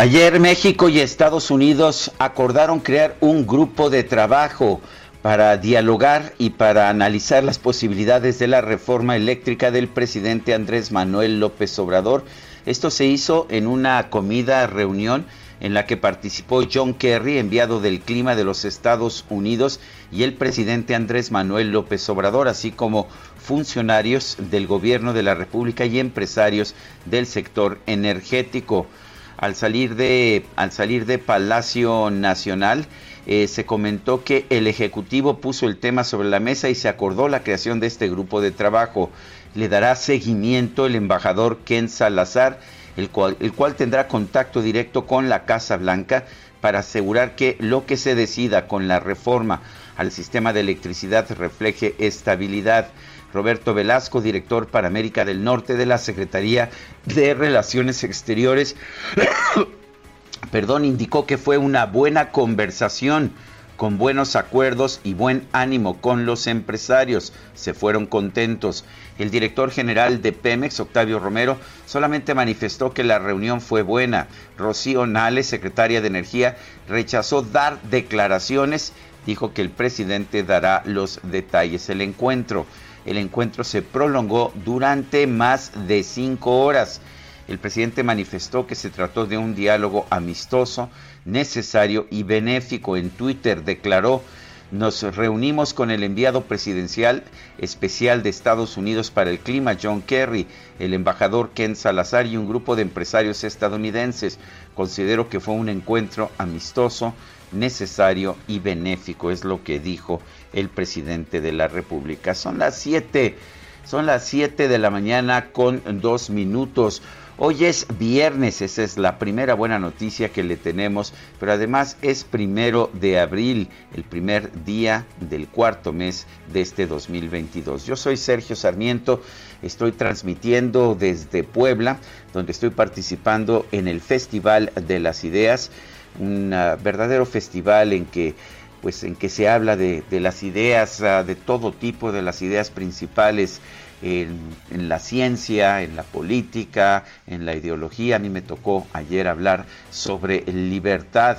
Ayer México y Estados Unidos acordaron crear un grupo de trabajo para dialogar y para analizar las posibilidades de la reforma eléctrica del presidente Andrés Manuel López Obrador. Esto se hizo en una comida reunión en la que participó John Kerry, enviado del clima de los Estados Unidos, y el presidente Andrés Manuel López Obrador, así como funcionarios del gobierno de la República y empresarios del sector energético al salir de, al salir de Palacio Nacional, eh, se comentó que el Ejecutivo puso el tema sobre la mesa y se acordó la creación de este grupo de trabajo. Le dará seguimiento el embajador Ken Salazar, el cual, el cual tendrá contacto directo con la Casa Blanca para asegurar que lo que se decida con la reforma al sistema de electricidad refleje estabilidad. Roberto Velasco, director para América del Norte de la Secretaría de Relaciones Exteriores, perdón, indicó que fue una buena conversación con buenos acuerdos y buen ánimo con los empresarios. Se fueron contentos. El director general de Pemex, Octavio Romero, solamente manifestó que la reunión fue buena. Rocío Nales, secretaria de Energía, rechazó dar declaraciones. Dijo que el presidente dará los detalles. El encuentro el encuentro se prolongó durante más de cinco horas. El presidente manifestó que se trató de un diálogo amistoso, necesario y benéfico. En Twitter declaró, nos reunimos con el enviado presidencial especial de Estados Unidos para el clima, John Kerry, el embajador Ken Salazar y un grupo de empresarios estadounidenses. Considero que fue un encuentro amistoso, necesario y benéfico, es lo que dijo el presidente de la República. Son las 7, son las 7 de la mañana con dos minutos. Hoy es viernes, esa es la primera buena noticia que le tenemos, pero además es primero de abril, el primer día del cuarto mes de este 2022. Yo soy Sergio Sarmiento, estoy transmitiendo desde Puebla, donde estoy participando en el Festival de las Ideas, un verdadero festival en que pues en que se habla de, las ideas, ah, de todo tipo, de las ideas principales en, en, la ciencia, en la política, en la ideología. A mí me tocó ayer hablar sobre libertad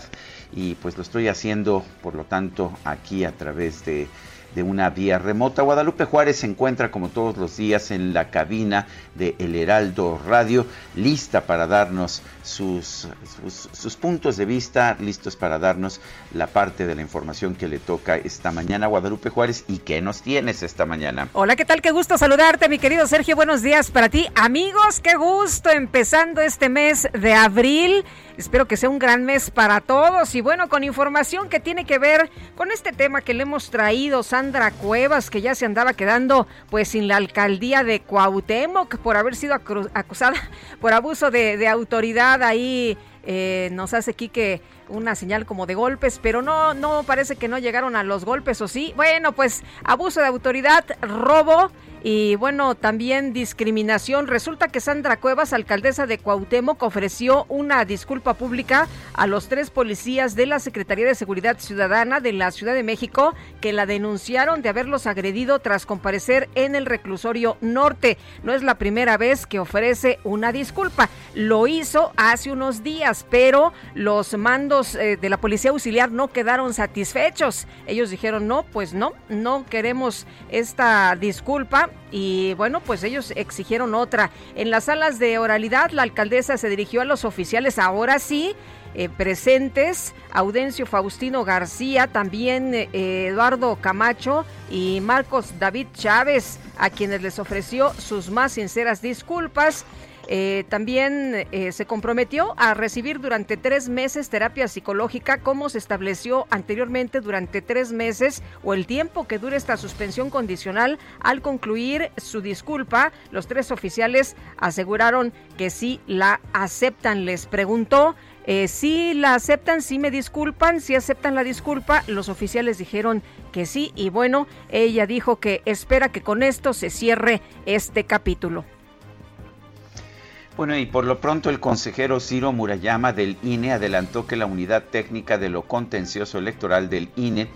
y pues lo estoy haciendo, por lo tanto, aquí a través de de una vía remota. Guadalupe Juárez se encuentra como todos los días en la cabina de El Heraldo Radio, lista para darnos sus, sus, puntos de vista, listos para darnos la parte de la información que le toca esta mañana. Guadalupe Juárez, ¿y qué nos tienes esta mañana? Hola, ¿qué tal? Qué gusto saludarte, mi querido Sergio. Buenos días para ti. Amigos, qué gusto empezando este mes de abril. Espero que sea un gran mes para todos y bueno, con información que tiene que ver con este tema que le hemos traído Cuevas, que ya se andaba quedando pues sin la alcaldía de Cuauhtémoc por haber sido acusada por abuso de, autoridad ahí. Eh, nos hace aquí que una señal como de golpes, pero no, no parece que no llegaron a los golpes, ¿o sí? Bueno, pues abuso de autoridad, robo y bueno, también discriminación. Resulta que Sandra Cuevas, alcaldesa de Cuauhtémoc, ofreció una disculpa pública a los tres policías de la Secretaría de Seguridad Ciudadana de la Ciudad de México que la denunciaron de haberlos agredido tras comparecer en el reclusorio norte. No es la primera vez que ofrece una disculpa. Lo hizo hace unos días, pero los mandos eh, de la policía auxiliar no quedaron satisfechos. Ellos dijeron, no, pues no, no queremos esta disculpa y bueno, pues ellos exigieron otra. En las salas de oralidad, la alcaldesa se dirigió a los oficiales, ahora sí, eh, presentes, Audencio Faustino García, también eh, Eduardo Camacho y Marcos David Chávez, a quienes les ofreció sus más sinceras disculpas. Eh, también se comprometió a recibir durante tres meses terapia psicológica, como se estableció anteriormente durante tres meses o el tiempo que dure esta suspensión condicional. Al concluir su disculpa, los tres oficiales aseguraron que sí la aceptan. Les preguntó eh, si la aceptan, si me disculpan, si aceptan la disculpa, los oficiales dijeron que sí y bueno, ella dijo que espera que con esto se cierre este capítulo. Bueno, y por lo pronto el consejero Ciro Murayama del INE adelantó que la unidad técnica de lo contencioso electoral del INE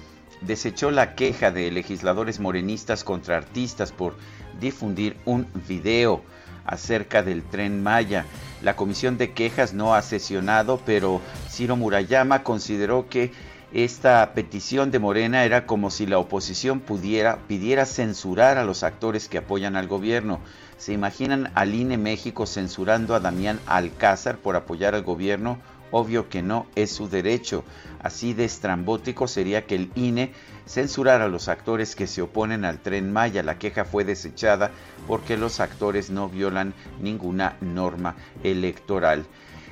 desechó la queja de legisladores morenistas contra artistas por difundir un video acerca del tren Maya. La comisión de quejas no ha sesionado, pero Ciro Murayama consideró que esta petición de Morena era como si la oposición pudiera, pidiera censurar a los actores que apoyan al gobierno. ¿Se imaginan al INE México censurando a Damián Alcázar por apoyar al gobierno? Obvio que no, es su derecho. Así de estrambótico sería que el INE censurara a los actores que se oponen al tren Maya. La queja fue desechada porque los actores no violan ninguna norma electoral.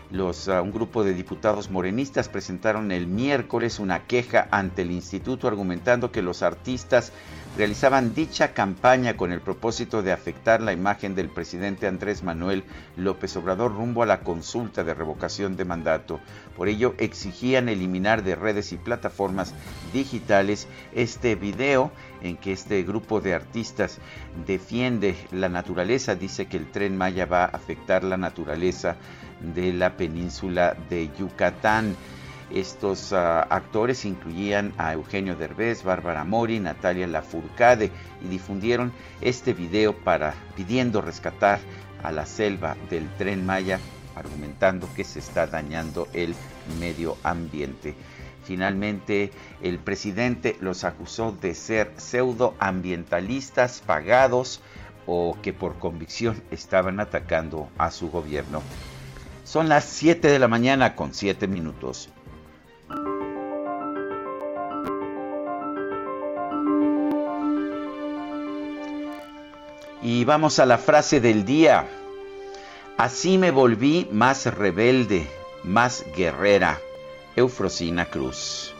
Los, ah, un grupo de diputados morenistas presentaron el miércoles una queja ante el instituto argumentando que los artistas realizaban dicha campaña con el propósito de afectar la imagen del presidente Andrés Manuel López Obrador rumbo a la consulta de revocación de mandato. Por ello exigían eliminar de redes y plataformas digitales este video en que este grupo de artistas defiende la naturaleza, dice que el tren Maya va a afectar la naturaleza de la península de Yucatán. Estos ah, actores incluían a Eugenio Derbez, Bárbara Mori, Natalia Lafourcade y difundieron este video para pidiendo rescatar a la selva del tren Maya, argumentando que se está dañando el medio ambiente. Finalmente, el presidente los acusó de ser pseudoambientalistas pagados o que por convicción estaban atacando a su gobierno. Son las 7 de la mañana con 7 minutos. Y vamos a la frase del día. Así me volví más rebelde, más guerrera. Eufrosina Cruz.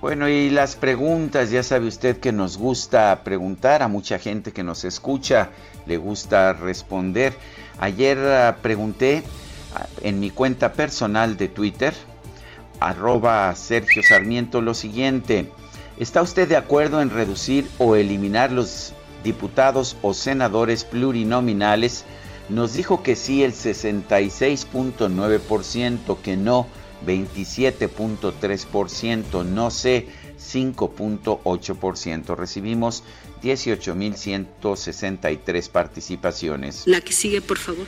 Bueno, y las preguntas, ya sabe usted que nos gusta preguntar a mucha gente que nos escucha, le gusta responder. Ayer ah, pregunté en mi cuenta personal de Twitter, arroba Sergio Sarmiento, lo siguiente. ¿Está usted de acuerdo en reducir o eliminar los diputados o senadores plurinominales? Nos dijo que sí el 66.9%, que no 27.3%, no sé 5.8%. Recibimos 18.163 participaciones. La que sigue, por favor.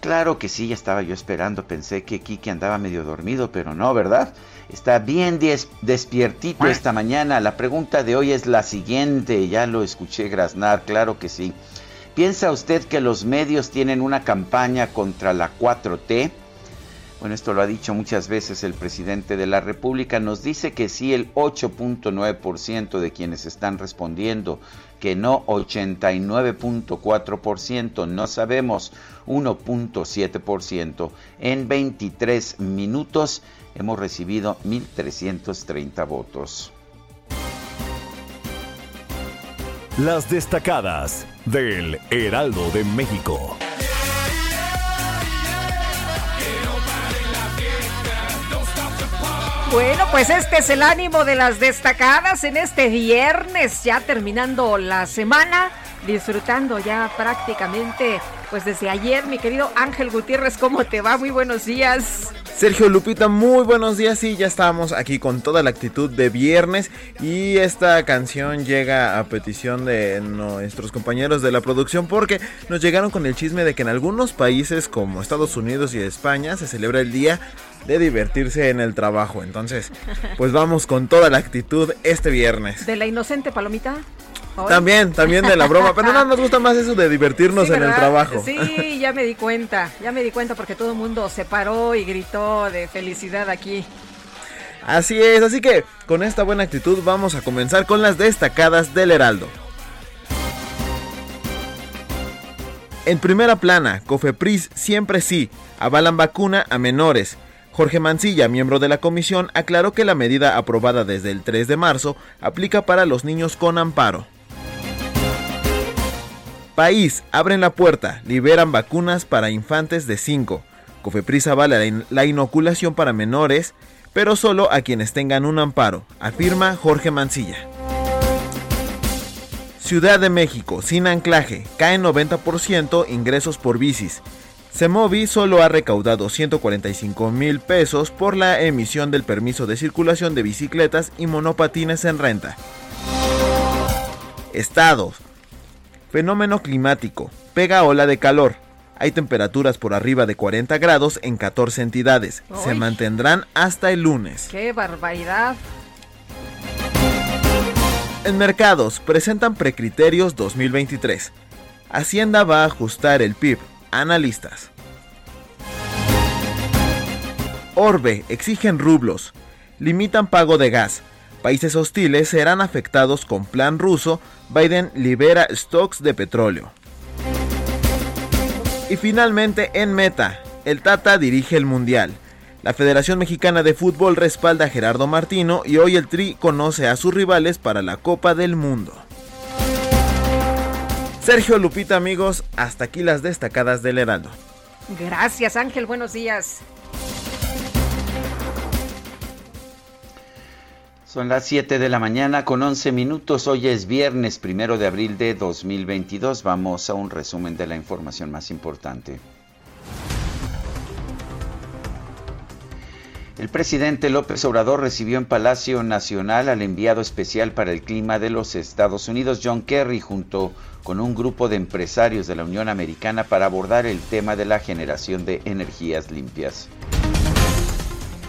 Claro que sí, ya estaba yo esperando. Pensé que Kiki andaba medio dormido, pero no, ¿verdad? Está bien despiertito esta mañana. La pregunta de hoy es la siguiente. Ya lo escuché graznar, claro que sí. ¿Piensa usted que los medios tienen una campaña contra la 4T? Bueno, esto lo ha dicho muchas veces el presidente de la República. Nos dice que sí el 8.9% de quienes están respondiendo, que no 89.4%, no sabemos 1.7%. En 23 minutos hemos recibido 1.330 votos. Las destacadas del Heraldo de México. Bueno, pues este es el ánimo de las destacadas en este viernes, ya terminando la semana. disfrutando ya prácticamente, pues desde ayer, mi querido Ángel Gutiérrez, ¿cómo te va? Muy buenos días. Sergio Lupita, muy buenos días. Sí, ya estamos aquí con toda la actitud de viernes y esta canción llega a petición de nuestros compañeros de la producción porque nos llegaron con el chisme de que en algunos países como Estados Unidos y España se celebra el día de divertirse en el trabajo. Entonces, pues vamos con toda la actitud este viernes. ¿De la inocente palomita? También, también de la broma, pero no nos gusta más eso de divertirnos en el trabajo. Sí, ya me di cuenta, ya me di cuenta porque todo el mundo se paró y gritó de felicidad aquí. Así es, así que con esta buena actitud vamos a comenzar con las destacadas del Heraldo. En primera plana, Cofepris siempre sí, avalan vacuna a menores. Jorge Mancilla, miembro de la comisión, aclaró que la medida aprobada desde el 3 de marzo aplica para los niños con amparo. País, abren la puerta, liberan vacunas para infantes de 5. Cofepris avala la inoculación para menores, pero solo a quienes tengan un amparo, afirma Jorge Mancilla. Ciudad de México, sin anclaje, caen 90% ingresos por bicis. Semovi solo ha recaudado 145 mil pesos por la emisión del permiso de circulación de bicicletas y monopatines en renta. Estados, Fenómeno climático. Pega ola de calor. Hay temperaturas por arriba de 40 grados en 14 entidades. Se mantendrán hasta el lunes. ¡Qué barbaridad! En mercados presentan precriterios 2023. Hacienda va a ajustar el PIB. Analistas. Orbe exigen rublos. Limitan pago de gas. Países hostiles serán afectados con plan ruso. Biden libera stocks de petróleo. Y finalmente en meta, el Tata dirige el Mundial. La Federación Mexicana de Fútbol respalda a Gerardo Martino y hoy el Tri conoce a sus rivales para la Copa del Mundo. Sergio Lupita amigos, hasta aquí las destacadas del Heraldo. Gracias Ángel, buenos días. Son las 7 de la mañana con 11 minutos. Hoy es viernes primero de abril de 2022. Vamos a un resumen de la información más importante. El presidente López Obrador recibió en Palacio Nacional al enviado especial para el clima de los Estados Unidos, John Kerry, junto con un grupo de empresarios de la Unión Americana para abordar el tema de la generación de energías limpias.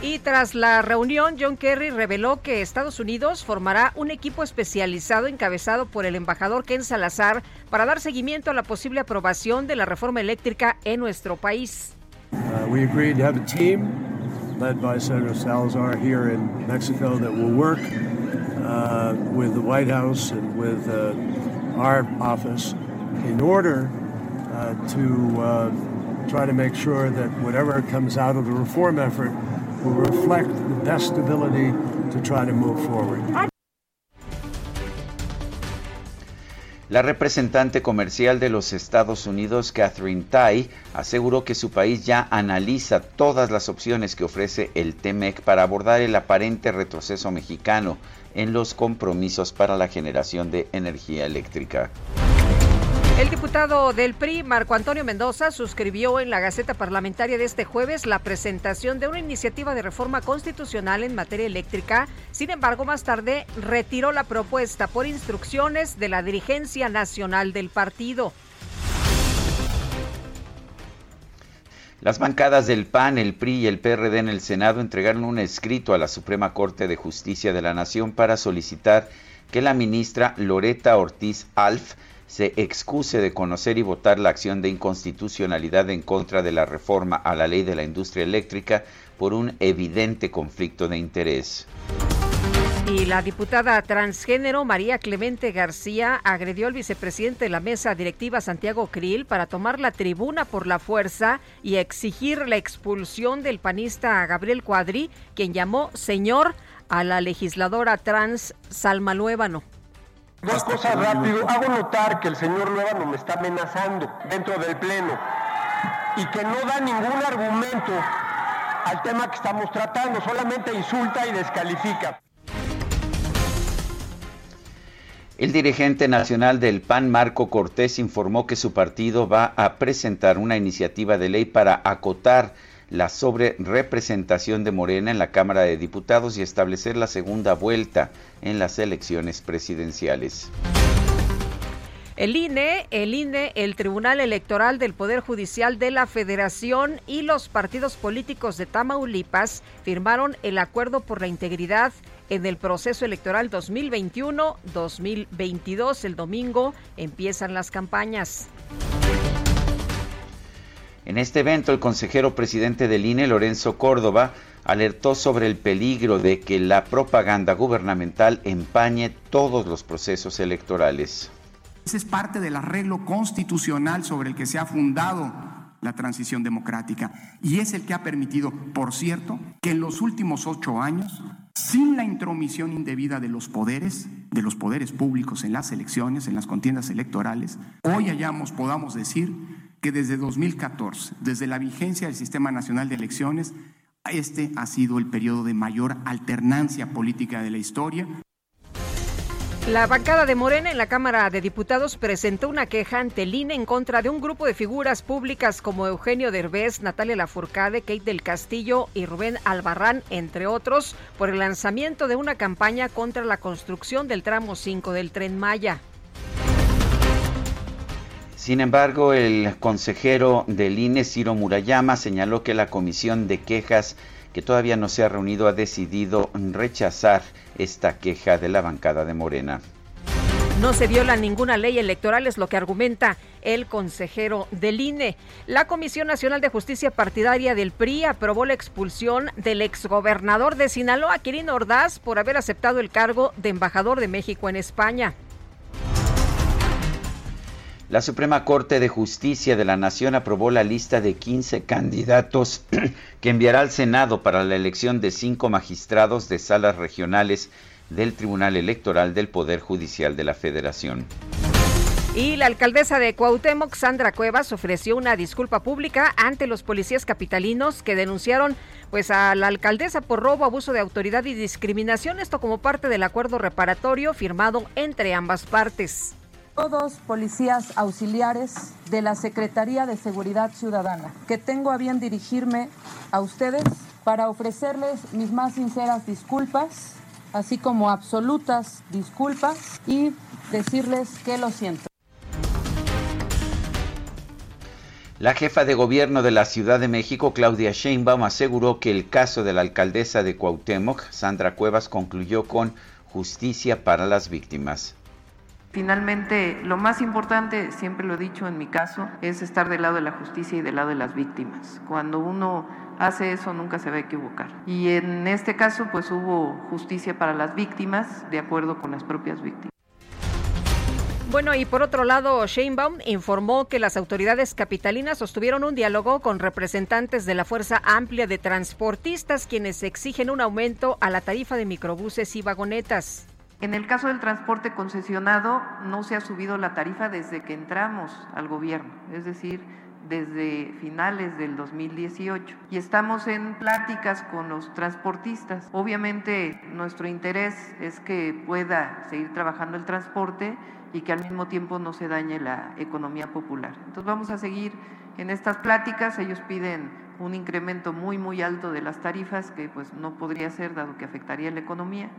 Y tras la reunión, John Kerry reveló que Estados Unidos formará un equipo especializado encabezado por el embajador Ken Salazar para dar seguimiento a la posible aprobación de la reforma eléctrica en nuestro país. Uh, we agreed to have a team led by Senator Salazar here in Mexico that will work uh, with the White House and with uh, our office in order uh, to uh, try to make sure that whatever comes out of the reform effort will reflect the best ability to try to move forward. La representante comercial de los Estados Unidos, Catherine Tai, aseguró que su país ya analiza todas las opciones que ofrece el TEMEC para abordar el aparente retroceso mexicano en los compromisos para la generación de energía eléctrica. El diputado del PRI, Marco Antonio Mendoza, suscribió en la Gaceta Parlamentaria de este jueves la presentación de una iniciativa de reforma constitucional en materia eléctrica. Sin embargo, más tarde retiró la propuesta por instrucciones de la dirigencia nacional del partido. Las bancadas del PAN, el PRI y el PRD en el Senado entregaron un escrito a la Suprema Corte de Justicia de la Nación para solicitar que la ministra Loreta Ortiz Alf se excuse de conocer y votar la acción de inconstitucionalidad en contra de la reforma a la ley de la industria eléctrica por un evidente conflicto de interés. Y la diputada transgénero María Clemente García agredió al vicepresidente de la mesa directiva Santiago Krill para tomar la tribuna por la fuerza y exigir la expulsión del panista Gabriel Cuadri, quien llamó señor a la legisladora trans Salma Luébano. Dos cosas rápido. Hago notar que el señor Luébano me está amenazando dentro del Pleno y que no da ningún argumento al tema que estamos tratando, solamente insulta y descalifica. El dirigente nacional del PAN, Marco Cortés, informó que su partido va a presentar una iniciativa de ley para acotar la sobrerepresentación de Morena en la Cámara de Diputados y establecer la segunda vuelta en las elecciones presidenciales. El INE, el INE, el Tribunal Electoral del Poder Judicial de la Federación y los partidos políticos de Tamaulipas firmaron el acuerdo por la integridad en el proceso electoral 2021-2022. El domingo empiezan las campañas. En este evento, el consejero presidente del INE, Lorenzo Córdoba, alertó sobre el peligro de que la propaganda gubernamental empañe todos los procesos electorales. Ese es parte del arreglo constitucional sobre el que se ha fundado la transición democrática y es el que ha permitido, por cierto, que en los últimos ocho años sin la intromisión indebida de los poderes, de los poderes públicos en las elecciones, en las contiendas electorales, hoy hayamos, podamos decir que desde 2014, desde la vigencia del Sistema Nacional de Elecciones, este ha sido el periodo de mayor alternancia política de la historia. La bancada de Morena en la Cámara de Diputados presentó una queja ante el INE en contra de un grupo de figuras públicas como Eugenio Derbez, Natalia Lafourcade, Kate del Castillo y Rubén Albarrán, entre otros, por el lanzamiento de una campaña contra la construcción del tramo 5 del Tren Maya. Sin embargo, el consejero del INE, Ciro Murayama, señaló que la comisión de quejas que todavía no se ha reunido, ha decidido rechazar esta queja de la bancada de Morena. No se viola ninguna ley electoral, es lo que argumenta el consejero del INE. La Comisión Nacional de Justicia Partidaria del PRI aprobó la expulsión del exgobernador de Sinaloa, Quirino Ordaz, por haber aceptado el cargo de embajador de México en España. La Suprema Corte de Justicia de la Nación aprobó la lista de 15 candidatos que enviará al Senado para la elección de cinco magistrados de salas regionales del Tribunal Electoral del Poder Judicial de la Federación. Y la alcaldesa de Cuauhtémoc, Sandra Cuevas, ofreció una disculpa pública ante los policías capitalinos que denunciaron pues a la alcaldesa por robo, abuso de autoridad y discriminación, esto como parte del acuerdo reparatorio firmado entre ambas partes todos policías auxiliares de la Secretaría de Seguridad Ciudadana, que tengo a bien dirigirme a ustedes para ofrecerles mis más sinceras disculpas, así como absolutas disculpas y decirles que lo siento. La jefa de gobierno de la Ciudad de México, Claudia Sheinbaum, aseguró que el caso de la alcaldesa de Cuauhtémoc, Sandra Cuevas, concluyó con justicia para las víctimas. Finalmente, lo más importante, siempre lo he dicho en mi caso, es estar del lado de la justicia y del lado de las víctimas. Cuando uno hace eso nunca se va a equivocar. Y en este caso, pues hubo justicia para las víctimas de acuerdo con las propias víctimas. Bueno, y por otro lado, Sheinbaum informó que las autoridades capitalinas sostuvieron un diálogo con representantes de la Fuerza Amplia de Transportistas, quienes exigen un aumento a la tarifa de microbuses y vagonetas. En el caso del transporte concesionado, no se ha subido la tarifa desde que entramos al gobierno, es decir, desde finales del 2018 y estamos en pláticas con los transportistas. Obviamente nuestro interés es que pueda seguir trabajando el transporte y que al mismo tiempo no se dañe la economía popular. Entonces vamos a seguir en estas pláticas, ellos piden un incremento muy muy alto de las tarifas que pues no podría ser dado que afectaría la economía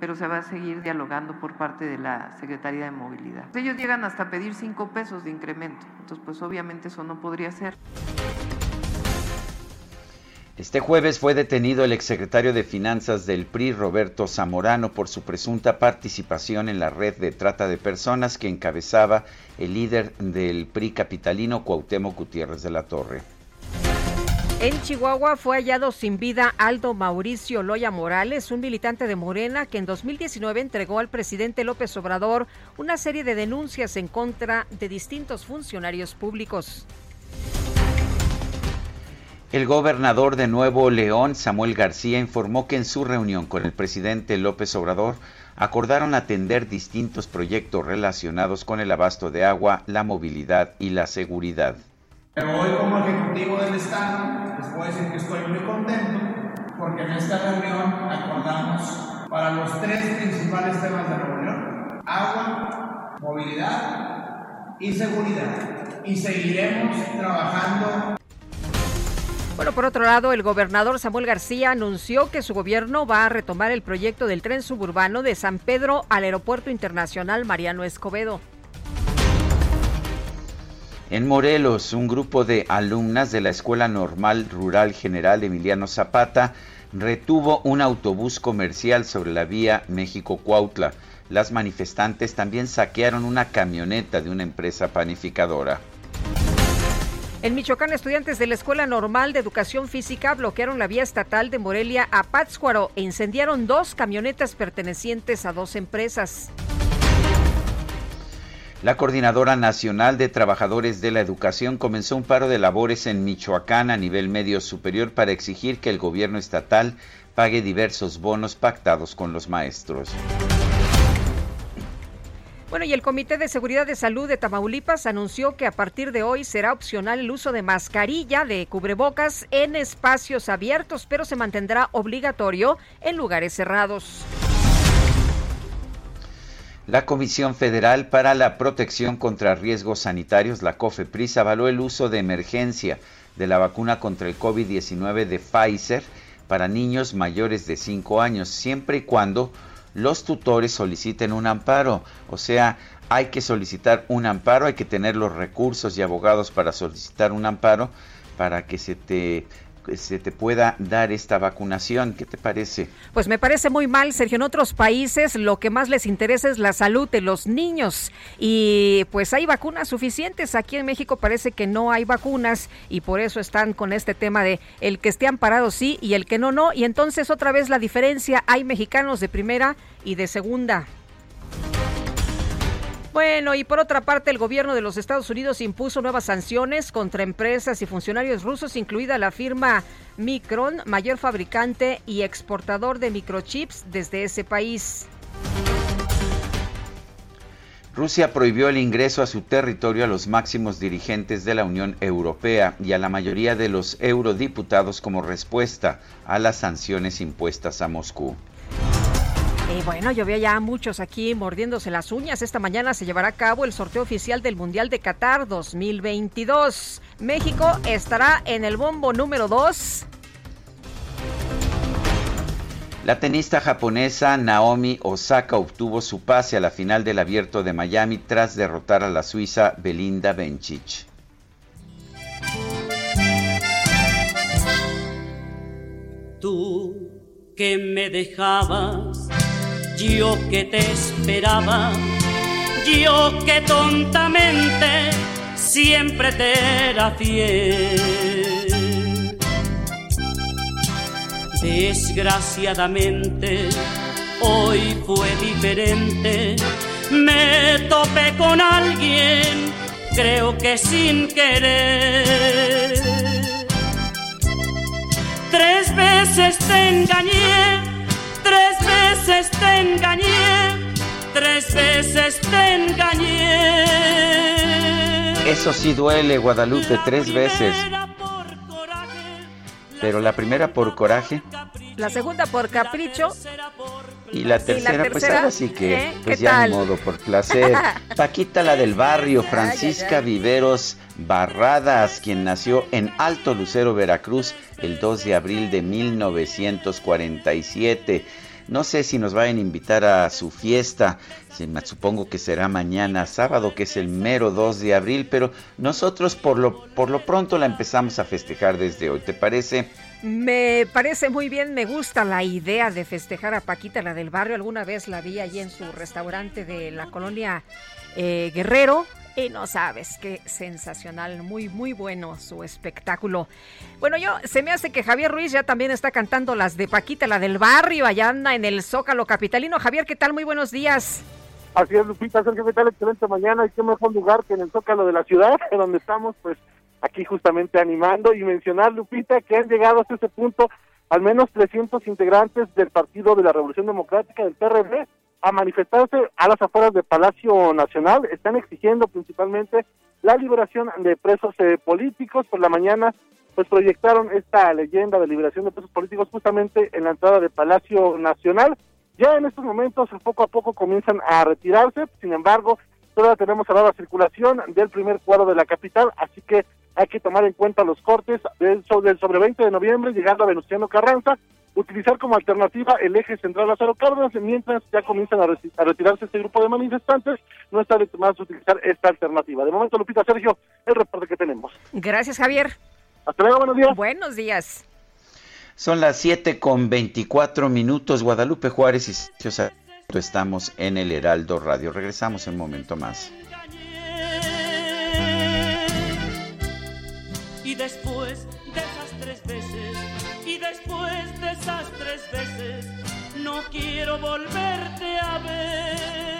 pero se va a seguir dialogando por parte de la Secretaría de Movilidad. Ellos llegan hasta pedir cinco pesos de incremento, entonces pues obviamente eso no podría ser. Este jueves fue detenido el exsecretario de Finanzas del PRI, Roberto Zamorano, por su presunta participación en la red de trata de personas que encabezaba el líder del PRI capitalino, Cuauhtémoc Gutiérrez de la Torre. En Chihuahua fue hallado sin vida Aldo Mauricio Loya Morales, un militante de Morena que en 2019 entregó al presidente López Obrador una serie de denuncias en contra de distintos funcionarios públicos. El gobernador de Nuevo León, Samuel García, informó que en su reunión con el presidente López Obrador acordaron atender distintos proyectos relacionados con el abasto de agua, la movilidad y la seguridad. Pero hoy como Ejecutivo del Estado les puedo decir que estoy muy contento porque en esta reunión acordamos para los tres principales temas de reunión agua, movilidad y seguridad. Y seguiremos trabajando bueno, por otro lado, el gobernador Samuel García anunció que su gobierno va a retomar el proyecto del tren suburbano de San Pedro al Aeropuerto Internacional Mariano Escobedo. En Morelos, un grupo de alumnas de la Escuela Normal Rural General Emiliano Zapata retuvo un autobús comercial sobre la vía México-Cuautla. Las manifestantes también saquearon una camioneta de una empresa panificadora. En Michoacán, estudiantes de la Escuela Normal de Educación Física bloquearon la vía estatal de Morelia a Pátzcuaro e incendiaron dos camionetas pertenecientes a dos empresas. La Coordinadora Nacional de Trabajadores de la Educación comenzó un paro de labores en Michoacán a nivel medio superior para exigir que el gobierno estatal pague diversos bonos pactados con los maestros. Bueno, y el Comité de Seguridad de Salud de Tamaulipas anunció que a partir de hoy será opcional el uso de mascarilla de cubrebocas en espacios abiertos, pero se mantendrá obligatorio en lugares cerrados. La Comisión Federal para la Protección contra Riesgos Sanitarios, la COFEPRIS, avaló el uso de emergencia de la vacuna contra el COVID-19 de Pfizer para niños mayores de 5 años, siempre y cuando los tutores soliciten un amparo. O sea, hay que solicitar un amparo, hay que tener los recursos y abogados para solicitar un amparo para que se te se te pueda dar esta vacunación. ¿Qué te parece? Pues me parece muy mal, Sergio. En otros países lo que más les interesa es la salud de los niños y pues hay vacunas suficientes. Aquí en México parece que no hay vacunas y por eso están con este tema de el que esté amparado sí y el que no no. Y entonces otra vez la diferencia, hay mexicanos de primera y de segunda. Bueno, y por otra parte, el gobierno de los Estados Unidos impuso nuevas sanciones contra empresas y funcionarios rusos, incluida la firma Micron, mayor fabricante y exportador de microchips desde ese país. Rusia prohibió el ingreso a su territorio a los máximos dirigentes de la Unión Europea y a la mayoría de los eurodiputados como respuesta a las sanciones impuestas a Moscú. Y bueno, yo veo ya muchos aquí mordiéndose las uñas. Esta mañana se llevará a cabo el sorteo oficial del Mundial de Qatar 2022. México estará en el bombo número 2. La tenista japonesa Naomi Osaka obtuvo su pase a la final del Abierto de Miami tras derrotar a la suiza Belinda Bencic. Tú que me dejabas yo que te esperaba, yo que tontamente siempre te era fiel. Desgraciadamente, hoy fue diferente, me topé con alguien, creo que sin querer. Tres veces te engañé Tres veces te engañé, tres veces te engañé. Eso sí duele, Guadalupe, tres veces. Pero la primera por coraje. La segunda por capricho. Y la tercera, pues ahora sí que, ¿Eh? pues ya ni modo, por placer. Paquita, la del barrio, Francisca Viveros Barradas, quien nació en Alto Lucero, Veracruz, el 2 de abril de 1947. No sé si nos vayan a invitar a su fiesta, supongo que será mañana sábado, que es el mero 2 de abril, pero nosotros por lo, por lo pronto la empezamos a festejar desde hoy, ¿te parece? Me parece muy bien, me gusta la idea de festejar a Paquita, la del barrio. Alguna vez la vi allí en su restaurante de la colonia eh, Guerrero. Y no sabes, qué sensacional, muy, muy bueno su espectáculo. Bueno, yo, se me hace que Javier Ruiz ya también está cantando las de Paquita, la del barrio, allá anda en el Zócalo Capitalino. Javier, ¿qué tal? Muy buenos días. Así es, Lupita, ¿qué tal? Excelente mañana. Y qué mejor lugar que en el Zócalo de la ciudad, donde estamos, pues, aquí justamente animando y mencionar, Lupita, que han llegado hasta ese punto al menos 300 integrantes del Partido de la Revolución Democrática del PRD a manifestarse a las afueras del Palacio Nacional. Están exigiendo principalmente la liberación de presos eh, políticos. Por la mañana, pues proyectaron esta leyenda de liberación de presos políticos justamente en la entrada del Palacio Nacional. ya en estos momentos poco a poco comienzan a retirarse, sin embargo, todavía tenemos a la circulación del primer cuadro de la capital, así que hay que tomar en cuenta los cortes del, del sobre 20 de noviembre, llegando a Venustiano Carranza, utilizar como alternativa el eje central Lázaro Cárdenas, mientras ya comienzan a, retirarse este grupo de manifestantes, no está de más utilizar esta alternativa. De momento, Lupita Sergio, el reporte que tenemos. Gracias, Javier. Hasta luego, buenos días. Buenos días. Son las 7 con 24 minutos. Guadalupe Juárez y Sergio Estamos en el Heraldo Radio. Regresamos en un momento más. Después de esas tres veces, y después de esas tres veces, no quiero volverte a ver.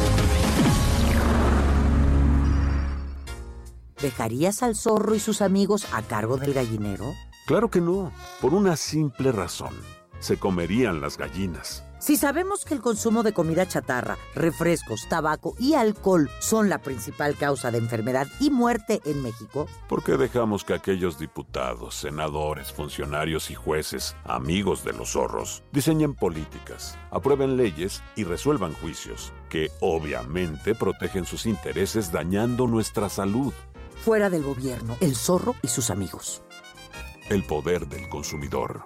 ¿Dejarías al zorro y sus amigos a cargo del gallinero? Claro que no, por una simple razón. Se comerían las gallinas. Si sabemos que el consumo de comida chatarra, refrescos, tabaco y alcohol son la principal causa de enfermedad y muerte en México, ¿por qué dejamos que aquellos diputados, senadores, funcionarios y jueces, amigos de los zorros, diseñen políticas, aprueben leyes y resuelvan juicios que obviamente protegen sus intereses dañando nuestra salud? Fuera del gobierno, el zorro y sus amigos. El poder del consumidor.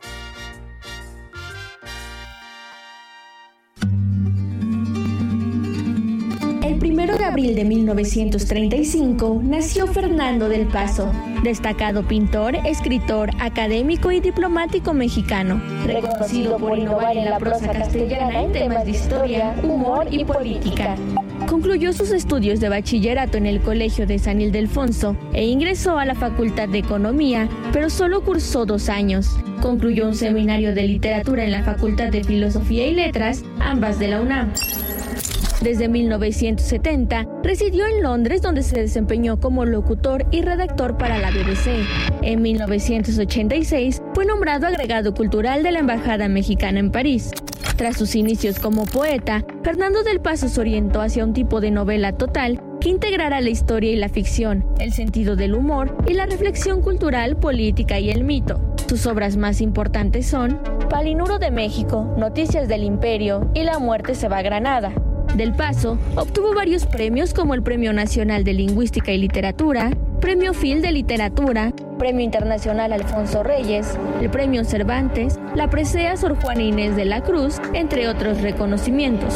El primero de abril de 1935 nació Fernando del Paso, destacado pintor, escritor, académico y diplomático mexicano, reconocido por innovar en la prosa castellana en temas de historia, humor y política. Concluyó sus estudios de bachillerato en el Colegio de San Ildefonso e ingresó a la Facultad de Economía, pero solo cursó dos años. Concluyó un seminario de literatura en la Facultad de Filosofía y Letras, ambas de la UNAM. Desde 1970 residió en Londres donde se desempeñó como locutor y redactor para la BBC. En 1986 fue nombrado agregado cultural de la Embajada Mexicana en París. Tras sus inicios como poeta, Fernando del Paso se orientó hacia un tipo de novela total que integrara la historia y la ficción, el sentido del humor y la reflexión cultural, política y el mito. Sus obras más importantes son Palinuro de México, Noticias del Imperio y La muerte se va a Granada. Del Paso obtuvo varios premios como el Premio Nacional de Lingüística y Literatura, Premio Phil de Literatura, Premio Internacional Alfonso Reyes, el Premio Cervantes, la Presea Sor Juana Inés de la Cruz, entre otros reconocimientos.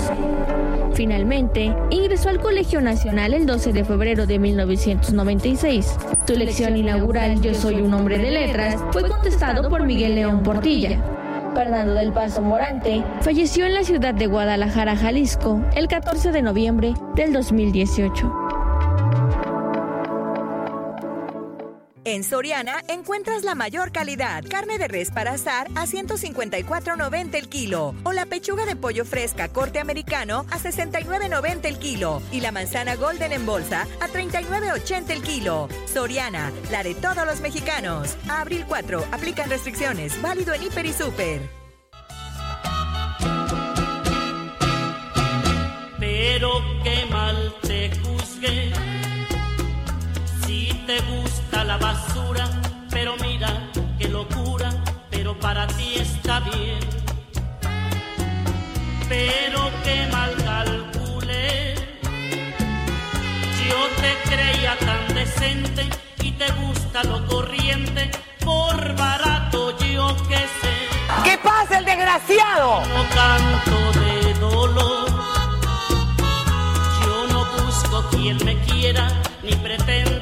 Finalmente, ingresó al Colegio Nacional el 12 de febrero de 1996. Su lección inaugural Yo soy un hombre de letras fue contestado por Miguel León Portilla. Fernando del Paso Morante falleció en la ciudad de Guadalajara, Jalisco, el 14 de noviembre del 2018. En Soriana encuentras la mayor calidad. Carne de res para asar a 154.90 el kilo. O la pechuga de pollo fresca corte americano a 69.90 el kilo. Y la manzana golden en bolsa a 39.80 el kilo. Soriana, la de todos los mexicanos. Abril 4, aplican restricciones. Válido en Hiper y Super. Pero qué mal te juzgué. Si te la basura, pero mira qué locura, pero para ti está bien. Pero qué mal calculé. Yo te creía tan decente y te gusta lo corriente, por barato yo que sé. ¿Qué pasa el desgraciado? No canto de dolor. Yo no busco quien me quiera, ni pretendo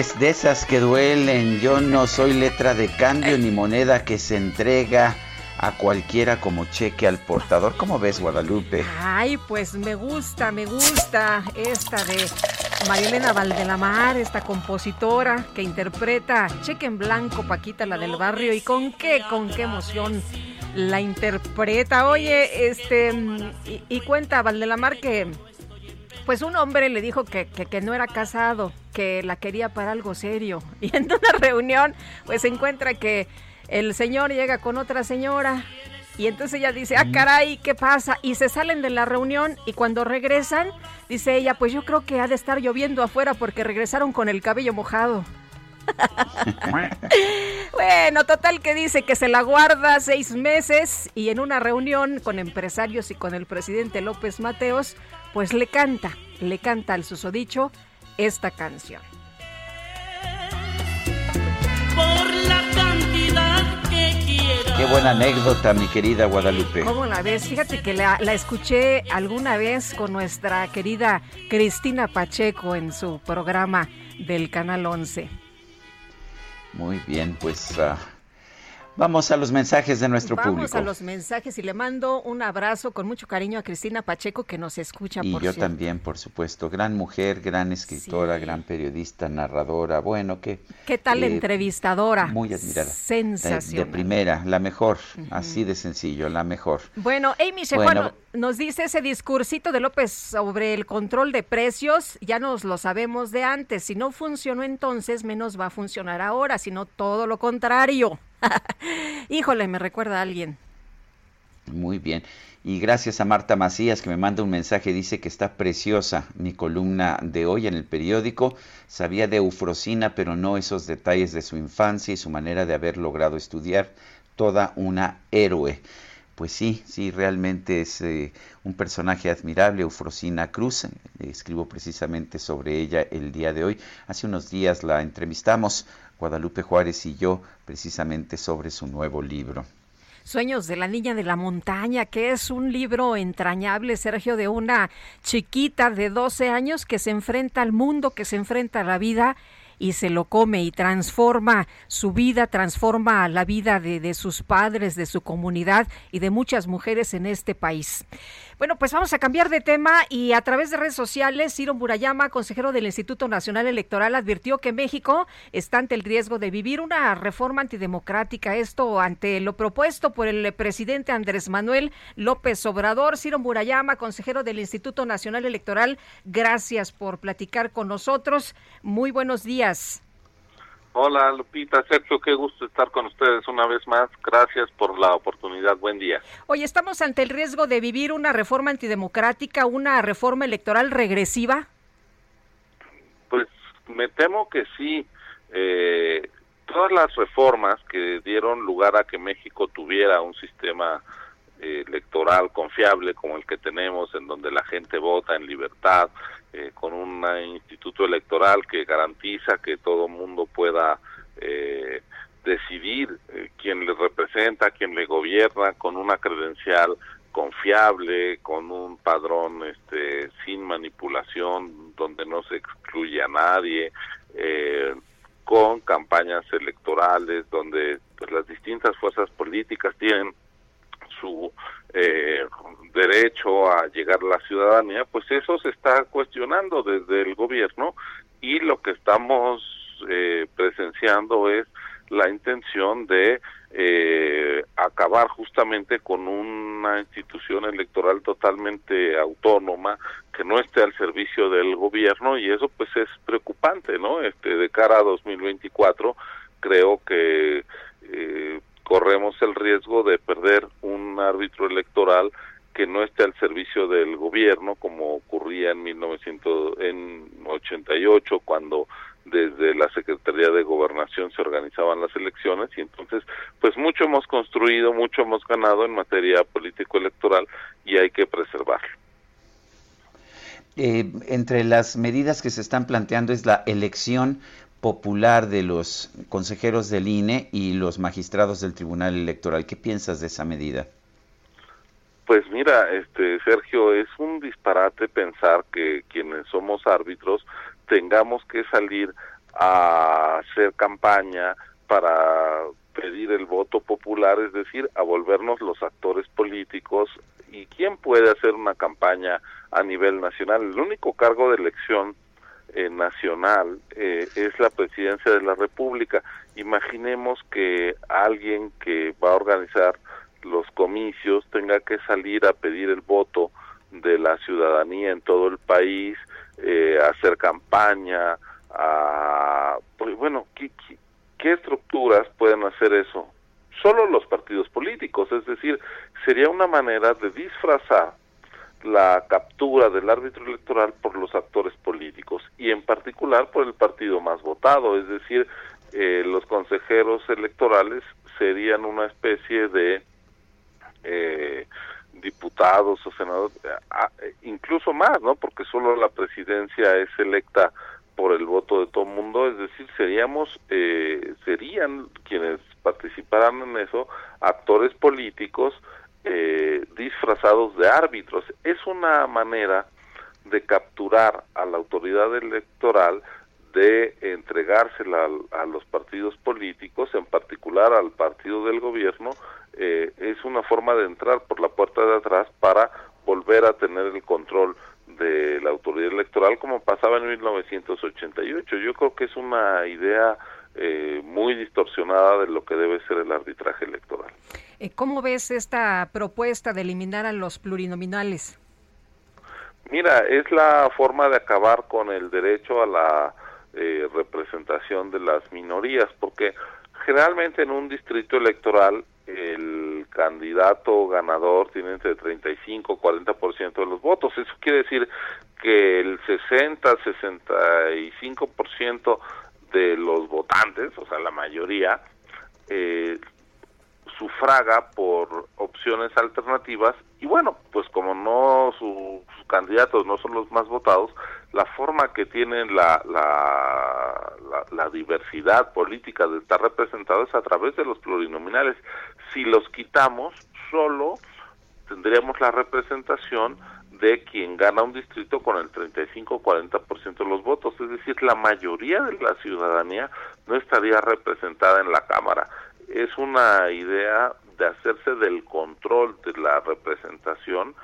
es de esas que duelen. Yo no soy letra de cambio ni moneda que se entrega a cualquiera como cheque al portador. ¿Cómo ves, Guadalupe? Ay, pues me gusta, me gusta esta de Marielena Valdelamar, esta compositora que interpreta Cheque en Blanco, Paquita, la del barrio. ¿Y con qué, con qué emoción la interpreta? Oye, este, y, y cuenta Valdelamar que pues un hombre le dijo que, que, no era casado, que la quería para algo serio. Y en una reunión, pues se encuentra que el señor llega con otra señora. Y entonces ella dice, ah, caray, ¿qué pasa? Y se salen de la reunión y cuando regresan, dice ella, pues yo creo que ha de estar lloviendo afuera porque regresaron con el cabello mojado. bueno, total que dice que se la guarda seis meses y en una reunión con empresarios y con el presidente López Mateos, pues le canta, le canta al susodicho esta canción. Por la cantidad que quiera. Qué buena anécdota, mi querida Guadalupe. ¿Cómo la ves? Fíjate que la, la escuché alguna vez con nuestra querida Cristina Pacheco en su programa del Canal 11. Muy bien, pues uh, Vamos a los mensajes de nuestro Vamos público. Vamos a los mensajes y le mando un abrazo con mucho cariño a Cristina Pacheco que nos escucha. Y por yo cierto. también, por supuesto. Gran mujer, gran escritora, sí. gran periodista, narradora. Bueno, que... ¿Qué tal eh, entrevistadora? Muy admirada. Sensacional. De, de primera, la mejor. Uh -huh. Así de sencillo, la mejor. Bueno, Amy Shejuano bueno, nos dice ese discursito de López sobre el control de precios, ya nos lo sabemos de antes. Si no funcionó entonces, menos va a funcionar ahora, sino todo lo contrario. Híjole, me recuerda a alguien. Muy bien. Y gracias a Marta Macías que me manda un mensaje, dice que está preciosa mi columna de hoy en el periódico. Sabía de Eufrosina, pero no esos detalles de su infancia y su manera de haber logrado estudiar. Toda una héroe. Pues sí, sí, realmente es eh, un personaje admirable, Eufrosina Cruz. Escribo precisamente sobre ella el día de hoy. Hace unos días la entrevistamos, Guadalupe Juárez y yo, precisamente sobre su nuevo libro. Sueños de la Niña de la Montaña, que es un libro entrañable, Sergio, de una chiquita de 12 años que se enfrenta al mundo, que se enfrenta a la vida y se lo come y transforma su vida, transforma la vida de, de, sus padres, de su comunidad y de muchas mujeres en este país. Bueno, pues vamos a cambiar de tema y a través de redes sociales, Ciro Murayama, consejero del Instituto Nacional Electoral, advirtió que México está ante el riesgo de vivir una reforma antidemocrática. Esto ante lo propuesto por el presidente Andrés Manuel López Obrador. Ciro Murayama, consejero del Instituto Nacional Electoral, gracias por platicar con nosotros. Muy buenos días. Hola Lupita, Sergio, qué gusto estar con ustedes una vez más. Gracias por la oportunidad. Buen día. Hoy estamos ante el riesgo de vivir una reforma antidemocrática, una reforma electoral regresiva. Pues me temo que sí. Eh, todas las reformas que dieron lugar a que México tuviera un sistema eh, electoral confiable como el que tenemos, en donde la gente vota en libertad, eh, con un instituto electoral que garantiza que todo mundo pueda eh, decidir eh, quién le representa, quién le gobierna, con una credencial confiable, con un padrón este, sin manipulación, donde no se excluye a nadie, eh, con campañas electorales, donde pues, las distintas fuerzas políticas tienen su eh, derecho a llegar a la ciudadanía, pues eso se está cuestionando desde el gobierno y lo que estamos eh, presenciando es la intención de eh, acabar justamente con una institución electoral totalmente autónoma que no esté al servicio del gobierno y eso pues es preocupante, ¿no? Este de cara a 2024 creo que eh, corremos el riesgo de perder un árbitro electoral que no esté al servicio del gobierno como ocurría en 1988 cuando desde la Secretaría de Gobernación se organizaban las elecciones y entonces pues mucho hemos construido, mucho hemos ganado en materia político electoral y hay que preservarlo. Eh, entre las medidas que se están planteando es la elección popular de los consejeros del INE y los magistrados del Tribunal Electoral. ¿Qué piensas de esa medida? Pues mira, este Sergio, es un disparate pensar que quienes somos árbitros tengamos que salir a hacer campaña para pedir el voto popular, es decir, a volvernos los actores políticos. ¿Y quién puede hacer una campaña a nivel nacional? El único cargo de elección eh, nacional eh, es la presidencia de la República. Imaginemos que alguien que va a organizar los comicios tenga que salir a pedir el voto de la ciudadanía en todo el país, eh, hacer campaña, a, pues bueno, ¿qué, ¿qué estructuras pueden hacer eso? Solo los partidos políticos, es decir, sería una manera de disfrazar la captura del árbitro electoral por los actores políticos y en particular por el partido más votado, es decir, eh, los consejeros electorales serían una especie de eh, diputados o senadores, incluso más, ¿no? Porque solo la presidencia es electa por el voto de todo el mundo, es decir, seríamos, eh, serían quienes participaran en eso actores políticos eh, disfrazados de árbitros. Es una manera de capturar a la autoridad electoral de entregársela a, los partidos políticos, en particular al partido del gobierno, eh, es una forma de entrar por la puerta de atrás para volver a tener el control de la autoridad electoral como pasaba en 1988. Yo creo que es una idea eh, muy distorsionada de lo que debe ser el arbitraje electoral. Eh, ¿Cómo ves esta propuesta de eliminar a los plurinominales? Mira, es la forma de acabar con el derecho a la eh, representación de las minorías, porque generalmente en un distrito electoral el candidato ganador tiene entre 35 y 40% de los votos. Eso quiere decir que el 60, 65% de los votantes, o sea, la mayoría, eh, sufraga por opciones alternativas y bueno, pues como no sus candidatos no son los más votados, la forma que tienen la, la, la, diversidad política de estar representados es a través de los plurinominales. Si los quitamos, solo tendríamos la representación de quien gana un distrito con el 35-40% de los votos, es decir, la mayoría de la ciudadanía no estaría representada en la Cámara. Es una idea de hacerse del control de la representación,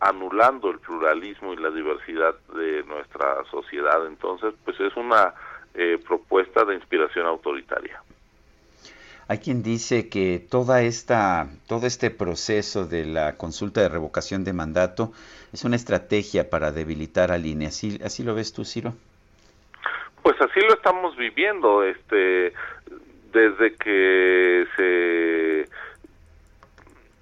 anulando el pluralismo y la diversidad de nuestra sociedad. Entonces, pues es una eh, propuesta de inspiración autoritaria. Hay quien dice que toda esta, todo este proceso de la consulta de revocación de mandato es una estrategia para debilitar al INE. ¿Así, así lo ves tú, Ciro? Pues así lo estamos viviendo. Este, desde que se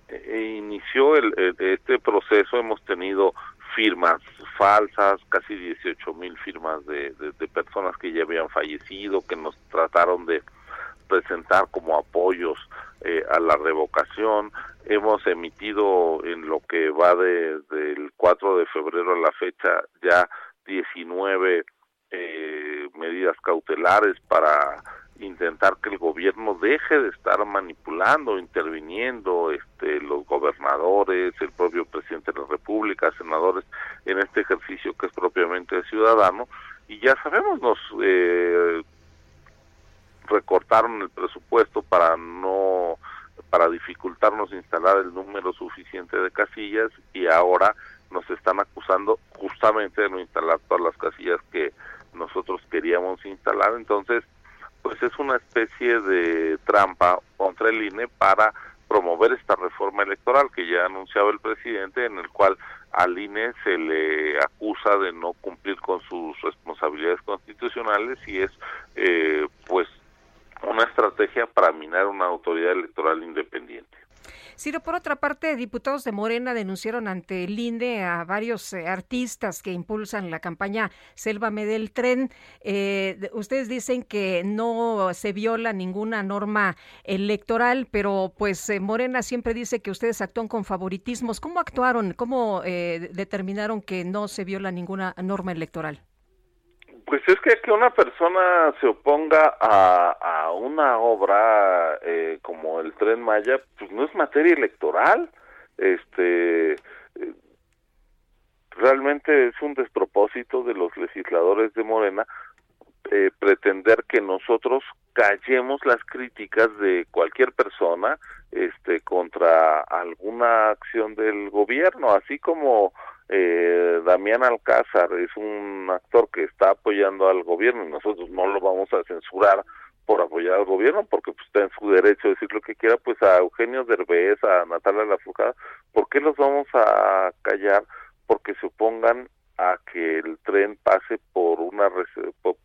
eh, inició el, este proceso hemos tenido firmas falsas, casi 18 mil firmas de, de personas que ya habían fallecido, que nos trataron de presentar como apoyos eh, a la revocación. Hemos emitido en lo que va desde el 4 de febrero a la fecha ya 19 eh, medidas cautelares para intentar que el gobierno deje de estar manipulando, interviniendo, este, los gobernadores, el propio presidente de la República, senadores, en este ejercicio que es propiamente ciudadano. Y ya sabemos, nos eh, recortaron el presupuesto para no para dificultarnos instalar el número suficiente de casillas y ahora nos están acusando justamente de no instalar todas las casillas que nosotros queríamos instalar entonces pues es una especie de trampa contra el INE para promover esta reforma electoral que ya anunciaba el presidente en el cual al INE se le acusa de no cumplir con sus responsabilidades constitucionales y es eh, pues una estrategia para minar una autoridad electoral independiente. Ciro, por otra parte, diputados de Morena denunciaron ante el INDE a varios eh, artistas que impulsan la campaña Sélvame del Tren. Eh, ustedes dicen que no se viola ninguna norma electoral, pero pues eh, Morena siempre dice que ustedes actúan con favoritismos. ¿Cómo actuaron? ¿Cómo determinaron que no se viola ninguna norma electoral? Pues es que que una persona se oponga a, a una obra eh, como el Tren Maya, pues no es materia electoral. Este, eh, realmente es un despropósito de los legisladores de Morena eh, pretender que nosotros callemos las críticas de cualquier persona este contra alguna acción del gobierno así como eh, Damián Alcázar es un actor que está apoyando al gobierno y nosotros no lo vamos a censurar por apoyar al gobierno porque pues, está en su derecho de decir lo que quiera pues a Eugenio Derbez a Natalia Lafourcade ¿por qué los vamos a callar? porque se opongan a que el tren pase por una por,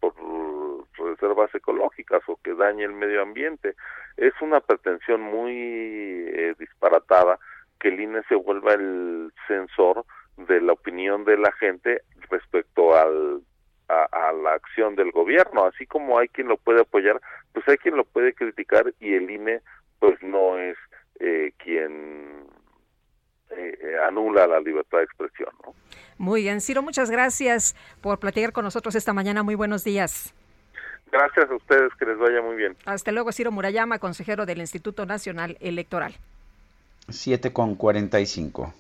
reservas ecológicas o que dañe el medio ambiente. Es una pretensión muy eh, disparatada que el INE se vuelva el censor de la opinión de la gente respecto al a, la acción del gobierno, así como hay quien lo puede apoyar, pues hay quien lo puede criticar y el INE pues no es eh, quien eh, eh, anula la libertad de expresión. ¿no? Muy bien, Ciro, muchas gracias por platicar con nosotros esta mañana. Muy buenos días. Gracias a ustedes, que les vaya muy bien. Hasta luego, Ciro Murayama, consejero del Instituto Nacional Electoral. 7 con 45.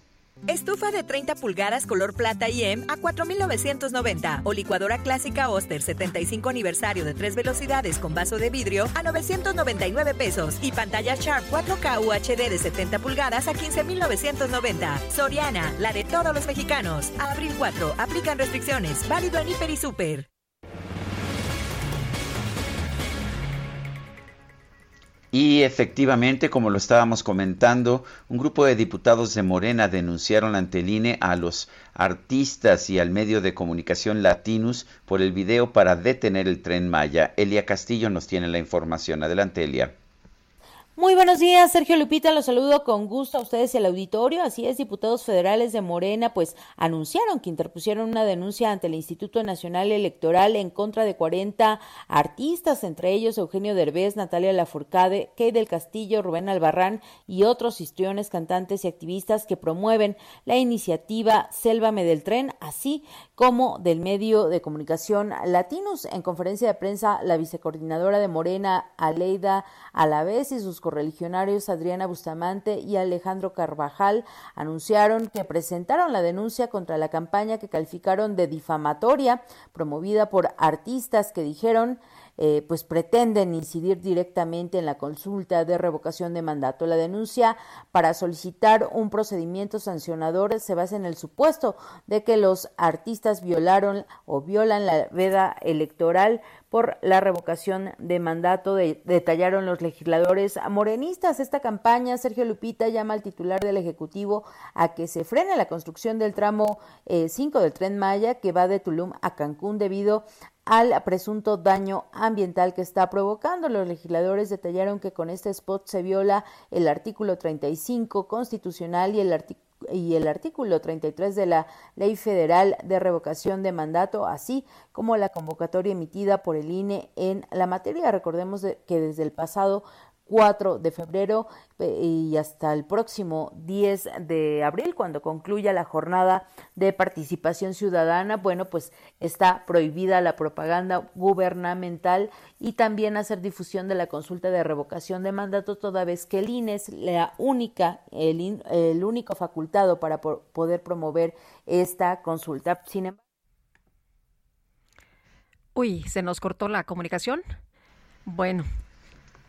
Estufa de 30 pulgadas color plata y M a 4.990. O licuadora clásica Oster 75 aniversario de tres velocidades con vaso de vidrio a 999 pesos. Y pantalla Sharp 4K UHD de 70 pulgadas a 15.990. Soriana, la de todos los mexicanos. Abril 4, aplican restricciones. Válido en Hiper y Super. Y efectivamente, como lo estábamos comentando, un grupo de diputados de Morena denunciaron ante el INE a los artistas y al medio de comunicación Latinus por el video para detener el tren Maya. Elia Castillo nos tiene la información. Adelante, Elia. Muy buenos días, Sergio Lupita, los saludo con gusto a ustedes y al auditorio. Así es, diputados federales de Morena pues anunciaron que interpusieron una denuncia ante el Instituto Nacional Electoral en contra de 40 artistas, entre ellos Eugenio Derbez, Natalia Lafourcade, Kay del Castillo, Rubén Albarrán y otros histriones, cantantes y activistas que promueven la iniciativa Sélvame del Tren, así como del medio de comunicación Latinos. En conferencia de prensa, la vicecoordinadora de Morena, Aleida Alavés y sus correligionarios Adriana Bustamante y Alejandro Carvajal anunciaron que presentaron la denuncia contra la campaña que calificaron de difamatoria promovida por artistas que dijeron eh, pues pretenden incidir directamente en la consulta de revocación de mandato. La denuncia para solicitar un procedimiento sancionador se basa en el supuesto de que los artistas violaron o violan la veda electoral por la revocación de mandato, detallaron los legisladores morenistas. Esta campaña, Sergio Lupita llama al titular del Ejecutivo a que se frene la construcción del tramo 5 eh, del tren Maya que va de Tulum a Cancún debido al presunto daño ambiental que está provocando. Los legisladores detallaron que con este spot se viola el artículo 35 constitucional y el artículo y el artículo 33 de la Ley Federal de Revocación de Mandato, así como la convocatoria emitida por el INE en la materia. Recordemos que desde el pasado 4 de febrero eh, y hasta el próximo 10 de abril, cuando concluya la jornada de participación ciudadana, bueno, pues está prohibida la propaganda gubernamental y también hacer difusión de la consulta de revocación de mandato, toda vez que el INE es la única, el, el único facultado para poder promover esta consulta. Sin embargo, Uy, se nos cortó la comunicación. Bueno,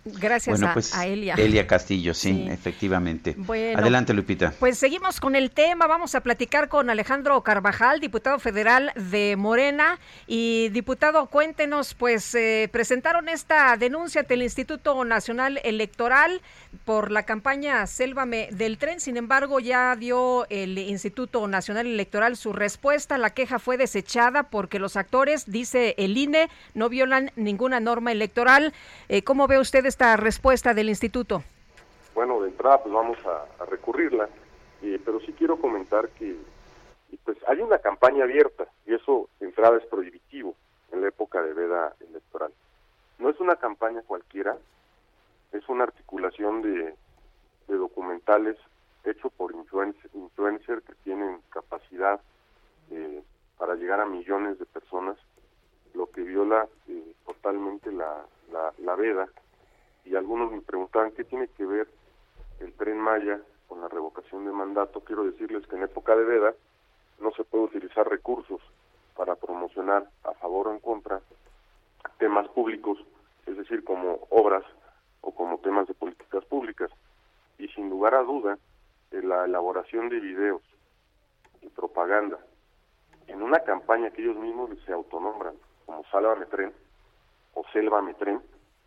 Gracias pues, a, Elia. Elia Castillo, sí, efectivamente. Adelante, Lupita. Pues seguimos con el tema. Vamos a platicar con Alejandro Carvajal, diputado federal de Morena. Y diputado, cuéntenos, pues eh, presentaron esta denuncia ante el Instituto Nacional Electoral por la campaña Sélvame del tren. Sin embargo, ya dio el Instituto Nacional Electoral su respuesta. La queja fue desechada porque los actores, dice el INE, no violan ninguna norma electoral. Eh, ¿Cómo ve usted esta respuesta del instituto? Bueno, de entrada pues vamos a, recurrirla, eh, pero sí quiero comentar que pues hay una campaña abierta y eso de entrada es prohibitivo en la época de veda electoral. No es una campaña cualquiera, es una articulación de, documentales hecho por influencers influencer que tienen capacidad eh, para llegar a millones de personas, lo que viola eh, totalmente la, la veda y algunos me preguntaban qué tiene que ver el tren Maya con la revocación de mandato. Quiero decirles que en época de veda no se puede utilizar recursos para promocionar a favor o en contra temas públicos, es decir, como obras o como temas de políticas públicas. Y sin lugar a duda, la elaboración de videos y propaganda en una campaña que ellos mismos se autonombran como Sálvame Tren o Sélvame Tren,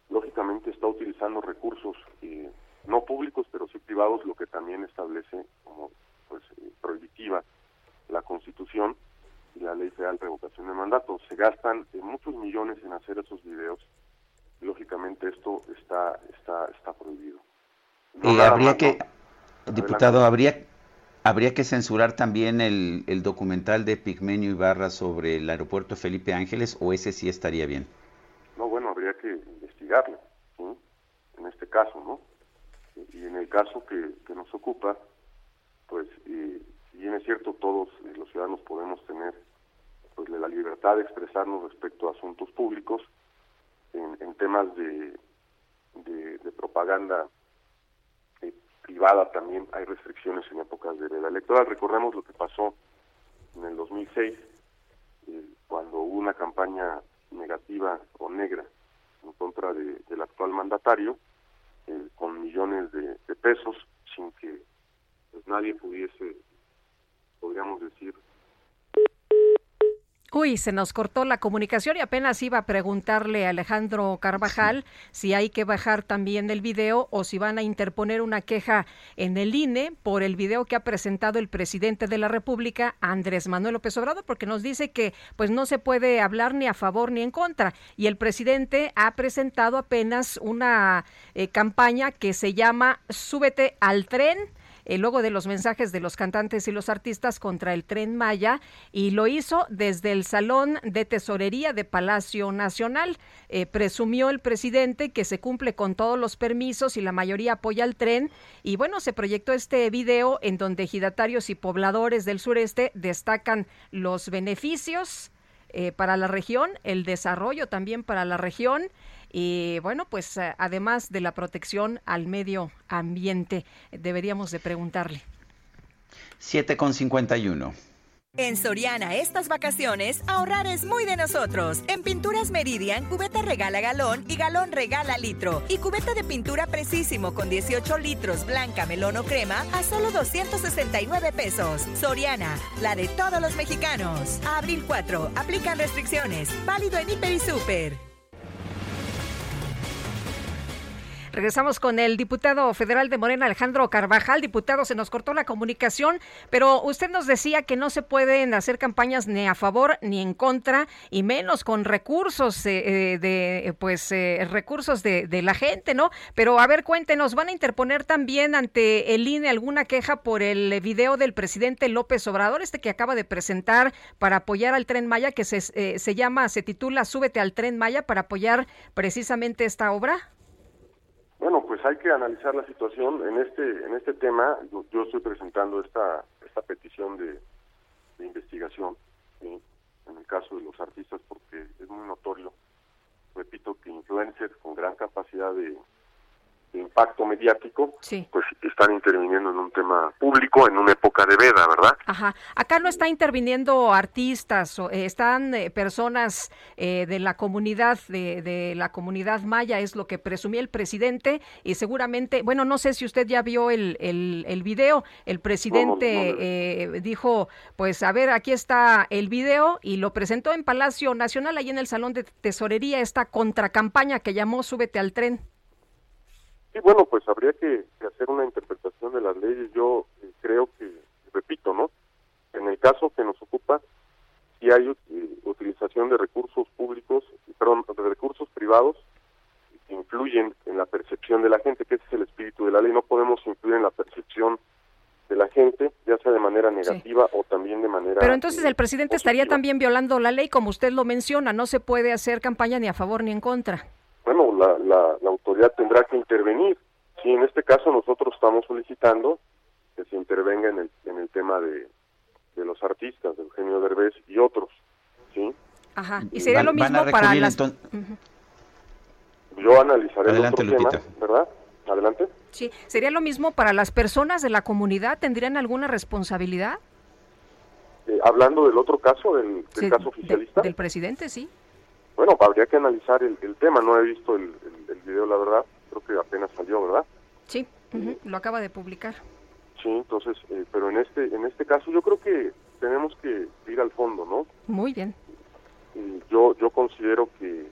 lógicamente está utilizando recursos eh, no públicos, pero sí privados, lo que también establece como pues eh, prohibitiva la Constitución y la Ley Federal de Revocación de Mandato. Se gastan muchos millones en hacer esos videos. lógicamente esto está está está prohibido. y habría que, diputado, habría habría que censurar también el, el documental de Pigmenio Ibarra sobre el aeropuerto Felipe Ángeles o ese sí estaría bien. No, bueno, habría que en este caso, ¿no? Y en el caso que, nos ocupa, pues, y, si bien es cierto, todos los ciudadanos podemos tener pues la libertad de expresarnos respecto a asuntos públicos, en, temas de, de, propaganda eh, privada también hay restricciones en épocas de veda electoral. Recordemos lo que pasó en el 2006, eh, cuando hubo una campaña negativa o negra en contra de, del actual mandatario, eh, con millones de, pesos, sin que pues, nadie pudiese, podríamos decir, Uy, se nos cortó la comunicación y apenas iba a preguntarle a Alejandro Carvajal si hay que bajar también el video o si van a interponer una queja en el INE por el video que ha presentado el presidente de la República, Andrés Manuel López Obrador, porque nos dice que pues no se puede hablar ni a favor ni en contra. Y el presidente ha presentado apenas una eh, campaña que se llama Súbete al tren eh, luego de los mensajes de los cantantes y los artistas contra el tren Maya y lo hizo desde el Salón de Tesorería de Palacio Nacional. Eh, presumió el presidente que se cumple con todos los permisos y la mayoría apoya el tren y bueno, se proyectó este video en donde ejidatarios y pobladores del sureste destacan los beneficios eh, para la región, el desarrollo también para la región y bueno, pues eh, además de la protección al medio ambiente, deberíamos de preguntarle. 7,51. En Soriana estas vacaciones, ahorrar es muy de nosotros. En Pinturas Meridian, cubeta regala galón y galón regala litro. Y cubeta de pintura precisísimo con 18 litros blanca, melón o crema a solo 269 pesos. Soriana, la de todos los mexicanos. abril 4, aplican restricciones. Válido en Hiper y Super. Regresamos con el diputado federal de Morena, Alejandro Carvajal. Diputado, se nos cortó la comunicación, pero usted nos decía que no se pueden hacer campañas ni a favor ni en contra, y menos con recursos eh, eh, de, pues, eh, recursos de, de, la gente, ¿no? Pero a ver, cuéntenos, ¿van a interponer también ante el INE alguna queja por el video del presidente López Obrador, este que acaba de presentar para apoyar al Tren Maya, que se, se llama, se titula Súbete al Tren Maya para apoyar precisamente esta obra? Bueno, pues hay que analizar la situación en este en este tema. Yo, estoy presentando esta esta petición de, investigación en el caso de los artistas porque es muy notorio, repito, que influencers con gran capacidad de, impacto mediático, pues están interviniendo en un tema público en una época de veda, ¿verdad? Ajá. Acá no está interviniendo artistas, o, eh, están eh, personas eh, de la comunidad, de, la comunidad maya, es lo que presumía el presidente, y seguramente, bueno, no sé si usted ya vio el, el, el video, el presidente dijo, pues a ver, aquí está el video, y lo presentó en Palacio Nacional, ahí en el Salón de Tesorería, esta contracampaña que llamó Súbete al tren. Sí, bueno, pues habría que, hacer una interpretación de las leyes. Yo eh, creo que, repito, ¿no? En el caso que nos ocupa, si hay eh, utilización de recursos públicos, perdón, de recursos privados que influyen en la percepción de la gente, que ese es el espíritu de la ley. No podemos influir en la percepción de la gente, ya sea de manera negativa o también de manera... Pero entonces el presidente estaría también violando la ley, como usted lo menciona, no se puede hacer campaña ni a favor ni en contra bueno, la, la, autoridad tendrá que intervenir. Sí, en este caso nosotros estamos solicitando que se intervenga en el, en el tema de, de los artistas, de Eugenio Derbez y otros, ¿sí? Ajá, y sería lo mismo para las... Yo analizaré el otro tema, ¿verdad? Adelante. Sí, ¿sería lo mismo para las personas de la comunidad? ¿Tendrían alguna responsabilidad? Eh, hablando del otro caso, del, caso oficialista. del presidente, sí. Bueno, habría que analizar el, tema. No he visto el, el, video, la verdad. Creo que apenas salió, ¿verdad? Sí, lo acaba de publicar. Sí, entonces, eh, pero en este en este caso yo creo que tenemos que ir al fondo, ¿no? Muy bien. yo yo considero que,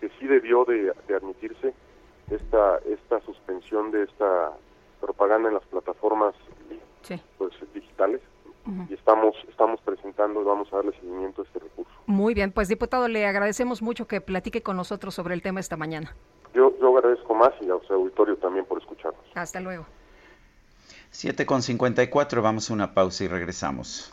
que sí debió de, admitirse esta esta suspensión de esta propaganda en las plataformas pues, digitales y estamos estamos presentando y vamos a darle seguimiento a este recurso. Muy bien, pues diputado, le agradecemos mucho que platique con nosotros sobre el tema esta mañana. Yo, yo agradezco más y a su auditorio también por escucharnos. Hasta luego. 7 con 54, vamos a una pausa y regresamos.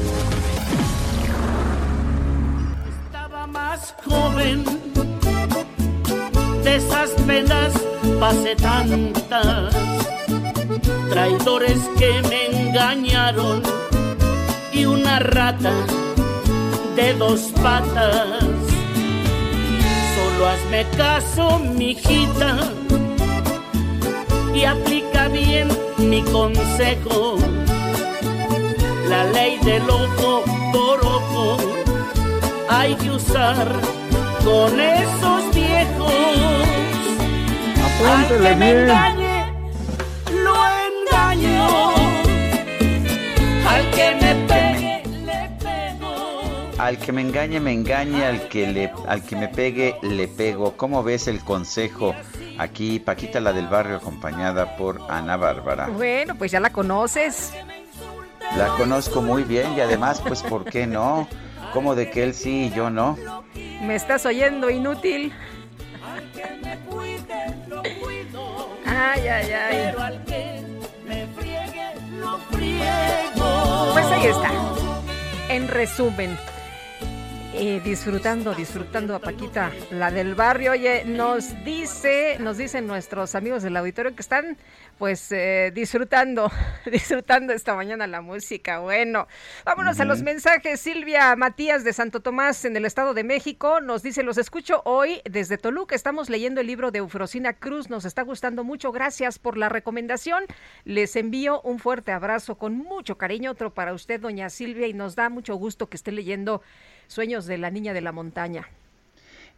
Joven, de esas penas pasé tantas, traidores que me engañaron y una rata de dos patas. Solo hazme caso, mijita, y aplica bien mi consejo. La ley del ojo por ojo hay que usar con esos viejos. Al que me engañe, lo engaño. Al que me pegue, le pego. Al que me engañe, me engañe. Al que, le, al que me pegue, le pego. ¿Cómo ves el consejo? Aquí Paquita la del barrio acompañada por Ana Bárbara. Bueno, pues ya la conoces. La conozco muy bien y además, pues, ¿por qué no? ¿Cómo de que él sí y yo no? ¿Me estás oyendo, inútil? Ay, ay, ay. Pues ahí está. En resumen, eh, disfrutando, disfrutando a Paquita, la del barrio. Oye, nos dice, nos dicen nuestros amigos del auditorio que están pues eh, disfrutando, disfrutando esta mañana la música. Bueno, vámonos a los mensajes. Silvia Matías de Santo Tomás en el Estado de México nos dice, los escucho hoy desde Toluca. Estamos leyendo el libro de Eufrosina Cruz. Nos está gustando mucho. Gracias por la recomendación. Les envío un fuerte abrazo con mucho cariño. Otro para usted, doña Silvia, y nos da mucho gusto que esté leyendo Sueños de la Niña de la Montaña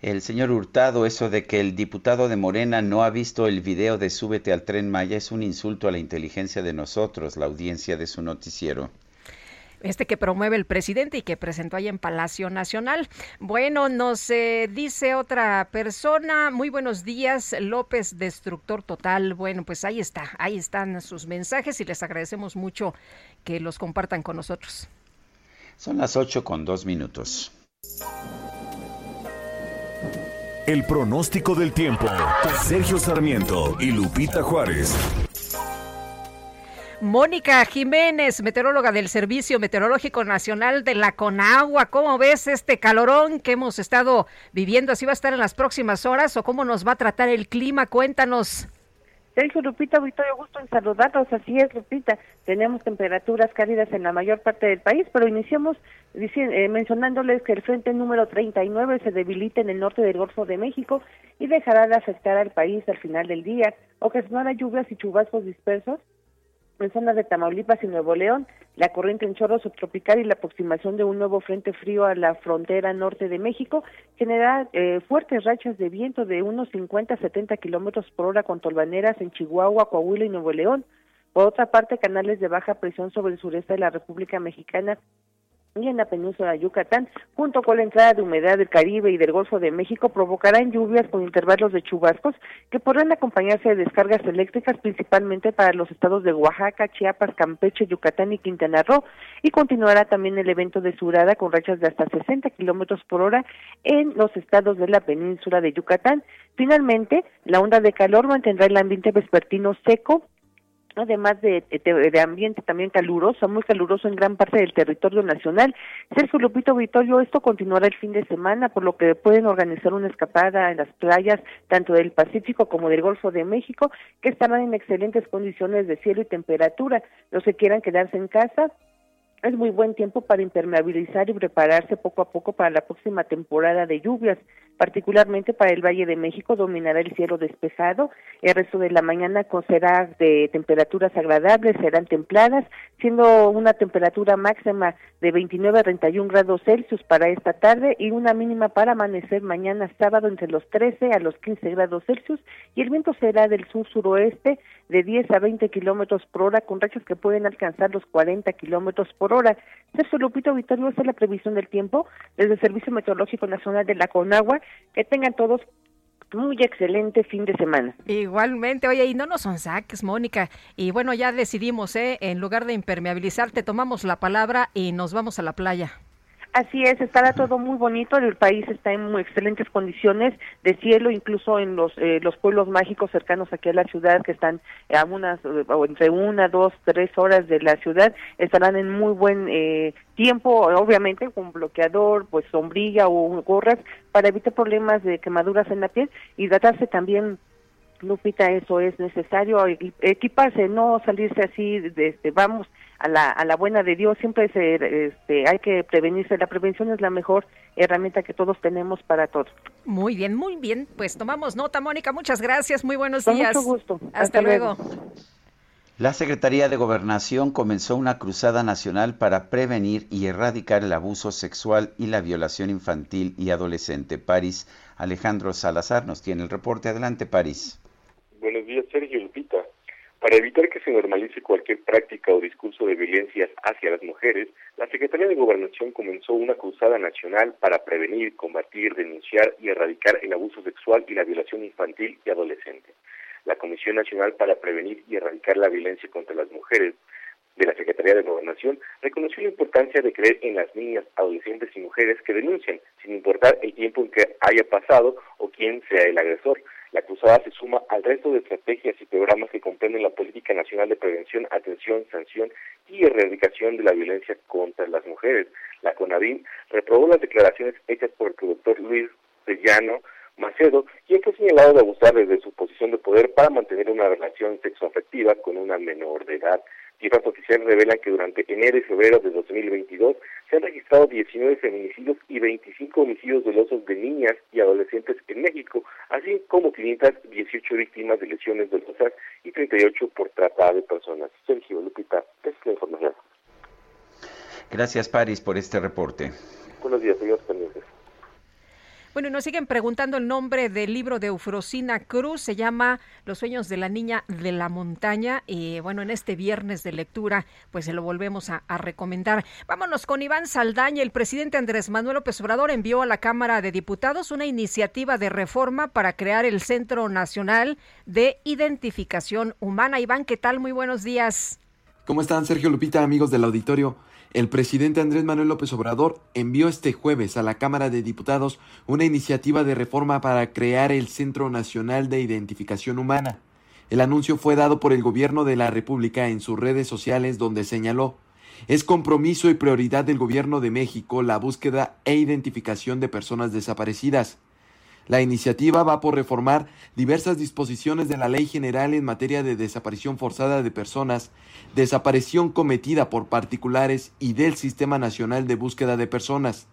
el señor Hurtado, eso de que el diputado de Morena no ha visto el video de Súbete al tren Maya es un insulto a la inteligencia de nosotros, la audiencia de su noticiero este que promueve el presidente y que presentó ahí en Palacio Nacional. Bueno, nos eh, dice otra persona, muy buenos días, López Destructor Total. Bueno, pues ahí está, ahí están sus mensajes y les agradecemos mucho que los compartan con nosotros. Son las ocho con dos minutos. El pronóstico del tiempo. Sergio Sarmiento y Lupita Juárez. Mónica Jiménez, meteoróloga del Servicio Meteorológico Nacional de la Conagua. ¿Cómo ves este calorón que hemos estado viviendo? ¿Así va a estar en las próximas horas o cómo nos va a tratar el clima? Cuéntanos. Sergio Lupita, Victorio, gusto en saludarlos. Así es, Lupita. Tenemos temperaturas cálidas en la mayor parte del país, pero iniciamos eh, mencionándoles que el frente número 39 se debilita en el norte del Golfo de México y dejará de afectar al país al final del día. Ocasionará lluvias y chubascos dispersos en zonas de Tamaulipas y Nuevo León, la corriente en chorro subtropical y la aproximación de un nuevo frente frío a la frontera norte de México generará eh, fuertes rachas de viento de unos 50 a 70 kilómetros por hora con tolvaneras en Chihuahua, Coahuila y Nuevo León. Por otra parte, canales de baja presión sobre el sureste de la República Mexicana y en la península de Yucatán, junto con la entrada de humedad del Caribe y del Golfo de México, provocarán lluvias con intervalos de chubascos que podrán acompañarse de descargas eléctricas principalmente para los estados de Oaxaca, Chiapas, Campeche, Yucatán y Quintana Roo, y continuará también el evento de surada con rachas de hasta 60 kilómetros por hora en los estados de la península de Yucatán. Finalmente, la onda de calor mantendrá el ambiente vespertino seco además de, de, ambiente también caluroso, muy caluroso en gran parte del territorio nacional. Sergio Lupito Vitorio, esto continuará el fin de semana, por lo que pueden organizar una escapada en las playas tanto del Pacífico como del Golfo de México, que estarán en excelentes condiciones de cielo y temperatura. Los que quieran quedarse en casa, es muy buen tiempo para impermeabilizar y prepararse poco a poco para la próxima temporada de lluvias, particularmente para el Valle de México dominará el cielo despejado, el resto de la mañana será de temperaturas agradables, serán templadas, siendo una temperatura máxima de 29 a 31 grados Celsius para esta tarde y una mínima para amanecer mañana sábado entre los 13 a los 15 grados Celsius. Y el viento será del sur-suroeste de 10 a 20 kilómetros por hora con rachas que pueden alcanzar los 40 kilómetros por hora. Sergio Lupito Victorio, esta es la previsión del tiempo desde el Servicio Meteorológico Nacional de la CONAGUA. Que tengan todos muy excelente fin de semana. Igualmente, oye, y no nos son saques, Mónica. Y bueno, ya decidimos, ¿eh? En lugar de impermeabilizar, te tomamos la palabra y nos vamos a la playa. Así es, estará todo muy bonito, el país está en muy excelentes condiciones de cielo, incluso en los eh, los pueblos mágicos cercanos aquí a la ciudad que están a unas o entre una, dos, tres horas de la ciudad, estarán en muy buen eh, tiempo, obviamente con bloqueador, pues sombrilla o gorras para evitar problemas de quemaduras en la piel y tratarse también Lupita, eso es necesario, equiparse, no salirse así, de, este, vamos a la, a la buena de Dios, siempre se, este, hay que prevenirse, la prevención es la mejor herramienta que todos tenemos para todo. Muy bien, muy bien, pues tomamos nota, Mónica, muchas gracias, muy buenos días. Con mucho gusto. Hasta, luego. La Secretaría de Gobernación comenzó una cruzada nacional para prevenir y erradicar el abuso sexual y la violación infantil y adolescente. París, Alejandro Salazar nos tiene el reporte. Adelante, París. Buenos días, Sergio Lupita. Para evitar que se normalice cualquier práctica o discurso de violencias hacia las mujeres, la Secretaría de Gobernación comenzó una cruzada nacional para prevenir, combatir, denunciar y erradicar el abuso sexual y la violación infantil y adolescente. La Comisión Nacional para Prevenir y Erradicar la Violencia contra las Mujeres de la Secretaría de Gobernación reconoció la importancia de creer en las niñas, adolescentes y mujeres que denuncian, sin importar el tiempo en que haya pasado o quién sea el agresor. La cruzada se suma al resto de estrategias y programas que comprenden la Política Nacional de Prevención, Atención, Sanción y Erradicación de la Violencia contra las Mujeres. La CONAVIM reprobó las declaraciones hechas por el productor Luis Sellano Macedo, quien fue señalado de abusar desde su posición de poder para mantener una relación sexoafectiva con una menor de edad. Cifras oficiales revelan que durante enero y febrero de 2022 se han registrado 19 feminicidios y 25 homicidios dolosos de niñas y adolescentes en México, así como 518 víctimas de lesiones dolosas y 38 por trata de personas. Sergio Lupita, es la información. Gracias, Paris, por este reporte. Buenos días, señores pendientes. Bueno, nos siguen preguntando el nombre del libro de Eufrosina Cruz, se llama Los sueños de la niña de la montaña y bueno, en este viernes de lectura pues se lo volvemos a, recomendar. Vámonos con Iván Saldaña, el presidente Andrés Manuel López Obrador envió a la Cámara de Diputados una iniciativa de reforma para crear el Centro Nacional de Identificación Humana. Iván, ¿qué tal? Muy buenos días. ¿Cómo están, Sergio Lupita, amigos del auditorio? El presidente Andrés Manuel López Obrador envió este jueves a la Cámara de Diputados una iniciativa de reforma para crear el Centro Nacional de Identificación Humana. El anuncio fue dado por el gobierno de la República en sus redes sociales donde señaló es compromiso y prioridad del gobierno de México la búsqueda e identificación de personas desaparecidas. La iniciativa va por reformar diversas disposiciones de la Ley General en materia de desaparición forzada de personas, desaparición cometida por particulares y del Sistema Nacional de Búsqueda de Personas.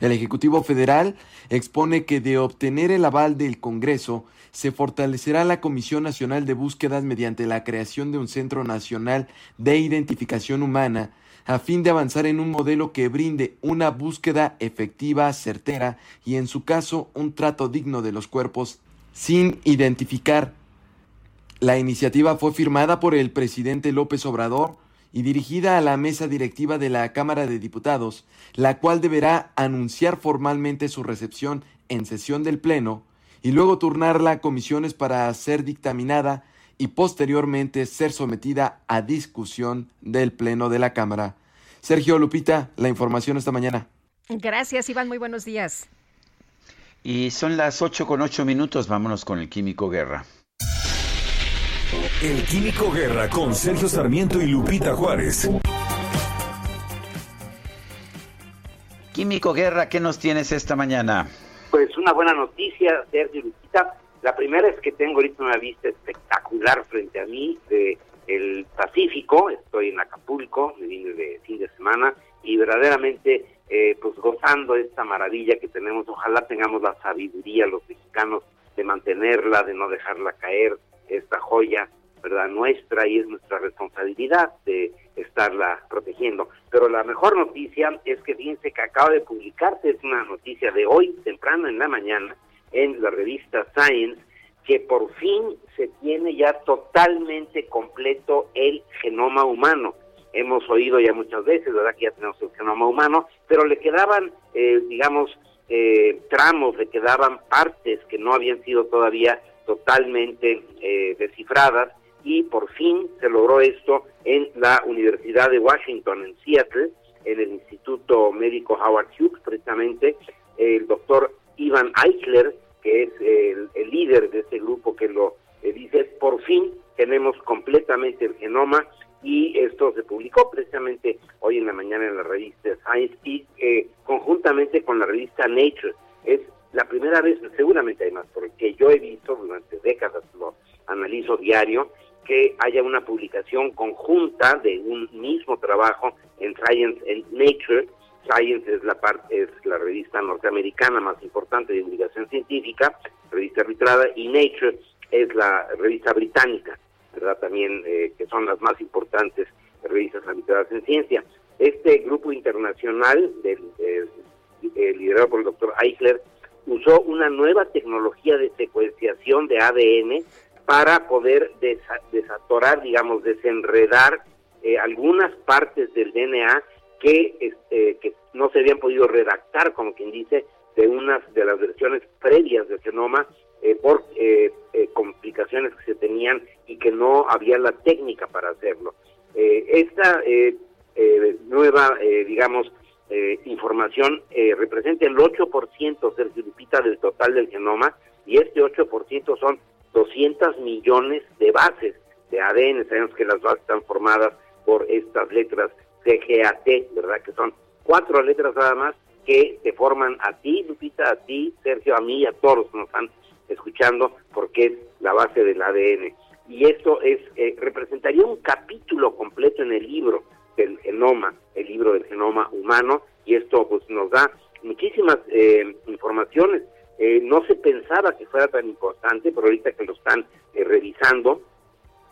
El Ejecutivo Federal expone que de obtener el aval del Congreso, se fortalecerá la Comisión Nacional de Búsquedas mediante la creación de un Centro Nacional de Identificación Humana a fin de avanzar en un modelo que brinde una búsqueda efectiva, certera y en su caso un trato digno de los cuerpos sin identificar. La iniciativa fue firmada por el presidente López Obrador y dirigida a la mesa directiva de la Cámara de Diputados, la cual deberá anunciar formalmente su recepción en sesión del Pleno y luego turnarla a comisiones para ser dictaminada y posteriormente ser sometida a discusión del Pleno de la Cámara. Sergio Lupita, la información esta mañana. Gracias, Iván. Muy buenos días. Y son las 8 con 8 minutos. Vámonos con el Químico Guerra. El Químico Guerra con Sergio Sarmiento y Lupita Juárez. Químico Guerra, ¿qué nos tienes esta mañana? Pues una buena noticia, Sergio Lupita. La primera es que tengo ahorita una vista espectacular frente a mí de el Pacífico. Estoy en Acapulco, me vine de fin de semana y verdaderamente eh, pues gozando esta maravilla que tenemos. Ojalá tengamos la sabiduría los mexicanos de mantenerla, de no dejarla caer, esta joya, ¿verdad? Nuestra y es nuestra responsabilidad de estarla protegiendo. Pero la mejor noticia es que fíjense que acaba de publicarse, es una noticia de hoy, temprano en la mañana, en la revista Science, que por fin se tiene ya totalmente completo el genoma humano. Hemos oído ya muchas veces, ¿verdad? Que ya tenemos el genoma humano, pero le quedaban, eh, digamos, eh, tramos, le quedaban partes que no habían sido todavía totalmente eh, descifradas y por fin se logró esto en la Universidad de Washington, en Seattle, en el Instituto Médico Howard Hughes, precisamente el doctor Ivan Eichler, que es el, líder de este grupo que lo eh, dice, por fin tenemos completamente el genoma y esto se publicó precisamente hoy en la mañana en la revista Science y eh, conjuntamente con la revista Nature. Es la primera vez, seguramente hay más, porque yo he visto durante décadas, lo analizo diario, que haya una publicación conjunta de un mismo trabajo en Science and Nature. Science es la parte es la revista norteamericana más importante de divulgación científica, revista arbitrada, y Nature es la revista británica. ¿verdad? También eh, que son las más importantes revistas arbitradas en ciencia. Este grupo internacional, del, eh, liderado por el doctor Eichler, usó una nueva tecnología de secuenciación de ADN para poder desatorar, digamos, desenredar eh, algunas partes del DNA que, este, que no se habían podido redactar, como quien dice, de unas de las versiones previas del genoma eh, por eh, eh, complicaciones que se tenían y que no había la técnica para hacerlo. esta nueva, digamos, información representa el 8%, Sergio Lupita, del total del genoma, y este 8% son 200 millones de bases de ADN. Sabemos que las bases están formadas por estas letras CGAT, ¿verdad? Que son cuatro letras nada más que te forman a ti, Lupita, a ti, Sergio, a mí, a todos que nos están escuchando, porque es la base del ADN. Y esto es eh, representaría un capítulo completo en el libro del genoma, el libro del genoma humano, y esto pues nos da muchísimas eh, informaciones. Eh, no se pensaba que fuera tan importante, pero ahorita que lo están revisando,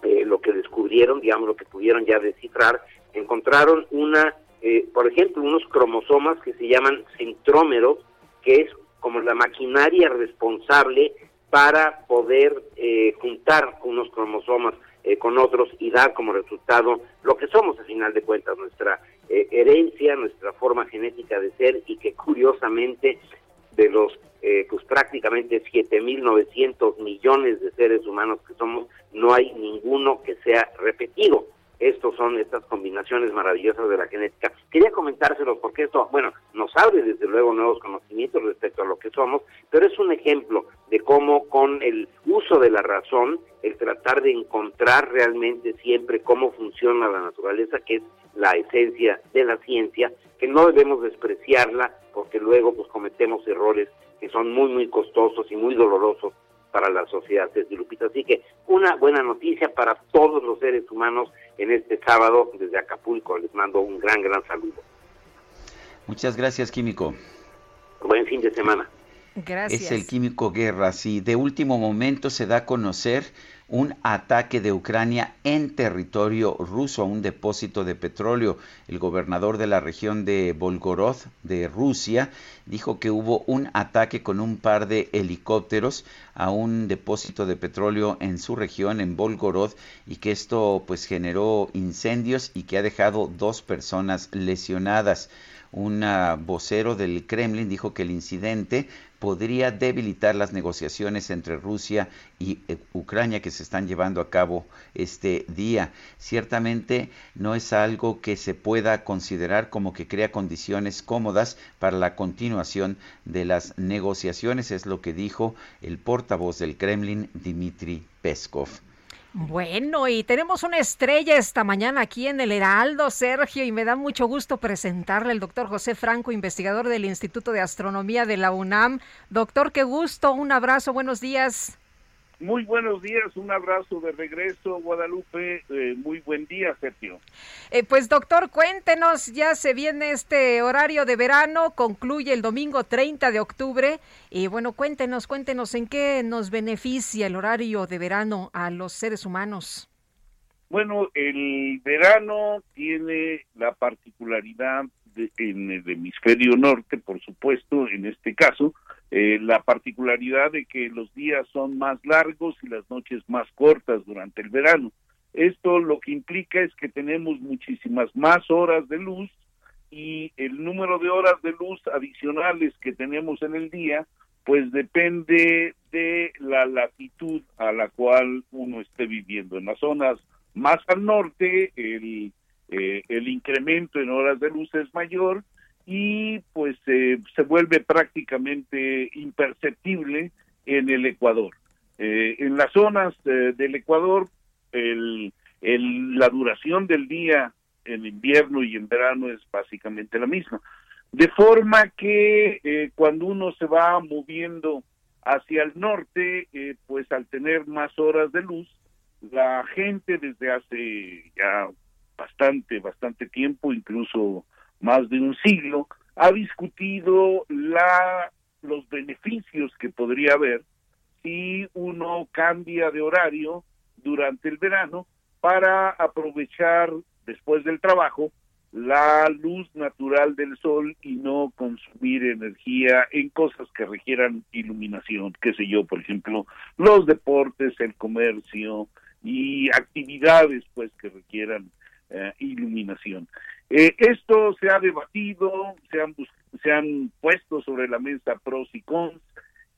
lo que descubrieron, digamos, lo que pudieron ya descifrar, encontraron una, por ejemplo, unos cromosomas que se llaman centrómeros, que es como la maquinaria responsable para poder eh, juntar unos cromosomas eh, con otros y dar como resultado lo que somos a final de cuentas, nuestra eh, herencia, nuestra forma genética de ser y que curiosamente de los pues prácticamente 7.900 millones de seres humanos que somos, no hay ninguno que sea repetido. Estos son estas combinaciones maravillosas de la genética. Quería comentárselos porque esto, bueno, nos abre desde luego nuevos conocimientos respecto a lo que somos, pero es un ejemplo de cómo con el uso de la razón, el tratar de encontrar realmente siempre cómo funciona la naturaleza, que es la esencia de la ciencia, que no debemos despreciarla porque luego pues cometemos errores que son muy muy costosos y muy dolorosos para la sociedad, de Lupita. Así que una buena noticia para todos los seres humanos en este sábado desde Acapulco. Les mando un gran, gran saludo. Muchas gracias, Químico. Buen fin de semana. Gracias. Es el Químico Guerra. Sí, de último momento se da a conocer un ataque de Ucrania en territorio ruso a un depósito de petróleo. El gobernador de la región de Volgorod de Rusia dijo que hubo un ataque con un par de helicópteros a un depósito de petróleo en su región en Volgorod y que esto pues generó incendios y que ha dejado dos personas lesionadas. Un vocero del Kremlin dijo que el incidente podría debilitar las negociaciones entre Rusia y eh, Ucrania que se están llevando a cabo este día. Ciertamente no es algo que se pueda considerar como que crea condiciones cómodas para la continuación de las negociaciones, es lo que dijo el portavoz del Kremlin, Dmitry Peskov. Bueno, y tenemos una estrella esta mañana aquí en el Heraldo, Sergio, y me da mucho gusto presentarle al doctor José Franco, investigador del Instituto de Astronomía de la UNAM. Doctor, qué gusto, un abrazo, buenos días. Muy buenos días, un abrazo de regreso, Guadalupe. Eh, muy buen día, Sergio. Eh, pues doctor, cuéntenos, ya se viene este horario de verano, concluye el domingo 30 de octubre. Y bueno, cuéntenos, cuéntenos en qué nos beneficia el horario de verano a los seres humanos. Bueno, el verano tiene la particularidad en el hemisferio norte, por supuesto, en este caso, eh, la particularidad de que los días son más largos y las noches más cortas durante el verano. Esto lo que implica es que tenemos muchísimas más horas de luz y el número de horas de luz adicionales que tenemos en el día pues depende de la latitud a la cual uno esté viviendo. En las zonas más al norte el, eh, el incremento en horas de luz es mayor y pues eh, se vuelve prácticamente imperceptible en el Ecuador. Eh, en las zonas eh, del Ecuador, el, la duración del día en invierno y en verano es básicamente la misma. De forma que cuando uno se va moviendo hacia el norte, pues al tener más horas de luz, la gente desde hace ya bastante, bastante tiempo, incluso más de un siglo, ha discutido la, los beneficios que podría haber si uno cambia de horario durante el verano para aprovechar después del trabajo la luz natural del sol y no consumir energía en cosas que requieran iluminación, qué sé yo, por ejemplo, los deportes, el comercio y actividades pues que requieran eh, iluminación. Eh, esto se ha debatido, se han, se han puesto sobre la mesa pros y cons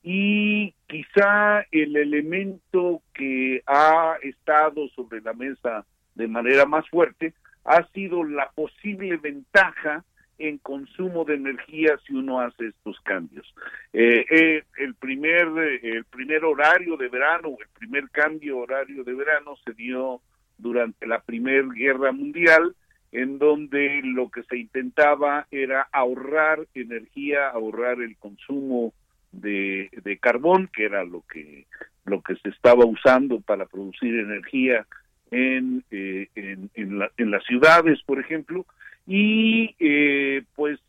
y quizá el elemento que ha estado sobre la mesa de manera más fuerte ha sido la posible ventaja en consumo de energía si uno hace estos cambios. Eh, el primer el primer horario de verano, el primer cambio horario de verano se dio durante la Primera Guerra Mundial, en donde lo que se intentaba era ahorrar energía, ahorrar el consumo de, carbón, que era lo que lo que se estaba usando para producir energía en, eh, en, las ciudades, por ejemplo, y eh, pues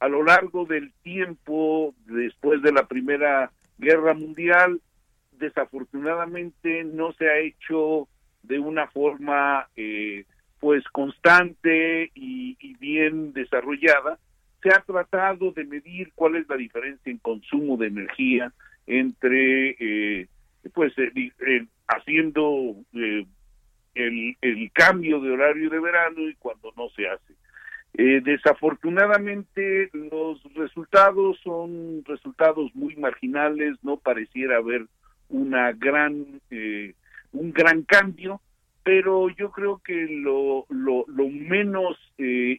a lo largo del tiempo, después de la Primera Guerra Mundial, desafortunadamente no se ha hecho de una forma eh, pues constante y, bien desarrollada, se ha tratado de medir cuál es la diferencia en consumo de energía entre eh, pues haciendo eh, el, el, cambio de horario de verano y cuando no se hace. desafortunadamente los resultados son resultados muy marginales, no pareciera haber una gran eh, un gran cambio, pero yo creo que lo, lo, lo menos eh,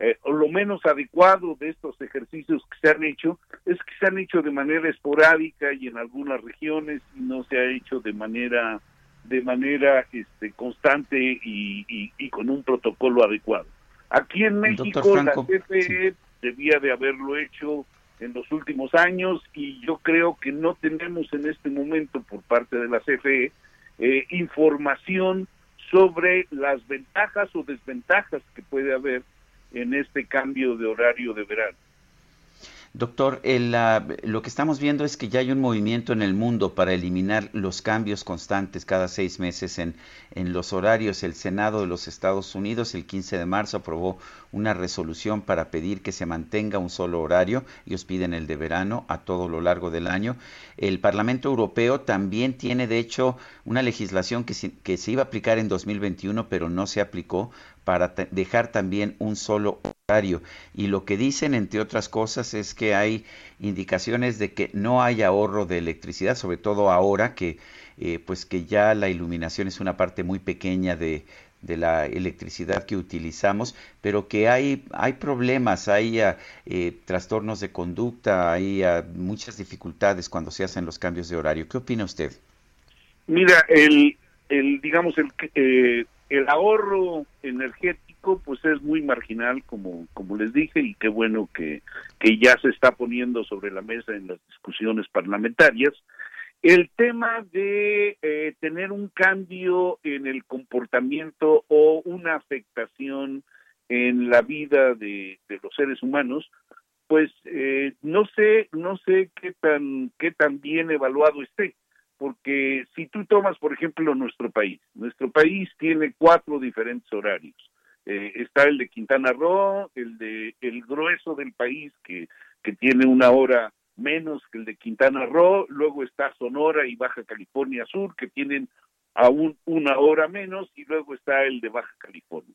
eh, o lo menos adecuado de estos ejercicios que se han hecho es que se han hecho de manera esporádica y en algunas regiones y no se ha hecho de manera de manera este constante y, y, con un protocolo adecuado. Aquí en México la CFE debía de haberlo hecho en los últimos años y yo creo que no tenemos en este momento por parte de la CFE eh, información sobre las ventajas o desventajas que puede haber en este cambio de horario de verano. Doctor, lo que estamos viendo es que ya hay un movimiento en el mundo para eliminar los cambios constantes cada seis meses en, en los horarios. El Senado de los Estados Unidos el 15 de marzo aprobó una resolución para pedir que se mantenga un solo horario. Ellos piden el de verano a todo lo largo del año. El Parlamento Europeo también tiene, de hecho, una legislación que que se iba a aplicar en 2021, pero no se aplicó para dejar también un solo horario. Y lo que dicen, entre otras cosas, es que hay indicaciones de que no hay ahorro de electricidad, sobre todo ahora que, eh, pues que ya la iluminación es una parte muy pequeña de, de la electricidad que utilizamos, pero que hay, hay problemas, hay eh, trastornos de conducta, hay ah, muchas dificultades cuando se hacen los cambios de horario. ¿Qué opina usted? Mira, el, el digamos el eh, el ahorro energético pues es muy marginal como como les dije y qué bueno que que ya se está poniendo sobre la mesa en las discusiones parlamentarias el tema de eh, tener un cambio en el comportamiento o una afectación en la vida de, los seres humanos, pues eh, no sé, no sé qué tan, qué tan bien evaluado esté, porque si tú tomas, por ejemplo, nuestro país, nuestro país tiene cuatro diferentes horarios. Eh, está el de Quintana Roo, el de el grueso del país que, que tiene una hora menos que el de Quintana Roo, luego está Sonora y Baja California Sur, que tienen aún una hora menos, y luego está el de Baja California.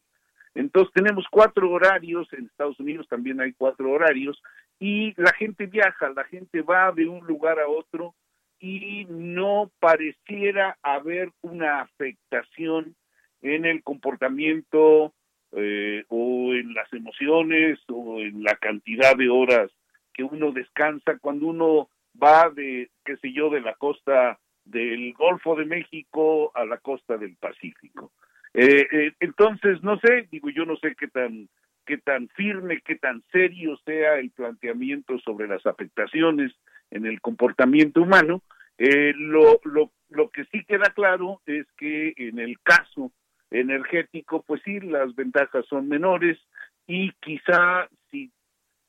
Entonces tenemos cuatro horarios, en Estados Unidos también hay cuatro horarios, y la gente viaja, la gente va de un lugar a otro y no pareciera haber una afectación en el comportamiento eh, o en las emociones o en la cantidad de horas que uno descansa cuando uno va de, qué sé yo, de la costa del Golfo de México a la costa del Pacífico. Eh, eh, entonces, no sé, digo, yo no sé qué tan, qué tan firme, qué tan serio sea el planteamiento sobre las afectaciones en el comportamiento humano. Eh, lo, lo, lo que sí queda claro es que en el caso energético, pues sí, las ventajas son menores y quizá si,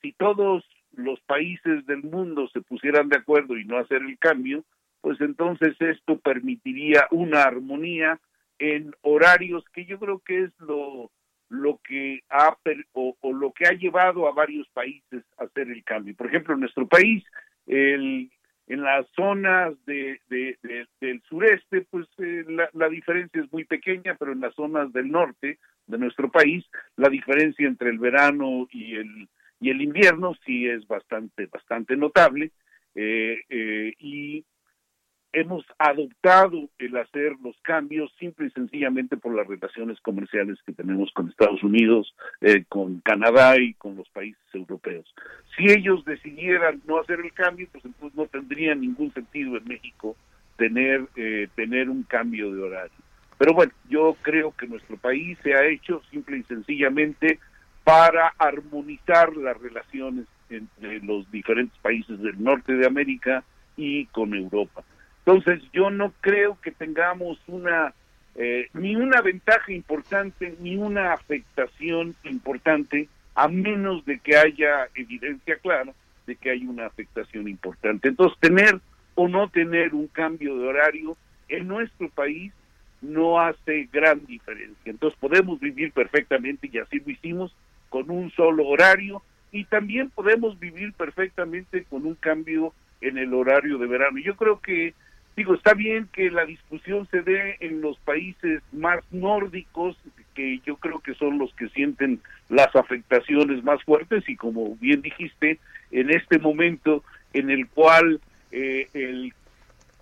si todos los países del mundo se pusieran de acuerdo y no hacer el cambio, pues entonces esto permitiría una armonía en horarios que yo creo que es lo lo que ha o, lo que ha llevado a varios países a hacer el cambio. Por ejemplo, en nuestro país, el, en las zonas de, del sureste, pues eh, la, la, diferencia es muy pequeña, pero en las zonas del norte de nuestro país, la diferencia entre el verano y el y el invierno sí es bastante, bastante notable eh, eh, y hemos adoptado el hacer los cambios simple y sencillamente por las relaciones comerciales que tenemos con Estados Unidos, eh, con Canadá y con los países europeos. Si ellos decidieran no hacer el cambio, pues entonces no tendría ningún sentido en México tener, tener un cambio de horario. Pero bueno, yo creo que nuestro país se ha hecho simple y sencillamente para armonizar las relaciones entre los diferentes países del norte de América y con Europa. Entonces yo no creo que tengamos una eh, ni una ventaja importante ni una afectación importante a menos de que haya evidencia clara de que hay una afectación importante. Entonces tener o no tener un cambio de horario en nuestro país no hace gran diferencia. Entonces podemos vivir perfectamente y así lo hicimos con un solo horario y también podemos vivir perfectamente con un cambio en el horario de verano. Yo creo que, digo, está bien que la discusión se dé en los países más nórdicos, que yo creo que son los que sienten las afectaciones más fuertes y como bien dijiste, en este momento en el cual eh, el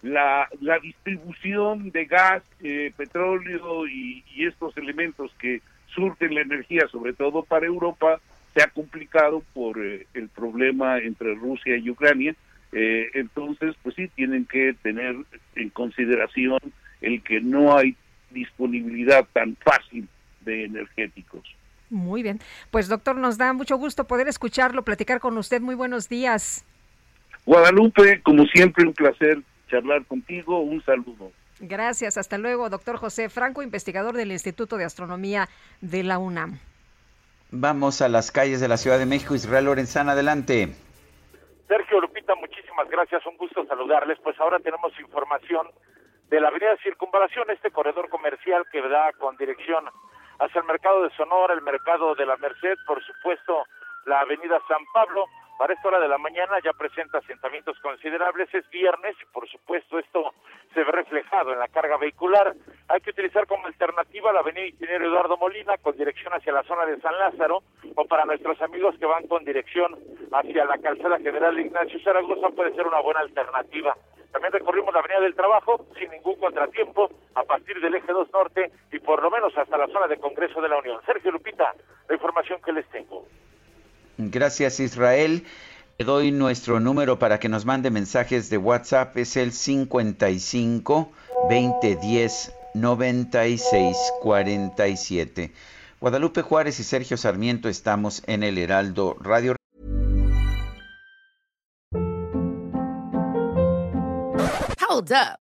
la, la distribución de gas, eh, petróleo y, estos elementos que surten la energía, sobre todo para Europa, se ha complicado por eh, el problema entre Rusia y Ucrania. Eh, entonces, pues sí, tienen que tener en consideración el que no hay disponibilidad tan fácil de energéticos. Muy bien. Pues doctor, nos da mucho gusto poder escucharlo, platicar con usted. Muy buenos días. Guadalupe, como siempre, un placer charlar contigo. Un saludo. Gracias, hasta luego, doctor José Franco, investigador del Instituto de Astronomía de la UNAM. Vamos a las calles de la Ciudad de México. Israel Lorenzana, adelante. Sergio Lupita, muchísimas gracias, un gusto saludarles. Pues ahora tenemos información de la avenida Circunvalación, este corredor comercial que da con dirección hacia el mercado de Sonora, el mercado de la Merced, por supuesto, la avenida San Pablo para esta hora de la mañana ya presenta asentamientos considerables, es viernes y por supuesto esto se ve reflejado en la carga vehicular. Hay que utilizar como alternativa la avenida Ingeniero Eduardo Molina con dirección hacia la zona de San Lázaro o para nuestros amigos que van con dirección hacia la calzada general Ignacio Zaragoza puede ser una buena alternativa. También recorrimos la Avenida del Trabajo sin ningún contratiempo a partir del eje 2 norte y por lo menos hasta la zona de Congreso de la Unión. Sergio Lupita, la información que les tengo. Gracias Israel. Le doy nuestro número para que nos mande mensajes de WhatsApp. Es el 55 2010 9647. Guadalupe Juárez y Sergio Sarmiento estamos en el Heraldo Radio. Hold up.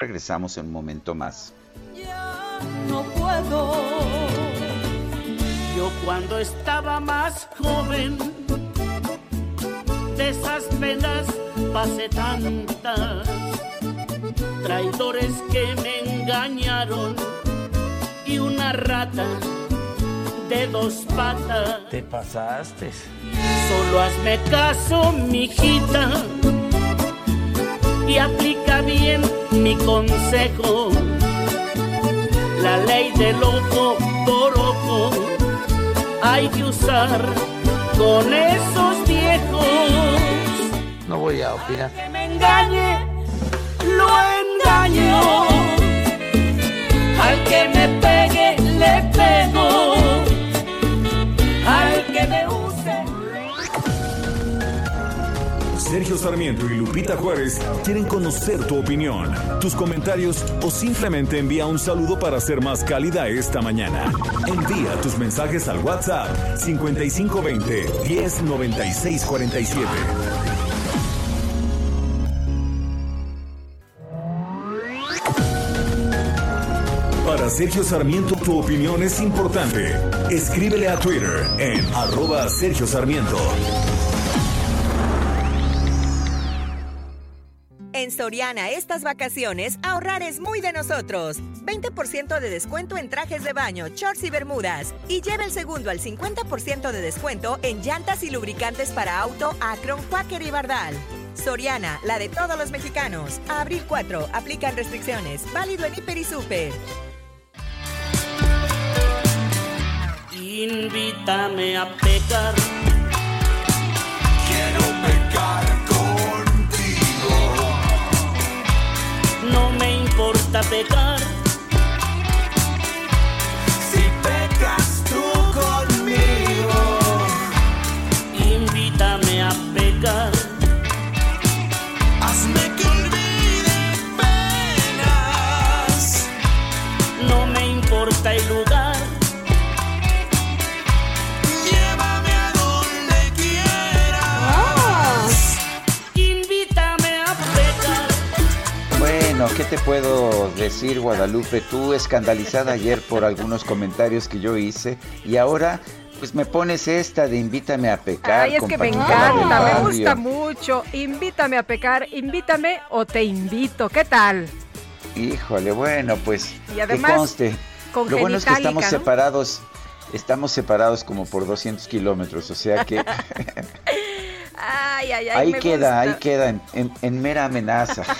Regresamos en un momento más. no puedo. Yo cuando estaba más joven, de esas penas pasé tantas, traidores que me engañaron y una rata de dos patas. Te pasaste. Solo hazme caso, mijita, y aplica bien mi consejo la ley del ojo por ojo hay que usar con esos viejos. No voy a opinar. Que me engañe, lo engaño. Sergio Sarmiento y Lupita Juárez quieren conocer tu opinión, tus comentarios o simplemente envía un saludo para ser más cálida esta mañana. Envía tus mensajes al WhatsApp 5520 109647. Para Sergio Sarmiento tu opinión es importante. Escríbele a Twitter en arroba Sergio Sarmiento. En Soriana estas vacaciones, ahorrar es muy de nosotros. 20% de descuento en trajes de baño, shorts y bermudas. Y lleva el segundo al 50% de descuento en llantas y lubricantes para auto Acron, Quaker y Bardal. Soriana, la de todos los mexicanos. Abril 4, aplican restricciones. Válido en Hiper y Super. Invítame a pecar. Quiero pecar contigo. Importa pecar. Si pecas tú conmigo. Invítame a pecar. ¿Qué te puedo decir, Guadalupe? Tú escandalizada ayer por algunos comentarios que yo hice y ahora pues me pones esta de invítame a pecar. Ay, es que me encanta, me gusta mucho. Invítame a pecar, invítame o te invito. ¿Qué tal? Híjole, bueno, pues Y además, que conste. con Lo bueno es que estamos separados, estamos separados como por 200 kilómetros, o sea que Ay, ay, ay. ahí me queda, gusta. ahí queda en, en- en mera amenaza.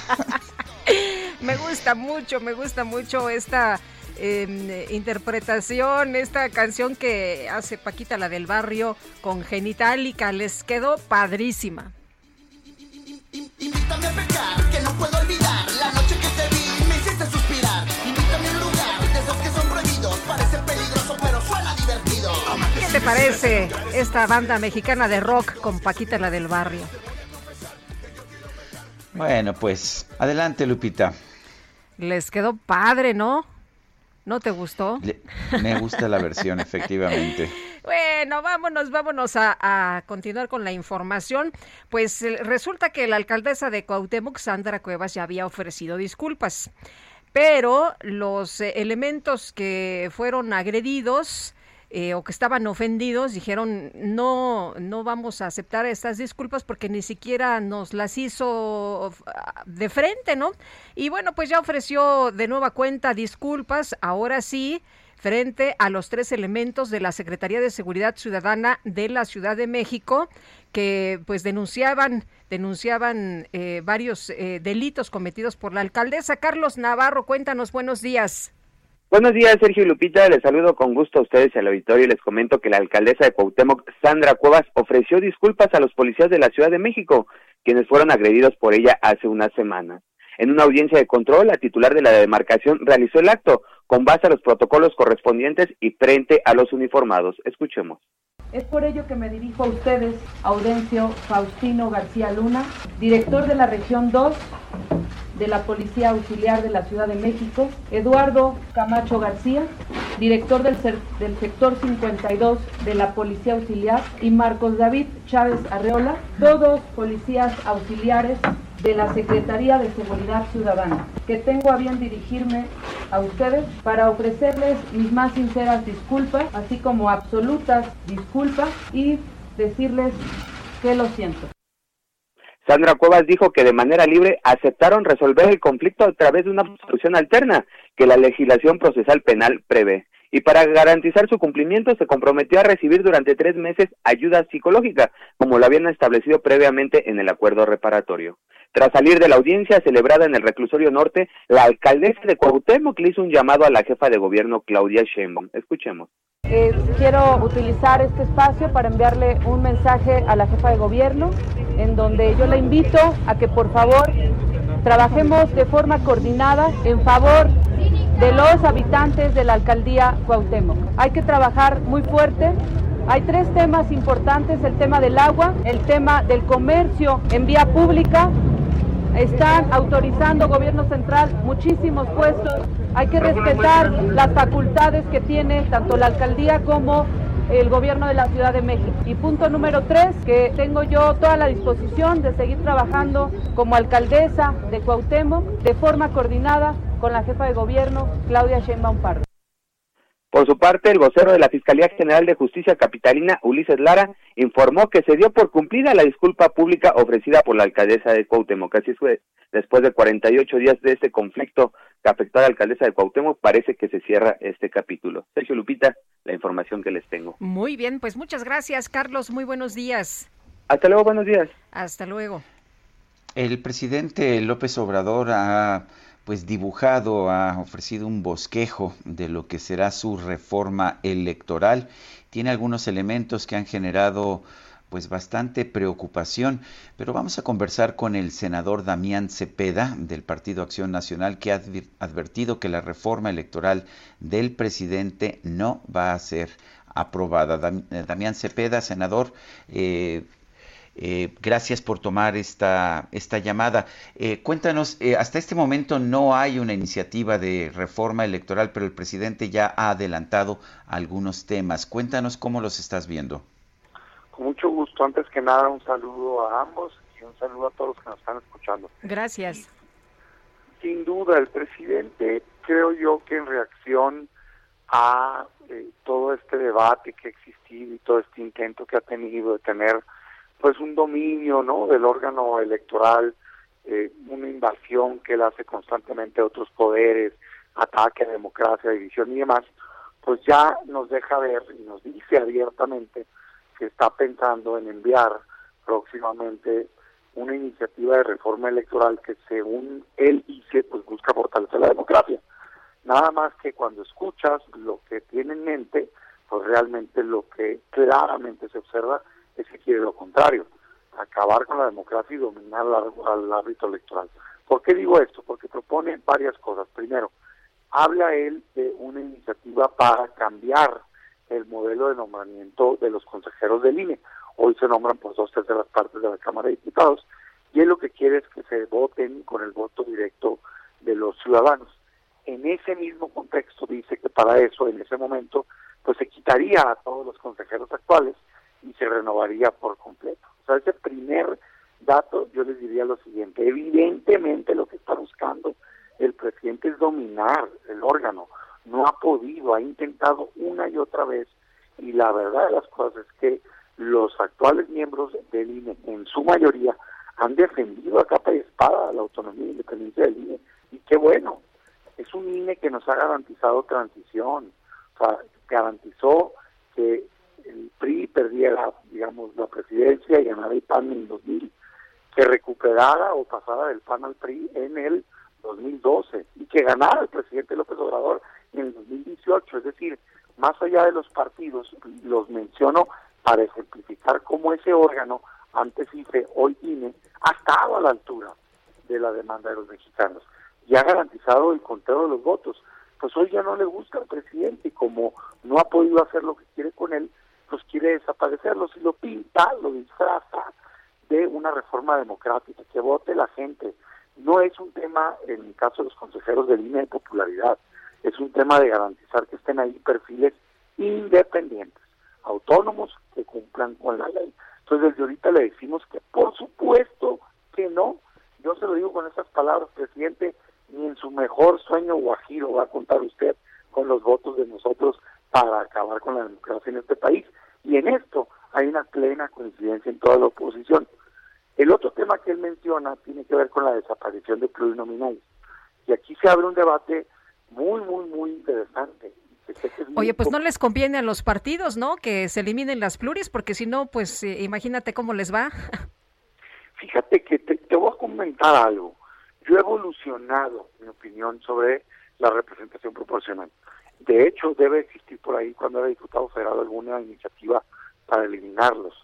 Me gusta mucho, me gusta mucho esta eh, interpretación, esta canción que hace Paquita, la del barrio, con Genitalica. Les quedó padrísima. Invítame a pecar, que no puedo olvidar La noche que te vi me hiciste suspirar Invítame a un lugar de esos que son prohibidos Parece peligroso pero suena divertido ¿Qué te parece esta banda mexicana de rock con Paquita, la del barrio? Bueno, pues adelante, Lupita. Les quedó padre, ¿no? ¿No te gustó? Le- me gusta la versión, efectivamente. Bueno, vámonos, vámonos a, a continuar con la información. Pues eh, resulta que la alcaldesa de Cuauhtémoc, Sandra Cuevas, ya había ofrecido disculpas, pero los eh, elementos que fueron agredidos eh, o que estaban ofendidos dijeron no, no vamos a aceptar estas disculpas porque ni siquiera nos las hizo ah, de frente, ¿no? Y bueno, pues ya ofreció de nueva cuenta disculpas, ahora sí frente a los tres elementos de la Secretaría de Seguridad Ciudadana de la Ciudad de México que pues denunciaban denunciaban eh, varios eh, delitos cometidos por la alcaldesa Carlos Navarro cuéntanos buenos días Buenos días, Sergio Lupita. Les saludo con gusto a ustedes y al auditorio y les comento que la alcaldesa de Cuauhtémoc, Sandra Cuevas, ofreció disculpas a los policías de la Ciudad de México, quienes fueron agredidos por ella hace una semana. En una audiencia de control, la titular de la demarcación realizó el acto con base a los protocolos correspondientes y frente a los uniformados. Escuchemos. Es por ello que me dirijo a ustedes, Audencio Faustino García Luna, director de la región 2 de la Policía Auxiliar de la Ciudad de México, Eduardo Camacho García, director del, del, sector 52 de la Policía Auxiliar, y Marcos David Chávez Arreola, todos policías auxiliares de la Secretaría de Seguridad Ciudadana, que tengo a bien dirigirme a ustedes para ofrecerles mis más sinceras disculpas, así como absolutas disculpas y decirles que lo siento. Sandra Cuevas dijo que de manera libre aceptaron resolver el conflicto a través de una solución alterna que la legislación procesal penal prevé. Y para garantizar su cumplimiento se comprometió a recibir durante tres meses ayuda psicológica, como lo habían establecido previamente en el acuerdo reparatorio. Tras salir de la audiencia celebrada en el reclusorio norte, la alcaldesa de Cuauhtémoc hizo un llamado a la jefa de gobierno Claudia Sheinbaum. Escuchemos. Eh, quiero utilizar este espacio para enviarle un mensaje a la jefa de gobierno, en donde yo la invito a que por favor trabajemos de forma coordinada en favor de los habitantes de la alcaldía Cuauhtémoc. Hay que trabajar muy fuerte hay tres temas importantes, el tema del agua, el tema del comercio en vía pública. Están autorizando gobierno central muchísimos puestos. Hay que respetar las facultades que tiene tanto la alcaldía como el gobierno de la Ciudad de México. Y punto número tres, que tengo yo toda la disposición de seguir trabajando como alcaldesa de Cuauhtémoc de forma coordinada con la jefa de gobierno, Claudia Sheinbaum Pardo. Por su parte, el vocero de la Fiscalía General de Justicia Capitalina, Ulises Lara, informó que se dio por cumplida la disculpa pública ofrecida por la alcaldesa de Cuauhtémoc. Así fue, después de 48 días de este conflicto que afectó a la alcaldesa de Cuauhtémoc, parece que se cierra este capítulo. Sergio Lupita, la información que les tengo. Muy bien, pues muchas gracias, Carlos. Muy buenos días. Hasta luego, buenos días. Hasta luego. El presidente López Obrador ha pues dibujado, ha ofrecido un bosquejo de lo que será su reforma electoral. Tiene algunos elementos que han generado pues bastante preocupación, pero vamos a conversar con el senador Damián Cepeda del Partido Acción Nacional que ha advertido que la reforma electoral del presidente no va a ser aprobada. Eh, Damián Cepeda, senador, eh, eh, gracias por tomar esta, esta llamada. Eh, cuéntanos, eh, hasta este momento no hay una iniciativa de reforma electoral, pero el presidente ya ha adelantado algunos temas. Cuéntanos cómo los estás viendo. Con mucho gusto. Antes que nada, un saludo a ambos y un saludo a todos los que nos están escuchando. Gracias. Sin duda, el presidente, creo yo que en reacción a todo este debate que ha existido y todo este intento que ha tenido de tener pues un dominio no del órgano electoral eh, una invasión que él hace constantemente a otros poderes ataque a democracia división y demás pues ya nos deja ver y nos dice abiertamente que está pensando en enviar próximamente una iniciativa de reforma electoral que según él dice pues busca fortalecer la democracia. Nada más que cuando escuchas lo que tiene en mente pues realmente lo que claramente se observa es que quiere lo contrario, acabar con la democracia y dominar al árbitro electoral. ¿Por qué digo esto? Porque propone varias cosas. Primero, habla él de una iniciativa para cambiar el modelo de nombramiento de los consejeros del INE. Hoy se nombran por dos terceras partes de la Cámara de Diputados y él lo que quiere es que se voten con el voto directo de los ciudadanos. En ese mismo contexto dice que para eso, en ese momento, pues se quitaría a todos los consejeros actuales y se renovaría por completo. O sea, ese primer dato yo les diría lo siguiente, evidentemente lo que está buscando el presidente es dominar el órgano, no ha podido, ha intentado una y otra vez y la verdad de las cosas es que los actuales miembros del INE en su mayoría han defendido a capa y espada la autonomía e independencia del INE y qué bueno, es un INE que nos ha garantizado transición, o sea, garantizó que el PRI perdiera, digamos, la presidencia y ganara el PAN en 2000, que recuperara o pasara del PAN al PRI en el 2012 y que ganara el presidente López Obrador en el 2018. Es decir, más allá de los partidos, los menciono para ejemplificar cómo ese órgano, antes IFE, hoy INE, ha estado a la altura de la demanda de los mexicanos y ha garantizado el conteo de los votos. Pues hoy ya no le gusta al presidente y como no ha podido hacer lo que quiere con él, pues quiere desaparecerlo. Si lo pinta, lo disfraza de una reforma democrática, que vote la gente. No es un tema, en el caso de los consejeros de línea de popularidad, es un tema de garantizar que estén ahí perfiles independientes, autónomos, que cumplan con la ley. Entonces desde ahorita le decimos que por supuesto que no, yo se lo digo con esas palabras, presidente, ni en su mejor sueño guajiro va a contar usted con los votos de nosotros para acabar con la democracia en este país. Y en esto hay una plena coincidencia en toda la oposición. El otro tema que él menciona tiene que ver con la desaparición de plurinominales. Y aquí se abre un debate muy, muy, muy interesante. Oye, pues no les conviene a los partidos, ¿no? Que se eliminen las pluris, porque si no, pues eh, imagínate cómo les va. Fíjate que te, te voy a comentar algo. Yo he evolucionado mi opinión sobre la representación proporcional. De hecho, debe existir por ahí, cuando era diputado federal, alguna iniciativa para eliminarlos.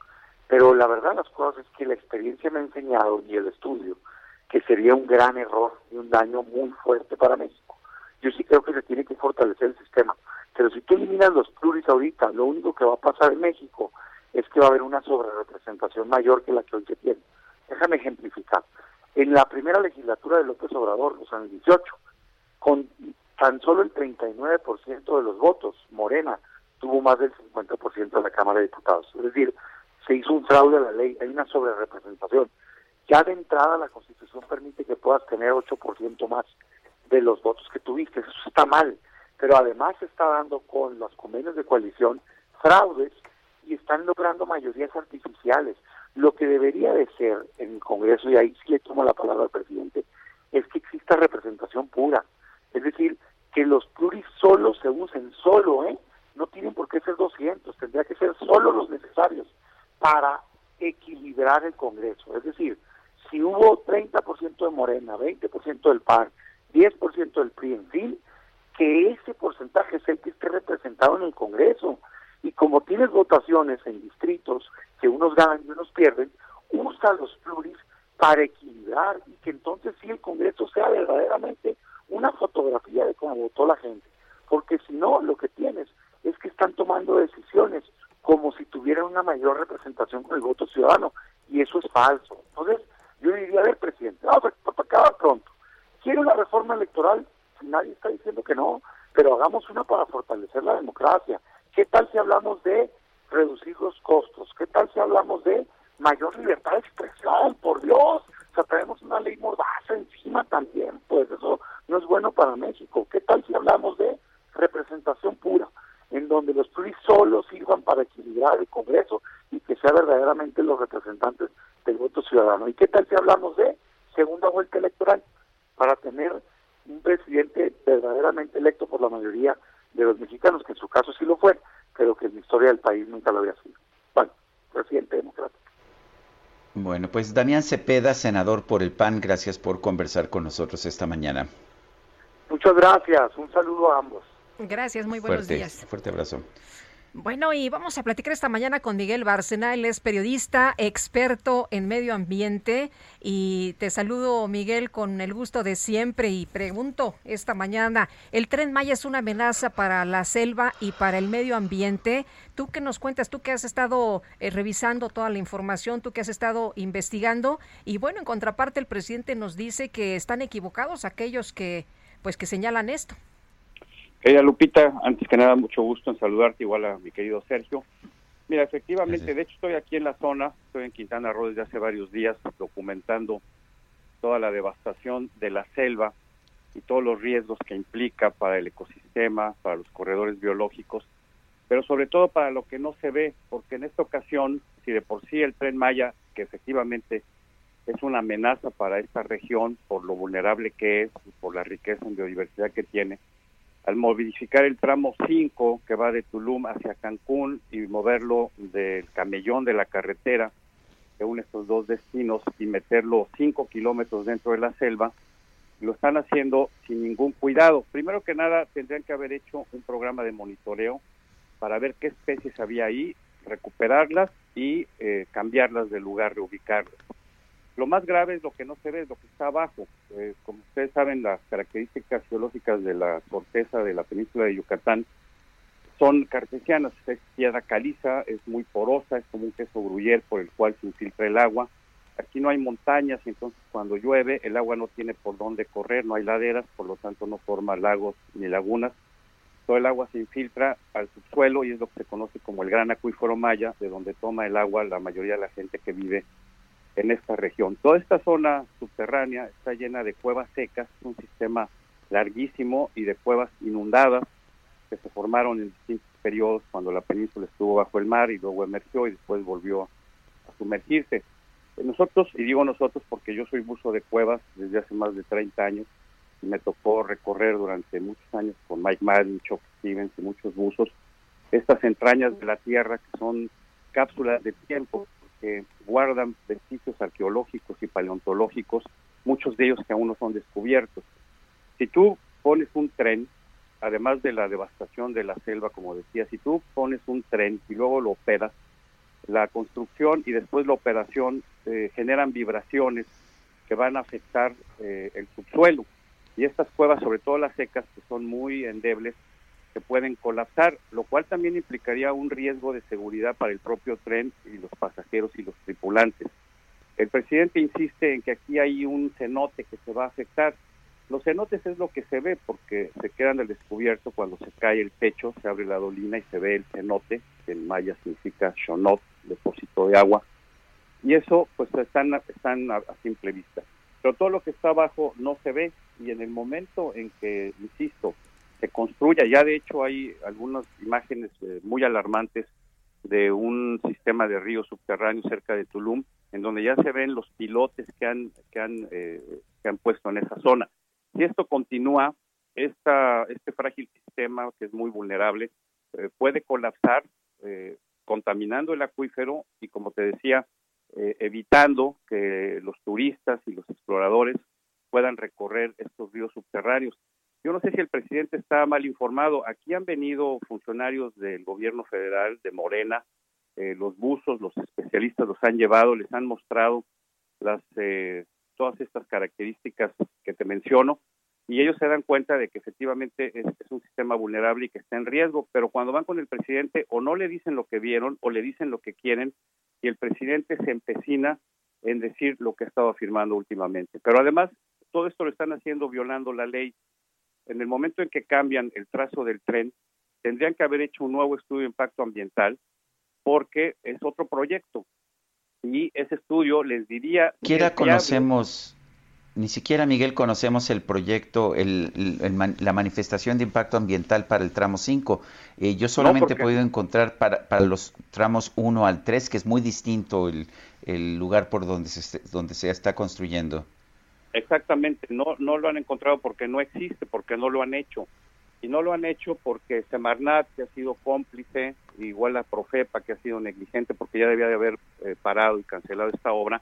Pero la verdad las cosas es que la experiencia me ha enseñado y el estudio que sería un gran error y un daño muy fuerte para México. Yo sí creo que se tiene que fortalecer el sistema. Pero si tú eliminas los pluris ahorita, lo único que va a pasar en México es que va a haber una sobrerepresentación mayor que la que hoy se tiene. Déjame ejemplificar. En la primera legislatura de López Obrador, los años 18, con tan solo el 39% de los votos, Morena tuvo más del 50% de la Cámara de Diputados. Es decir, se hizo un fraude a la ley, hay una sobrerepresentación. Ya de entrada la Constitución permite que puedas tener 8% más de los votos que tuviste, eso está mal, pero además se está dando con los convenios de coalición fraudes y están logrando mayorías artificiales. Lo que debería de ser en el Congreso, y ahí sí le tomo la palabra al presidente, es que exista representación pura. Es decir, que los pluris solo se usen, solo, ¿eh? No tienen por qué ser 200, tendría que ser solo los necesarios para equilibrar el Congreso. Es decir, si hubo 30% de Morena, 20% del PAN, 10% del PRI, en fin, que ese porcentaje es el que esté representado en el Congreso. Y como tienes votaciones en distritos que unos ganan y unos pierden, usa los pluris para equilibrar y que entonces sí el Congreso sea verdaderamente una fotografía de cómo votó la gente. Porque si no, lo que tienes es que están tomando decisiones como si tuvieran una mayor representación con el voto ciudadano. Y eso es falso. Entonces, yo diría, a ver, presidente, vamos a acabar pronto. ¿Quiere una reforma electoral? Nadie está diciendo que no, pero hagamos una para fortalecer la democracia. ¿Qué tal si hablamos de reducir los costos? ¿Qué tal si hablamos de mayor libertad de expresión? Por Dios, traemos una ley mordaza encima también, pues eso no es bueno para México. ¿Qué tal si hablamos de representación pura, en donde los PRI solo sirvan para equilibrar el Congreso y que sea verdaderamente los representantes del voto ciudadano? ¿Y qué tal si hablamos de segunda vuelta electoral para tener un presidente verdaderamente electo por la mayoría de los mexicanos, que en su caso sí lo fue, pero que en la historia del país nunca lo había sido? Bueno, presidente democrático. Bueno, pues Damián Cepeda, senador por el PAN, gracias por conversar con nosotros esta mañana. Muchas gracias, un saludo a ambos. Gracias, muy buenos fuerte, días. Fuerte abrazo. Bueno, y vamos a platicar esta mañana con Miguel Bárcena, él es periodista, experto en medio ambiente y te saludo Miguel con el gusto de siempre y pregunto esta mañana, ¿el tren Maya es una amenaza para la selva y para el medio ambiente? ¿Tú qué nos cuentas? Tú que has estado eh, revisando toda la información, tú que has estado investigando y bueno, en contraparte el presidente nos dice que están equivocados aquellos que pues que señalan esto. Querida Lupita, antes que nada, mucho gusto en saludarte, igual a mi querido Sergio. Mira, efectivamente, de hecho estoy aquí en la zona, estoy en Quintana Roo desde hace varios días documentando toda la devastación de la selva y todos los riesgos que implica para el ecosistema, para los corredores biológicos, pero sobre todo para lo que no se ve, porque en esta ocasión, si de por sí el tren Maya, que efectivamente es una amenaza para esta región por lo vulnerable que es y por la riqueza en biodiversidad que tiene, al modificar el tramo 5 que va de Tulum hacia Cancún y moverlo del camellón de la carretera que une estos dos destinos y meterlo 5 kilómetros dentro de la selva, lo están haciendo sin ningún cuidado. Primero que nada, tendrían que haber hecho un programa de monitoreo para ver qué especies había ahí, recuperarlas y eh, cambiarlas de lugar, reubicarlas. Lo más grave es lo que no se ve, es lo que está abajo. Eh, como ustedes saben, las características geológicas de la corteza de la península de Yucatán son cartesianas. Es piedra caliza, es muy porosa, es como un queso gruyere por el cual se infiltra el agua. Aquí no hay montañas entonces cuando llueve el agua no tiene por dónde correr, no hay laderas, por lo tanto no forma lagos ni lagunas. Todo el agua se infiltra al subsuelo y es lo que se conoce como el gran acuífero maya, de donde toma el agua la mayoría de la gente que vive esta región. Toda esta zona subterránea está llena de cuevas secas, un sistema larguísimo y de cuevas inundadas que se formaron en distintos periodos cuando la península estuvo bajo el mar y luego emergió y después volvió a sumergirse. Nosotros, y digo nosotros porque yo soy buzo de cuevas desde hace más de 30 años y me tocó recorrer durante muchos años con Mike Madden, Chuck Stevens y muchos buzos estas entrañas de la tierra que son cápsulas de tiempo que guardan vestigios arqueológicos y paleontológicos, muchos de ellos que aún no son descubiertos. Si tú pones un tren, además de la devastación de la selva, como decía, si tú pones un tren y luego lo operas, la construcción y después la operación eh, generan vibraciones que van a afectar eh, el subsuelo. Y estas cuevas, sobre todo las secas, que son muy endebles, se pueden colapsar, lo cual también implicaría un riesgo de seguridad para el propio tren y los pasajeros y los tripulantes. El presidente insiste en que aquí hay un cenote que se va a afectar. Los cenotes es lo que se ve porque se quedan al descubierto cuando se cae el techo, se abre la dolina y se ve el cenote, que en maya significa shonot, depósito de agua. Y eso pues están, están a, a simple vista. Pero todo lo que está abajo no se ve y en el momento en que, insisto, se construya, ya de hecho hay algunas imágenes eh, muy alarmantes de un sistema de río subterráneo cerca de Tulum, en donde ya se ven los pilotes que han, que han, eh, que han puesto en esa zona. Si esto continúa, este frágil sistema, que es muy vulnerable, eh, puede colapsar, eh, contaminando el acuífero y, como te decía, evitando que los turistas y los exploradores puedan recorrer estos ríos subterráneos. Yo no sé si el presidente está mal informado. Aquí han venido funcionarios del gobierno federal, de Morena, eh, los buzos, los especialistas los han llevado, les han mostrado las eh, todas estas características que te menciono y ellos se dan cuenta de que efectivamente es, es, un sistema vulnerable y que está en riesgo, pero cuando van con el presidente o no le dicen lo que vieron o le dicen lo que quieren y el presidente se empecina en decir lo que ha estado afirmando últimamente. Pero además, todo esto lo están haciendo violando la ley. En el momento en que cambian el trazo del tren, tendrían que haber hecho un nuevo estudio de impacto ambiental porque es otro proyecto. Y ese estudio les diría... Quiera conocemos, ni siquiera Miguel conocemos el proyecto, el, el, el, la manifestación de impacto ambiental para el tramo 5. Eh, yo solamente no, he podido encontrar para, para, los tramos 1 al 3, que es muy distinto el, el lugar por donde se, donde se está construyendo. Exactamente, no, no lo han encontrado porque no existe, porque no lo han hecho. Y no lo han hecho porque Semarnat, que ha sido cómplice, igual la Profepa, que ha sido negligente porque ya debía de haber eh, parado y cancelado esta obra.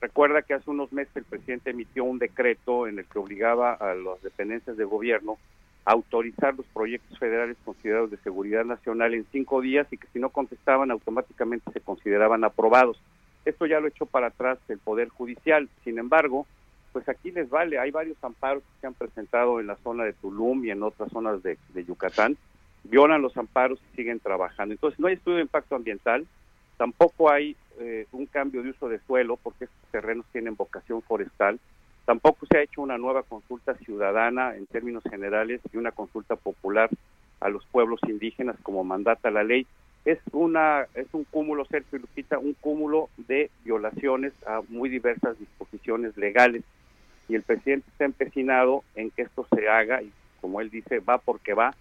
Recuerda que hace unos meses el presidente emitió un decreto en el que obligaba a las dependencias de gobierno a autorizar los proyectos federales considerados de seguridad nacional en cinco días y que si no contestaban automáticamente se consideraban aprobados. Esto ya lo echó para atrás el Poder Judicial. Sin embargo, pues aquí les vale. Hay varios amparos que se han presentado en la zona de Tulum y en otras zonas de, Yucatán. Violan los amparos y siguen trabajando. Entonces, no hay estudio de impacto ambiental, tampoco hay eh, un cambio de uso de suelo porque estos terrenos tienen vocación forestal. Tampoco se ha hecho una nueva consulta ciudadana en términos generales y una consulta popular a los pueblos indígenas como mandata la ley. Es una es un cúmulo, Sergio Lupita, un cúmulo de violaciones a muy diversas disposiciones legales y el presidente está empecinado en que esto se haga y como él dice, va porque va.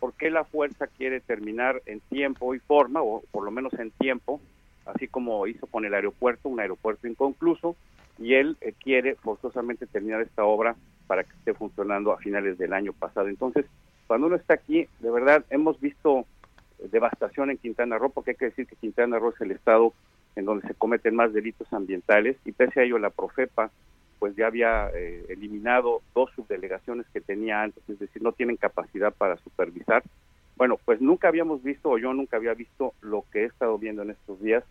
¿Por qué la fuerza quiere terminar en tiempo y forma, o por lo menos en tiempo, así como hizo con el aeropuerto, un aeropuerto inconcluso, y él eh, quiere forzosamente terminar esta obra para que esté funcionando a finales del año pasado. Entonces, cuando uno está aquí, de verdad, hemos visto devastación en Quintana Roo, porque hay que decir que Quintana Roo es el estado en donde se cometen más delitos ambientales, y pese a ello la Profepa pues ya había eh, eliminado dos subdelegaciones que tenía antes, es decir, no tienen capacidad para supervisar. Bueno, pues nunca habíamos visto, o yo nunca había visto lo que he estado viendo en estos días,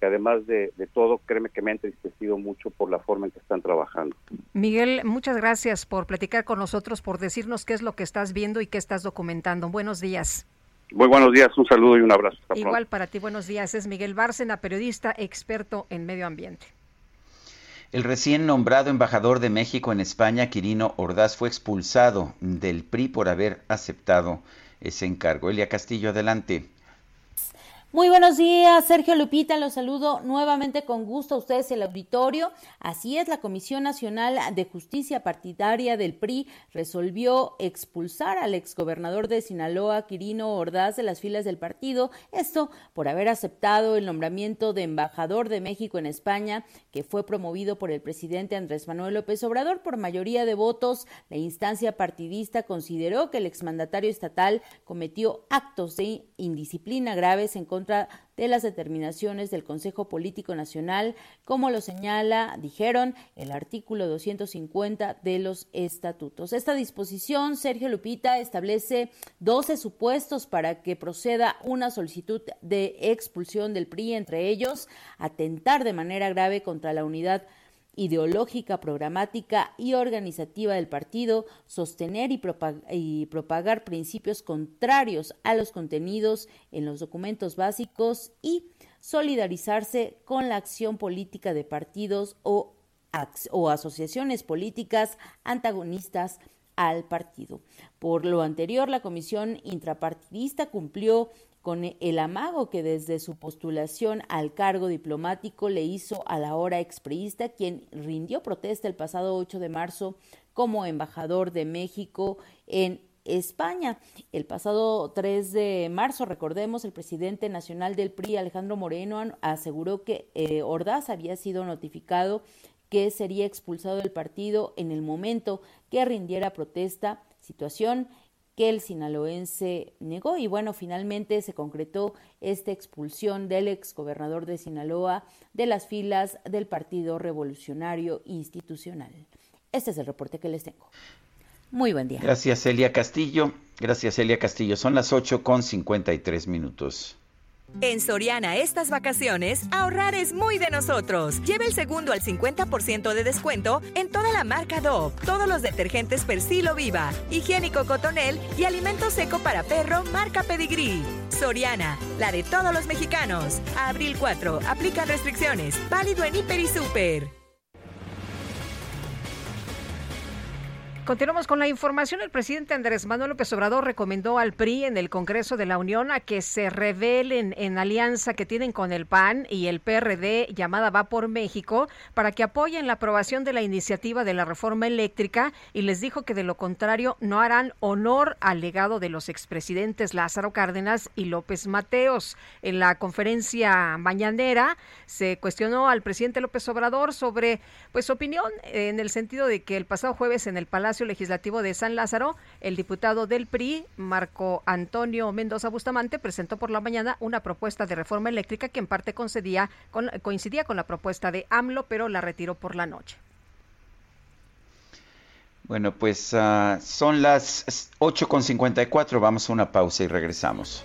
que además de, de todo, créeme que me ha entristecido mucho por la forma en que están trabajando. Miguel, muchas gracias por platicar con nosotros, por decirnos qué es lo que estás viendo y qué estás documentando. Buenos días. Muy buenos días, un saludo y un abrazo. Hasta Igual pronto. para ti, buenos días. Es Miguel Bárcena, periodista experto en medio ambiente. El recién nombrado embajador de México en España, Quirino Ordaz, fue expulsado del PRI por haber aceptado ese encargo. Elia Castillo, adelante. Muy buenos días, Sergio Lupita, los saludo nuevamente con gusto a ustedes el auditorio. Así es, la Comisión Nacional de Justicia Partidaria del PRI resolvió expulsar al exgobernador de Sinaloa, Quirino Ordaz, de las filas del partido, esto por haber aceptado el nombramiento de embajador de México en España, que fue promovido por el presidente Andrés Manuel López Obrador por mayoría de votos. La instancia partidista consideró que el exmandatario estatal cometió actos de indisciplina graves en contra de las determinaciones del Consejo Político Nacional, como lo señala, dijeron, el artículo 250 de los estatutos. Esta disposición, Sergio Lupita, establece 12 supuestos para que proceda una solicitud de expulsión del PRI, entre ellos, atentar de manera grave contra la unidad ideológica, programática y organizativa del partido, sostener y, propag y, propagar principios contrarios a los contenidos en los documentos básicos y solidarizarse con la acción política de partidos o asociaciones políticas antagonistas al partido. Por lo anterior, la Comisión Intrapartidista cumplió con el amago que desde su postulación al cargo diplomático le hizo a la hora expriista, quien rindió protesta el pasado 8 de marzo como embajador de México en España. El pasado 3 de marzo, recordemos, el presidente nacional del PRI, Alejandro Moreno, aseguró que eh, Ordaz había sido notificado que sería expulsado del partido en el momento que rindiera protesta, situación que el sinaloense negó y bueno, finalmente se concretó esta expulsión del exgobernador de Sinaloa de las filas del Partido Revolucionario Institucional. Este es el reporte que les tengo. Muy buen día. Gracias, Elia Castillo. Gracias, Elia Castillo. Son las 8 con 53 minutos. En Soriana estas vacaciones, ahorrar es muy de nosotros. Lleve el segundo al 50% de descuento en toda la marca Dove, todos los detergentes Persilo Viva, higiénico Cotonel y alimento seco para perro marca Pedigree. Soriana, la de todos los mexicanos. Abril 4, aplica restricciones. Válido en Hiper y Super. Continuamos con la información. El presidente Andrés Manuel López Obrador recomendó al PRI en el Congreso de la Unión a que se revelen en alianza que tienen con el PAN y el PRD llamada Va por México para que apoyen la aprobación de la iniciativa de la reforma eléctrica y les dijo que de lo contrario no harán honor al legado de los expresidentes Lázaro Cárdenas y López Mateos. En la conferencia mañanera se cuestionó al presidente López Obrador sobre pues opinión en el sentido de que el pasado jueves en el Palacio Legislativo de San Lázaro, el diputado del PRI, Marco Antonio Mendoza Bustamante, presentó por la mañana una propuesta de reforma eléctrica que en parte concedía, con, coincidía con la propuesta de AMLO, pero la retiró por la noche. Bueno, pues uh, son las 8.54, vamos a una pausa y regresamos.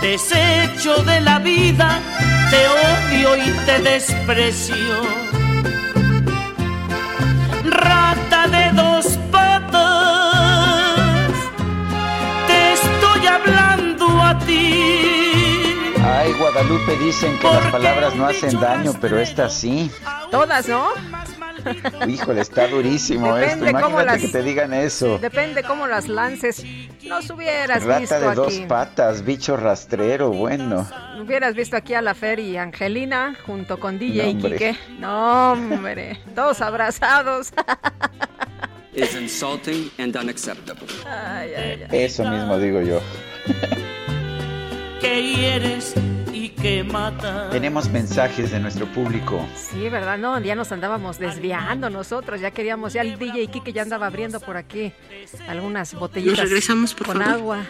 desecho de la vida, te odio y te desprecio. Rata de dos patas, te estoy hablando a ti. Ay, Guadalupe, dicen que las palabras no hacen daño, pero esta sí. Todas, ¿no? Híjole, está durísimo Depende esto. cómo Imagínate las- que te digan eso. Depende cómo las lances. Nos hubieras Rata visto de dos aquí. patas, bicho rastrero, bueno. Hubieras visto aquí a la Fer y Angelina junto con DJ No. Quique. No, hombre. Todos abrazados. is insulting and unacceptable. Ay, ay, ay. Eso mismo digo yo. que hieres y que matas. Tenemos mensajes de nuestro público. Sí, ¿verdad? No, ya nos andábamos desviando nosotros. Ya queríamos, ya el DJ Quique ya andaba abriendo por aquí algunas botellitas ¿Nos regresamos, por con favor? agua.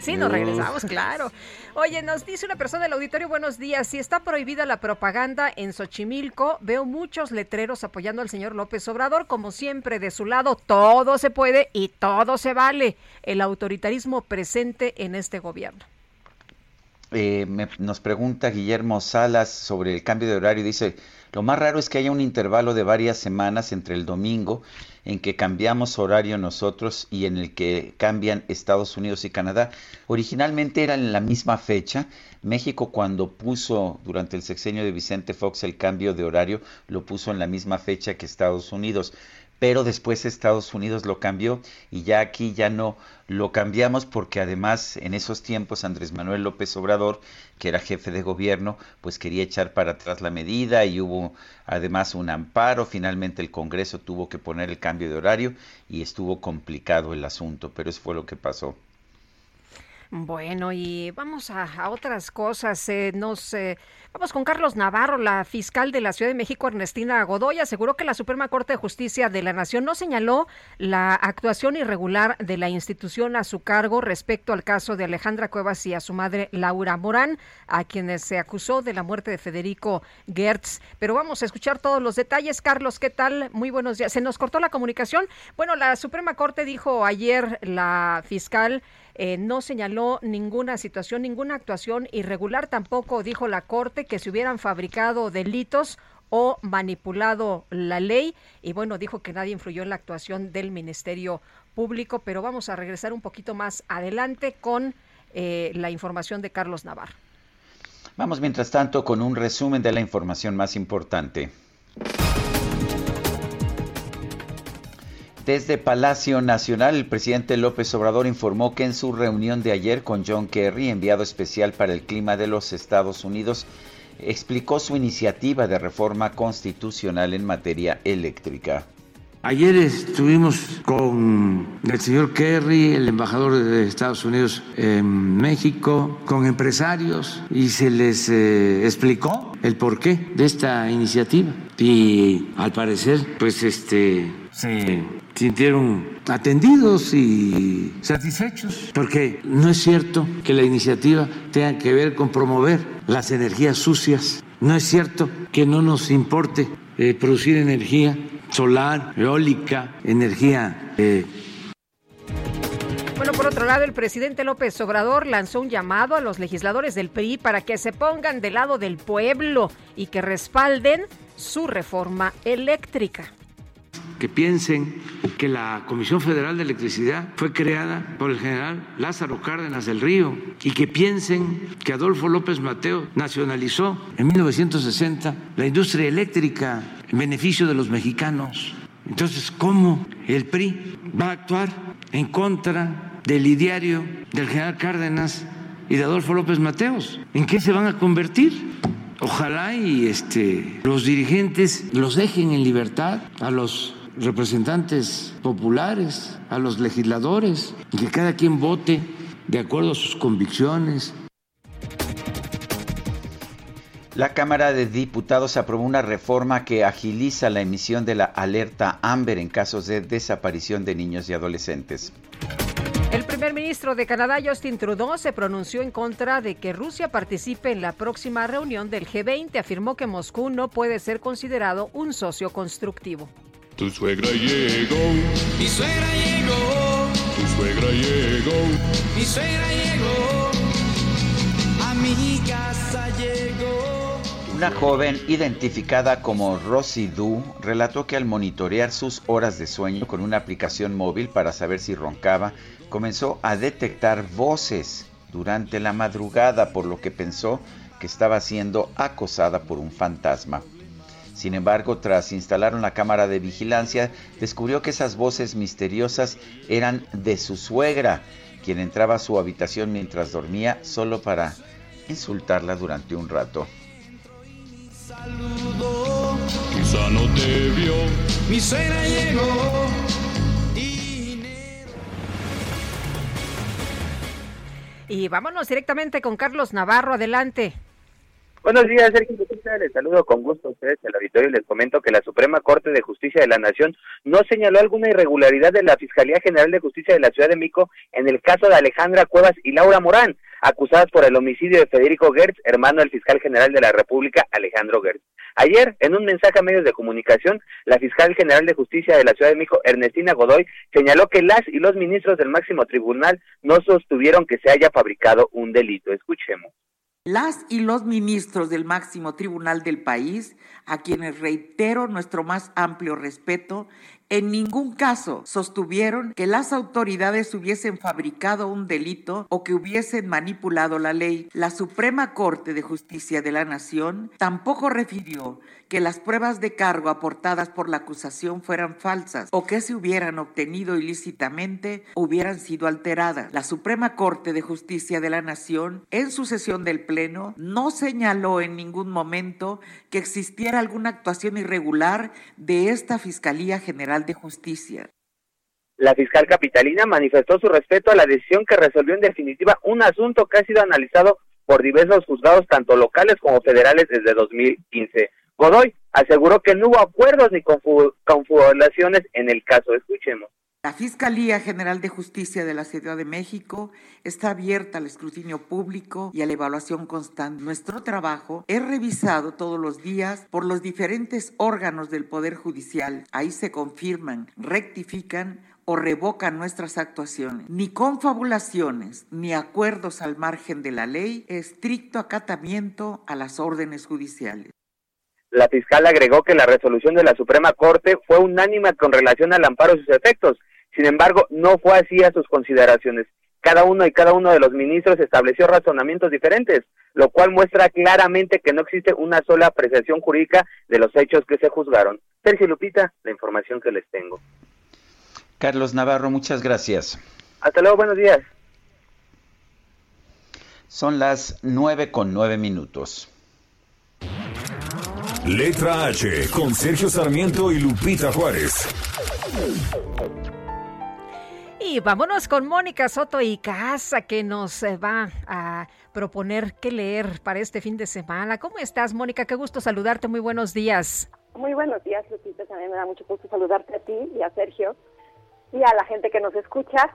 Sí, nos regresamos, claro. Oye, nos dice una persona del auditorio, buenos días, si está prohibida la propaganda en Xochimilco, veo muchos letreros apoyando al señor López Obrador, como siempre, de su lado, todo se puede y todo se vale. El autoritarismo presente en este gobierno. Eh, me- nos pregunta Guillermo Salas sobre el cambio de horario. Dice, lo más raro es que haya un intervalo de varias semanas entre el domingo en que cambiamos horario nosotros y en el que cambian Estados Unidos y Canadá. Originalmente era en la misma fecha. México cuando puso durante el sexenio de Vicente Fox el cambio de horario, lo puso en la misma fecha que Estados Unidos. Pero después Estados Unidos lo cambió y ya aquí ya no lo cambiamos porque además en esos tiempos Andrés Manuel López Obrador, que era jefe de gobierno, pues quería echar para atrás la medida y hubo además un amparo. Finalmente el Congreso tuvo que poner el cambio de horario y estuvo complicado el asunto, pero eso fue lo que pasó. Bueno, y vamos a, otras cosas. Eh, nos eh, vamos con Carlos Navarro, la fiscal de la Ciudad de México, Ernestina Godoy, aseguró que la Suprema Corte de Justicia de la Nación no señaló la actuación irregular de la institución a su cargo respecto al caso de Alejandra Cuevas y a su madre Laura Morán, a quienes se acusó de la muerte de Federico Gertz. Pero vamos a escuchar todos los detalles. Carlos, ¿qué tal? Muy buenos días. Se nos cortó la comunicación. Bueno, la Suprema Corte dijo ayer la fiscal eh, no señaló ninguna situación, ninguna actuación irregular. Tampoco dijo la Corte que se hubieran fabricado delitos o manipulado la ley. Y bueno, dijo que nadie influyó en la actuación del Ministerio Público. Pero vamos a regresar un poquito más adelante con eh, la información de Carlos Navarro. Vamos mientras tanto con un resumen de la información más importante. Desde Palacio Nacional, el presidente López Obrador informó que en su reunión de ayer con John Kerry, enviado especial para el clima de los Estados Unidos, explicó su iniciativa de reforma constitucional en materia eléctrica. Ayer estuvimos con el señor Kerry, el embajador de Estados Unidos en México, con empresarios y se les eh, explicó el porqué de esta iniciativa. Y al parecer, pues este se sintieron atendidos y satisfechos, porque no es cierto que la iniciativa tenga que ver con promover las energías sucias, no es cierto que no nos importe eh, producir energía solar, eólica, energía eh, Bueno, por otro lado, el presidente López Obrador lanzó un llamado a los legisladores del PRI para que se pongan del lado del pueblo y que respalden su reforma eléctrica. Que piensen que la Comisión Federal de Electricidad fue creada por el general Lázaro Cárdenas del Río y que piensen que Adolfo López Mateo nacionalizó en 1960 la industria eléctrica en beneficio de los mexicanos. Entonces, ¿cómo el PRI va a actuar en contra del ideario del general Cárdenas y de Adolfo López Mateos? ¿En qué se van a convertir? Ojalá y este, los dirigentes los dejen en libertad a los representantes populares, a los legisladores, y que cada quien vote de acuerdo a sus convicciones. La Cámara de Diputados aprobó una reforma que agiliza la emisión de la alerta AMBER en casos de desaparición de niños y adolescentes. El primer ministro de Canadá, Justin Trudeau, se pronunció en contra de que Rusia participe en la próxima reunión del G20. Afirmó que Moscú no puede ser considerado un socio constructivo. Tu suegra llegó, mi suegra llegó, tu suegra llegó, mi suegra llegó, a mi casa llegó. Una joven identificada como Rosie Du relató que al monitorear sus horas de sueño con una aplicación móvil para saber si roncaba, comenzó a detectar voces durante la madrugada, por lo que pensó que estaba siendo acosada por un fantasma. Sin embargo, tras instalar una cámara de vigilancia, descubrió que esas voces misteriosas eran de su suegra, quien entraba a su habitación mientras dormía solo para insultarla durante un rato. Quizá no te vio, mi suegra llegó. Y vámonos directamente con Carlos Navarro. Adelante. Buenos días, Sergio. Les saludo con gusto a ustedes el auditorio y les comento que la Suprema Corte de Justicia de la Nación no señaló alguna irregularidad de la Fiscalía General de Justicia de la Ciudad de Mico en el caso de Alejandra Cuevas y Laura Morán, acusadas por el homicidio de Federico Gertz, hermano del fiscal general de la República, Alejandro Gertz. Ayer, en un mensaje a medios de comunicación, la fiscal general de justicia de la Ciudad de México, Ernestina Godoy, señaló que las y los ministros del máximo tribunal no sostuvieron que se haya fabricado un delito. Escuchemos. Las y los ministros del máximo tribunal del país, a quienes reitero nuestro más amplio respeto, en ningún caso sostuvieron que las autoridades hubiesen fabricado un delito o que hubiesen manipulado la ley. La Suprema Corte de Justicia de la Nación tampoco refirió que las pruebas de cargo aportadas por la acusación fueran falsas o que se hubieran obtenido ilícitamente hubieran sido alteradas. La Suprema Corte de Justicia de la Nación, en su sesión del Pleno, no señaló en ningún momento que existiera alguna actuación irregular de esta Fiscalía General de Justicia. La fiscal capitalina manifestó su respeto a la decisión que resolvió en definitiva un asunto que ha sido analizado por diversos juzgados, tanto locales como federales, desde 2015. Godoy aseguró que no hubo acuerdos ni confabulaciones en el caso. Escuchemos. La Fiscalía General de Justicia de la Ciudad de México está abierta al escrutinio público y a la evaluación constante. Nuestro trabajo es revisado todos los días por los diferentes órganos del Poder Judicial. Ahí se confirman, rectifican o revocan nuestras actuaciones. Ni confabulaciones, ni acuerdos al margen de la ley, estricto acatamiento a las órdenes judiciales. La fiscal agregó que la resolución de la Suprema Corte fue unánime con relación al amparo y sus efectos. Sin embargo, no fue así a sus consideraciones. Cada uno y cada uno de los ministros estableció razonamientos diferentes, lo cual muestra claramente que no existe una sola apreciación jurídica de los hechos que se juzgaron. Sergio Lupita, la información que les tengo. Carlos Navarro, muchas gracias. Hasta luego, buenos días. Son las nueve con nueve minutos. Letra H con Sergio Sarmiento y Lupita Juárez. Y vámonos con Mónica Soto y Casa que nos eh, va a proponer qué leer para este fin de semana. ¿Cómo estás, Mónica? Qué gusto saludarte. Muy buenos días. Muy buenos días, Lupita. También me da mucho gusto saludarte a ti y a Sergio y a la gente que nos escucha.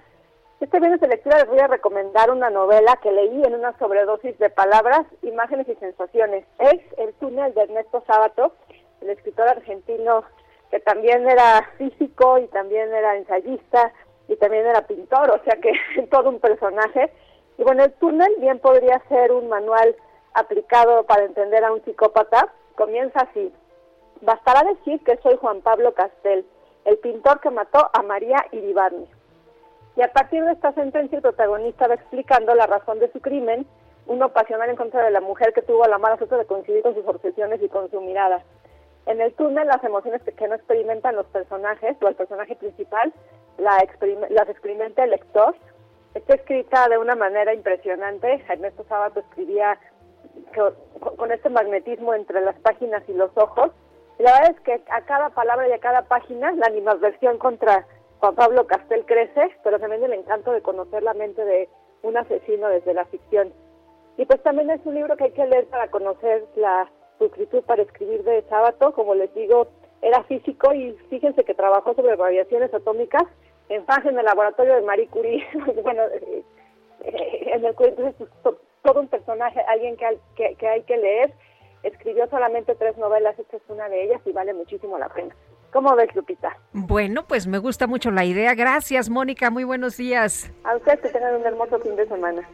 Este viernes de lectura les voy a recomendar una novela que leí en una sobredosis de palabras, imágenes y sensaciones. Es El túnel de Ernesto Sábato, el escritor argentino que también era físico y también era ensayista y también era pintor, o sea que todo un personaje. Y bueno, el túnel bien podría ser un manual aplicado para entender a un psicópata. Comienza así. Bastará decir que soy Juan Pablo Castel, el pintor que mató a María Iribarne. Y a partir de esta sentencia, el protagonista va explicando la razón de su crimen, uno pasional en contra de la mujer que tuvo la mala suerte de coincidir con sus obsesiones y con su mirada. En el túnel, las emociones que no experimentan los personajes o el personaje principal, la las experimenta el lector. Está escrita de una manera impresionante. Ernesto Sábato escribía con este magnetismo entre las páginas y los ojos. La verdad es que a cada palabra y a cada página, la animadversión contra Juan Pablo Castel crece, pero también el encanto de conocer la mente de un asesino desde la ficción. Y pues también es un libro que hay que leer para conocer la su escritura para escribir de sábado, como les digo, era físico y fíjense que trabajó sobre radiaciones atómicas en fase en el laboratorio de Marie Curie, bueno, eh, en el entonces pues, to- todo un personaje, alguien que, que, que hay que leer, escribió solamente tres novelas, esta es una de ellas y vale muchísimo la pena. ¿Cómo ves, Lupita? Bueno, pues me gusta mucho la idea. Gracias, Mónica. Muy buenos días. A ustedes que tengan un hermoso fin de semana.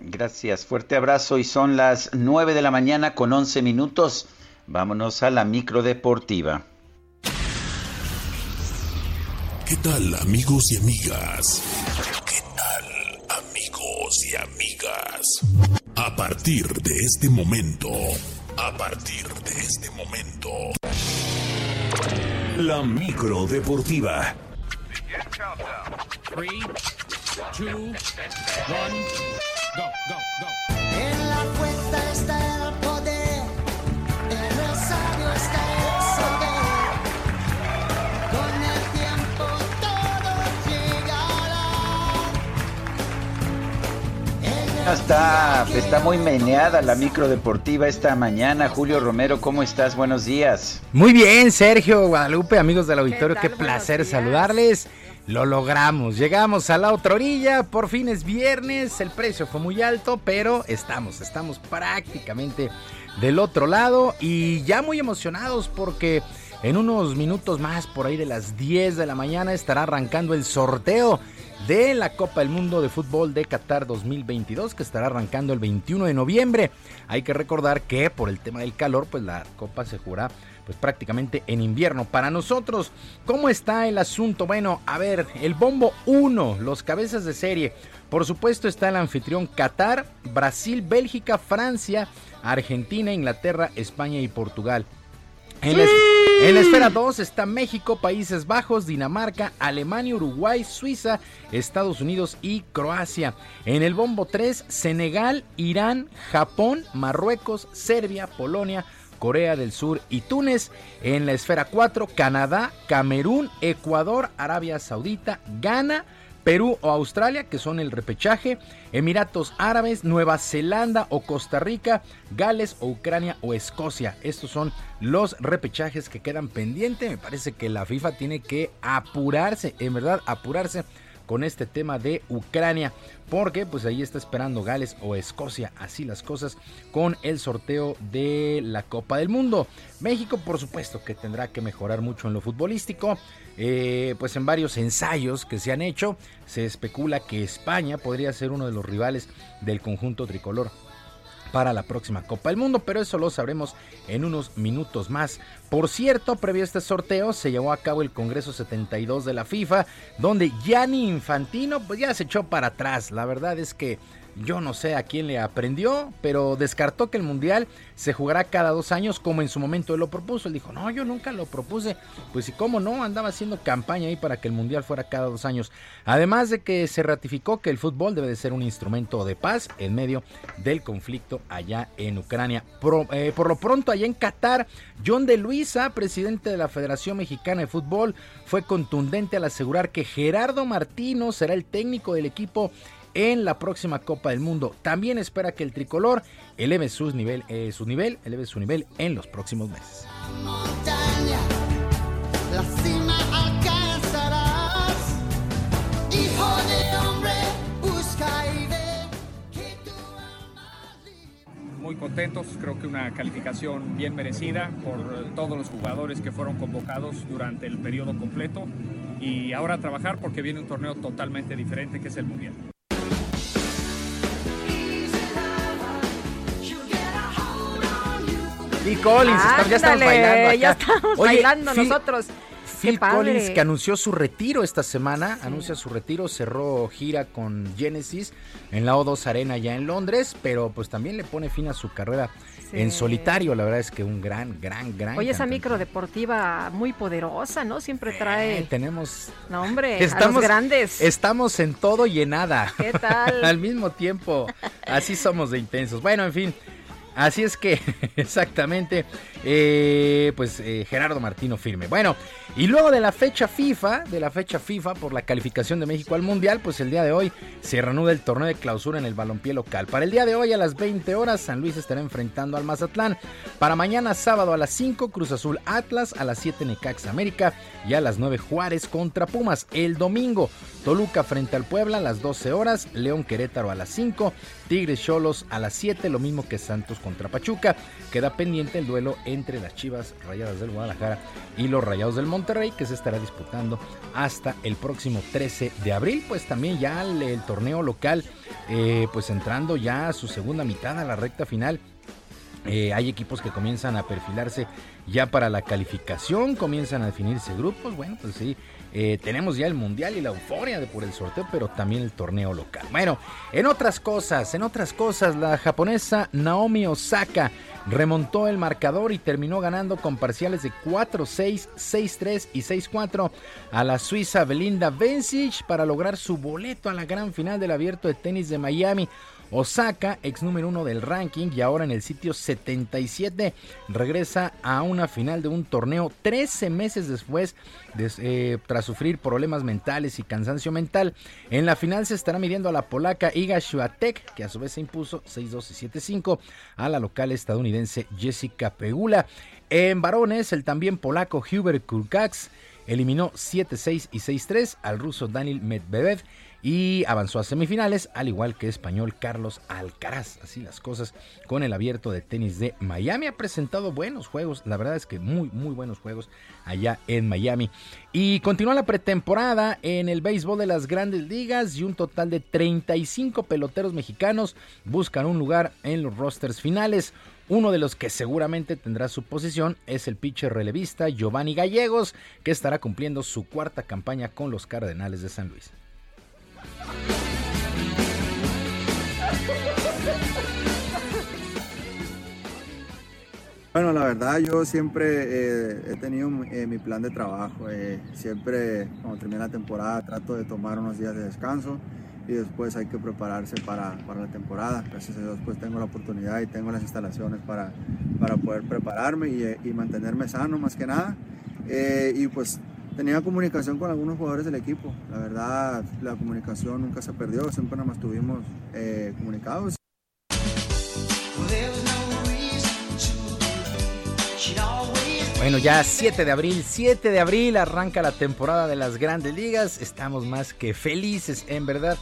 Gracias, fuerte abrazo y son las 9 de la mañana con 11 minutos. Vámonos a la micro deportiva. ¿Qué tal amigos y amigas? ¿Qué tal amigos y amigas? A partir de este momento, a partir de este momento, la micro deportiva. Three, two, one, go, go, Está, está muy meneada la micro deportiva esta mañana. Julio Romero, ¿cómo estás? Buenos días. Muy bien, Sergio Guadalupe, amigos del auditorio, qué, Buenos placer saludarles. Lo logramos, llegamos a la otra orilla, por fin es viernes, el precio fue muy alto, pero estamos, estamos prácticamente del otro lado y ya muy emocionados porque en unos minutos más, por ahí de las 10 de la mañana, estará arrancando el sorteo de la Copa del Mundo de Fútbol de Qatar 2022 que estará arrancando el 21 de noviembre. Hay que recordar que por el tema del calor, pues la Copa se jugará pues prácticamente en invierno. Para nosotros, ¿cómo está el asunto? Bueno, a ver, el bombo 1, los cabezas de serie. Por supuesto está el anfitrión Qatar, Brasil, Bélgica, Francia, Argentina, Inglaterra, España y Portugal. En, la, es- en la esfera 2 está México, Países Bajos, Dinamarca, Alemania, Uruguay, Suiza, Estados Unidos y Croacia. En el bombo 3, Senegal, Irán, Japón, Marruecos, Serbia, Polonia, Corea del Sur y Túnez. En la esfera 4, Canadá, Camerún, Ecuador, Arabia Saudita, Ghana, Perú o Australia, que son el repechaje, Emiratos Árabes, Nueva Zelanda o Costa Rica, Gales o Ucrania o Escocia. Estos son los repechajes que quedan pendientes. Me parece que la FIFA tiene que apurarse, en verdad, apurarse con este tema de Ucrania, porque pues ahí está esperando Gales o Escocia, así las cosas con el sorteo de la Copa del Mundo. México por supuesto que tendrá que mejorar mucho en lo futbolístico, eh, pues en varios ensayos que se han hecho se especula que España podría ser uno de los rivales del conjunto tricolor para la próxima Copa del Mundo, pero eso lo sabremos en unos minutos más. Por cierto, previo a este sorteo se llevó a cabo el Congreso 72 de la FIFA, donde Gianni Infantino pues ya se echó para atrás. La verdad es que yo no sé a quién le aprendió, pero descartó que el Mundial se jugará cada dos años como en su momento él lo propuso. Él dijo, no, yo nunca lo propuse. Pues y cómo no, andaba haciendo campaña ahí para que el Mundial fuera cada dos años. Además de que se ratificó que el fútbol debe de ser un instrumento de paz en medio del conflicto allá en Ucrania. Pro- eh, por lo pronto, allá en Qatar, John de Luisa, presidente de la Federación Mexicana de Fútbol, fue contundente al asegurar que Gerardo Martino será el técnico del equipo en la próxima Copa del Mundo. También espera que el tricolor eleve su nivel, eh, su nivel, eleve su nivel en los próximos meses. montaña, la cima alcanzarás. Hijo de hombre, busca y ve. Muy contentos, creo que una calificación bien merecida por todos los jugadores que fueron convocados durante el periodo completo y ahora a trabajar porque viene un torneo totalmente diferente que es el Mundial. Phil Collins, ya estamos bailando acá. ya estamos Oye, bailando Phil- nosotros. Phil. Collins que anunció su retiro esta semana, anuncia su retiro, cerró gira con Genesis en la O2 Arena ya en Londres, pero pues también le pone fin a su carrera Sí. en solitario, la verdad es que un gran, gran, gran. Oye, esa micro deportiva muy poderosa, ¿no? Siempre trae. Eh, tenemos No, hombre, a los Estamos, grandes. estamos en todo y en nada. ¿Qué tal? Al mismo tiempo. Así somos de intensos. Bueno, en fin. Así es que, exactamente, eh, pues eh, Gerardo Martino firme. Bueno, y luego de la fecha FIFA, de la fecha FIFA por la calificación de México al Mundial, pues el día de hoy se reanuda el torneo de clausura en el balompié local. Para el día de hoy a las 20 horas, San Luis estará enfrentando al Mazatlán. Para mañana sábado a las 5, Cruz Azul Atlas, a las 7 Necaxa América y a las 9 Juárez contra Pumas. El domingo, Toluca frente al Puebla a las 12 horas, León Querétaro a las 5, Tigres Cholos a las 7, lo mismo que Santos contra Pachuca. Queda pendiente el duelo entre las Chivas Rayadas del Guadalajara y los Rayados del Monterrey que se estará disputando hasta el próximo 13 de abril. Pues también ya el, torneo local eh, pues entrando ya a su segunda mitad a la recta final. Eh, hay equipos que comienzan a perfilarse ya para la calificación, comienzan a definirse grupos. Bueno, pues sí, eh, tenemos ya el mundial y la euforia de por el sorteo, pero también el torneo local. Bueno, en otras cosas, en otras cosas, la japonesa Naomi Osaka remontó el marcador y terminó ganando con parciales de 4-6, 6-3 y 6-4 a la suiza Belinda Bencic para lograr su boleto a la gran final del abierto de tenis de Miami. Osaka, ex número uno del ranking y ahora en el sitio 77, regresa a una final de un torneo 13 meses después, de, eh, tras sufrir problemas mentales y cansancio mental. En la final se estará midiendo a la polaca Iga Swiatek, que a su vez se impuso 6-2 y 7-5 a la local estadounidense Jessica Pegula. En varones, el también polaco Hubert Kurkaks eliminó 7-6 y 6-3 al ruso Daniel Medvedev y avanzó a semifinales, al igual que español Carlos Alcaraz. Así las cosas con el abierto de tenis de Miami. Ha presentado buenos juegos, la verdad es que muy, muy buenos juegos allá en Miami. Y continúa la pretemporada en el béisbol de las grandes ligas y un total de 35 peloteros mexicanos buscan un lugar en los rosters finales. Uno de los que seguramente tendrá su posición es el pitcher relevista Giovanni Gallegos, que estará cumpliendo su cuarta campaña con los Cardenales de San Luis. Bueno, la verdad yo siempre eh, he tenido eh, mi plan de trabajo. Eh, siempre cuando termina la temporada trato de tomar unos días de descanso y después hay que prepararse para, para, la temporada. Gracias a Dios pues tengo la oportunidad y tengo las instalaciones para, para poder prepararme y, y mantenerme sano más que nada. y pues tenía comunicación con algunos jugadores del equipo. La verdad, la comunicación nunca se perdió, siempre nos mantuvimos eh, comunicados. Bueno, ya 7 de abril, 7 de abril arranca la temporada de las grandes ligas. Estamos más que felices, en verdad.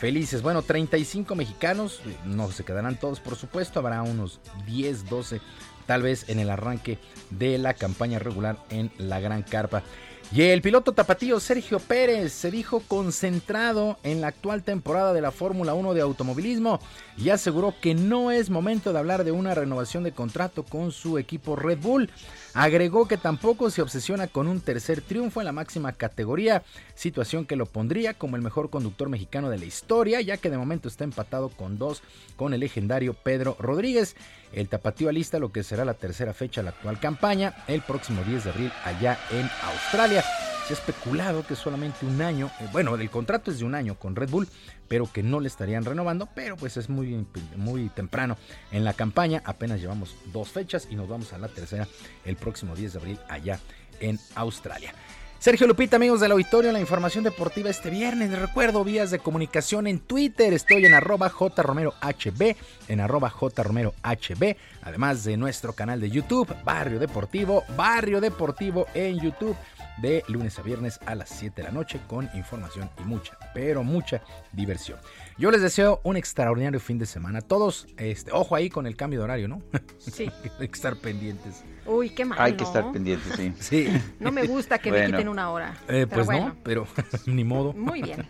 Felices. Bueno, 35 mexicanos, no se quedarán todos, por supuesto. Habrá unos 10, 12, tal vez en el arranque de la campaña regular en la Gran Carpa. Y el piloto tapatío Sergio Pérez se dijo concentrado en la actual temporada de la Fórmula 1 de automovilismo y aseguró que no es momento de hablar de una renovación de contrato con su equipo Red Bull. Agregó que tampoco se obsesiona con un tercer triunfo en la máxima categoría, situación que lo pondría como el mejor conductor mexicano de la historia, ya que de momento está empatado con dos con el legendario Pedro Rodríguez. El tapatío alista lo que será la tercera fecha de la actual campaña, el próximo 10 de abril allá en Australia. Se especulado que solamente un año, eh, bueno, el contrato es de un año con Red Bull, pero que no le estarían renovando, pero pues es muy, muy temprano en la campaña, apenas llevamos dos fechas y nos vamos a la tercera el próximo 10 de abril allá en Australia. Sergio Lupita, amigos del auditorio, la información deportiva este viernes. Recuerdo vías de comunicación en Twitter. Estoy en arroba jromerohb, en arroba jromerohb, además de nuestro canal de YouTube, Barrio Deportivo, Barrio Deportivo en YouTube de lunes a viernes a las 7 de la noche con información y mucha, pero mucha diversión. Yo les deseo un extraordinario fin de semana. Todos, este, ojo ahí con el cambio de horario, ¿no? Sí. Hay que estar pendientes. Uy, qué mal. Hay que estar pendientes, sí. Sí. No me gusta que me quiten una hora. Eh, pues no, pero ni modo. Muy bien.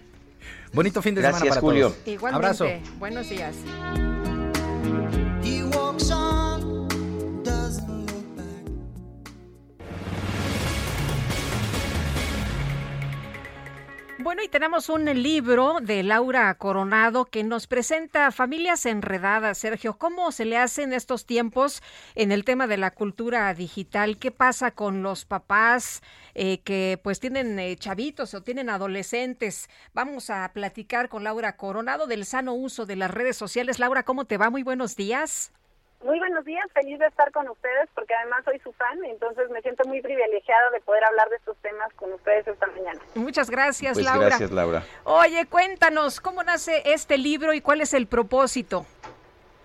Bonito fin de Gracias, semana para Julio. todos. Igualmente. Abrazo. Buenos días. Bueno, y tenemos un libro de Laura Coronado que nos presenta familias enredadas. Sergio, ¿cómo se le hace en estos tiempos en el tema de la cultura digital? ¿Qué pasa con los papás eh, que pues tienen eh, chavitos o tienen adolescentes? Vamos a platicar con Laura Coronado del sano uso de las redes sociales. Laura, ¿cómo te va? Muy buenos días. Muy buenos días, feliz de estar con ustedes porque además soy su fan, entonces me siento muy privilegiada de poder hablar de estos temas con ustedes esta mañana. Muchas gracias, Pues Laura. gracias, Laura. Oye, cuéntanos, ¿cómo nace este libro y cuál es el propósito?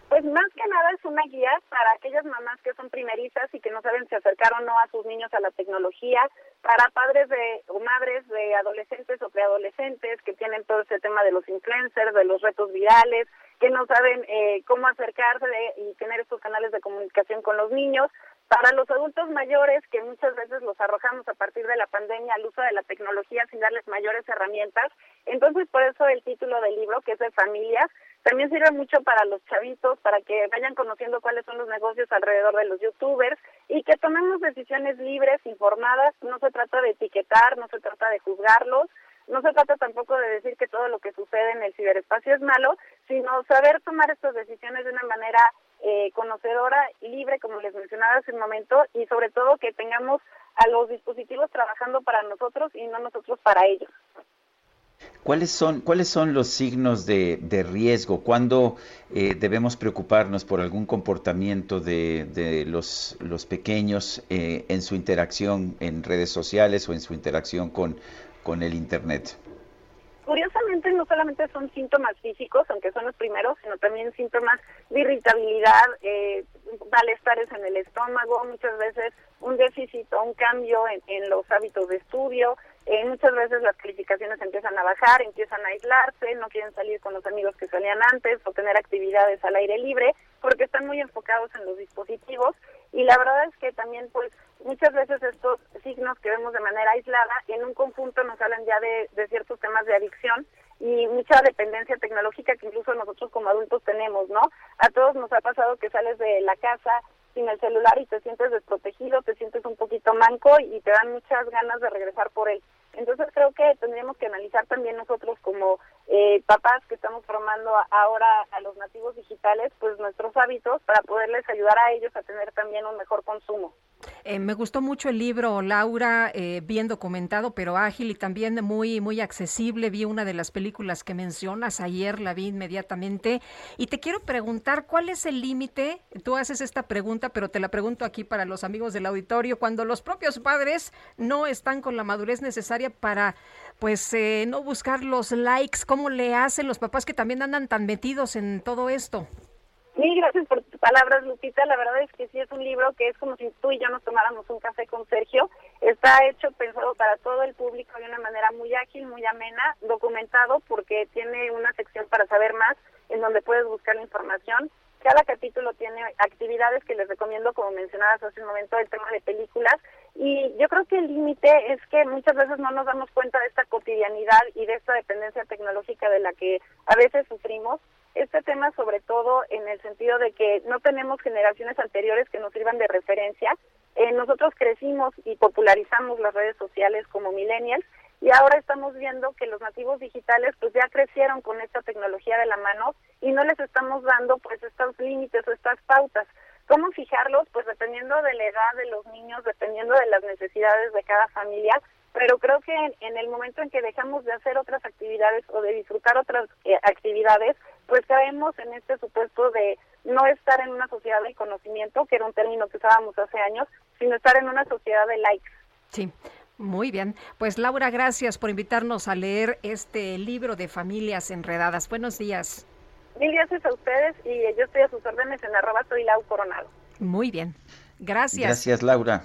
Pues más que nada es una guía para aquellas mamás que son primerizas y que no saben si acercar o no a sus niños a la tecnología, para padres de o madres de adolescentes o preadolescentes que tienen todo ese tema de los influencers, de los retos virales, que no saben eh, cómo acercarse de- y tener estos canales de comunicación con los niños, para los adultos mayores que muchas veces los arrojamos a partir de la pandemia al uso de la tecnología sin darles mayores herramientas. Entonces, por eso el título del libro, que es de familias, también sirve mucho para los chavitos, para que vayan conociendo cuáles son los negocios alrededor de los youtubers y que tomemos decisiones libres, informadas. No se trata de etiquetar, no se trata de juzgarlos, no se trata tampoco de decir que todo lo que sucede en el ciberespacio es malo, sino saber tomar estas decisiones de una manera eh, conocedora, libre, como les mencionaba hace un momento, y sobre todo que tengamos a los dispositivos trabajando para nosotros y no nosotros para ellos. ¿Cuáles son, ¿Cuáles son los signos de, de riesgo? ¿Cuándo eh, debemos preocuparnos por algún comportamiento de, de los, los pequeños eh, en su interacción en redes sociales o en su interacción con, con el Internet? Curiosamente, no solamente son síntomas físicos, aunque son los primeros, sino también síntomas de irritabilidad, eh, malestares en el estómago, muchas veces un déficit o un cambio en, los hábitos de estudio, eh, muchas veces las calificaciones empiezan a bajar, empiezan a aislarse, no quieren salir con los amigos que salían antes o tener actividades al aire libre porque están muy enfocados en los dispositivos y la verdad es que también pues muchas veces estos signos que vemos de manera aislada en un conjunto nos hablan ya de, de ciertos temas de adicción y mucha dependencia tecnológica que incluso nosotros como adultos tenemos, ¿no? A todos nos ha pasado que sales de la casa sin el celular y te sientes desprotegido, te sientes un poquito manco y te dan muchas ganas de regresar por él. Entonces creo que tendríamos que analizar también nosotros como eh, papás que estamos formando ahora a los nativos digitales, pues nuestros hábitos para poderles ayudar a ellos a tener también un mejor consumo. Eh, me gustó mucho el libro, Laura, eh, bien documentado, pero ágil y también muy, muy accesible. Vi una de las películas que mencionas ayer, la vi inmediatamente. Y te quiero preguntar, ¿cuál es el límite? Tú haces esta pregunta, pero te la pregunto aquí para los amigos del auditorio. Cuando los propios padres no están con la madurez necesaria para, pues, eh, no buscar los likes, ¿cómo le hacen los papás que también andan tan metidos en todo esto? Mil gracias por tus palabras, Lupita. La verdad es que sí es un libro que es como si tú y yo nos tomáramos un café con Sergio. Está hecho, pensado para todo el público de una manera muy ágil, muy amena, documentado porque tiene una sección para saber más en donde puedes buscar la información. Cada capítulo tiene actividades que les recomiendo, como mencionabas hace un momento, el tema de películas. Y yo creo que el límite es que muchas veces no nos damos cuenta de esta cotidianidad y de esta dependencia tecnológica de la que a veces sufrimos este tema sobre todo en el sentido de que no tenemos generaciones anteriores que nos sirvan de referencia. Eh, nosotros crecimos y popularizamos las redes sociales como millennials y ahora estamos viendo que los nativos digitales pues ya crecieron con esta tecnología de la mano y no les estamos dando pues estos límites o estas pautas. ¿Cómo fijarlos? Pues dependiendo de la edad de los niños, dependiendo de las necesidades de cada familia, pero creo que en, el momento en que dejamos de hacer otras actividades o de disfrutar otras eh, actividades, pues caemos en este supuesto de no estar en una sociedad del conocimiento, que era un término que usábamos hace años, sino estar en una sociedad de likes. Sí. Muy bien. Pues Laura, gracias por invitarnos a leer este libro de familias enredadas. Buenos días. Mil gracias a ustedes y yo estoy a sus órdenes en arroba soy Lau Coronado. Muy bien. Gracias. Gracias, Laura.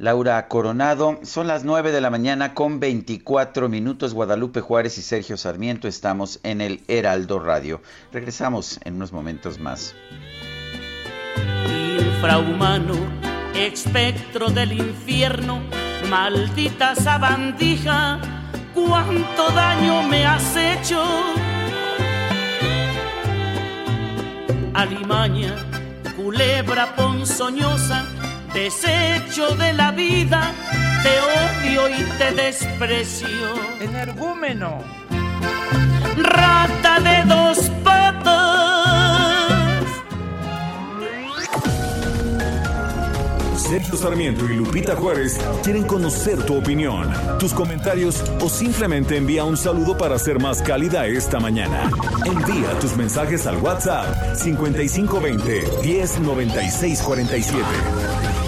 Laura Coronado, son las 9 de la mañana con 24 minutos. Guadalupe Juárez y Sergio Sarmiento estamos en el Heraldo Radio. Regresamos en unos momentos más. infrahumano, espectro del infierno, maldita sabandija, cuánto daño me has hecho. Alimaña, culebra ponzoñosa, desecho de la vida, te odio y te desprecio. Energúmeno. Rata de dos patas. Sergio Sarmiento y Lupita Juárez quieren conocer tu opinión, tus comentarios o simplemente envía un saludo para ser más cálida esta mañana. Envía tus mensajes al WhatsApp 5520 109647.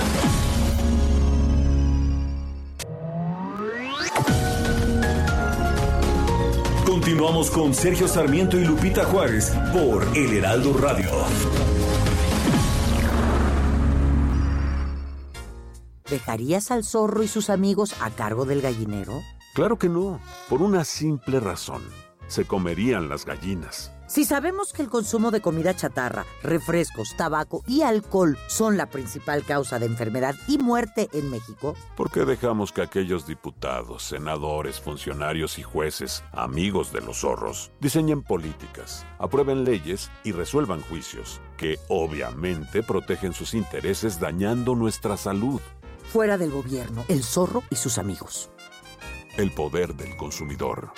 Continuamos con Sergio Sarmiento y Lupita Juárez por El Heraldo Radio. ¿Dejarías al zorro y sus amigos a cargo del gallinero? Claro que no, por una simple razón. Se comerían las gallinas. Si sabemos que el consumo de comida chatarra, refrescos, tabaco y alcohol son la principal causa de enfermedad y muerte en México, ¿por qué dejamos que aquellos diputados, senadores, funcionarios y jueces, amigos de los zorros, diseñen políticas, aprueben leyes y resuelvan juicios que obviamente protegen sus intereses dañando nuestra salud? fuera del gobierno, el zorro y sus amigos. El poder del consumidor.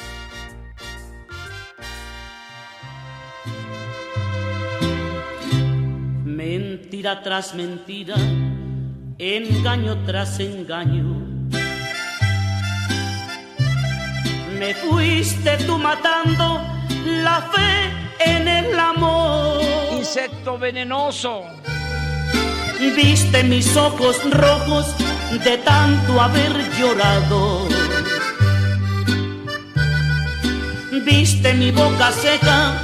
Mentira tras mentira, engaño tras engaño. Me fuiste tú matando la fe en el amor. Insecto venenoso. Viste mis ojos rojos de tanto haber llorado. Viste mi boca seca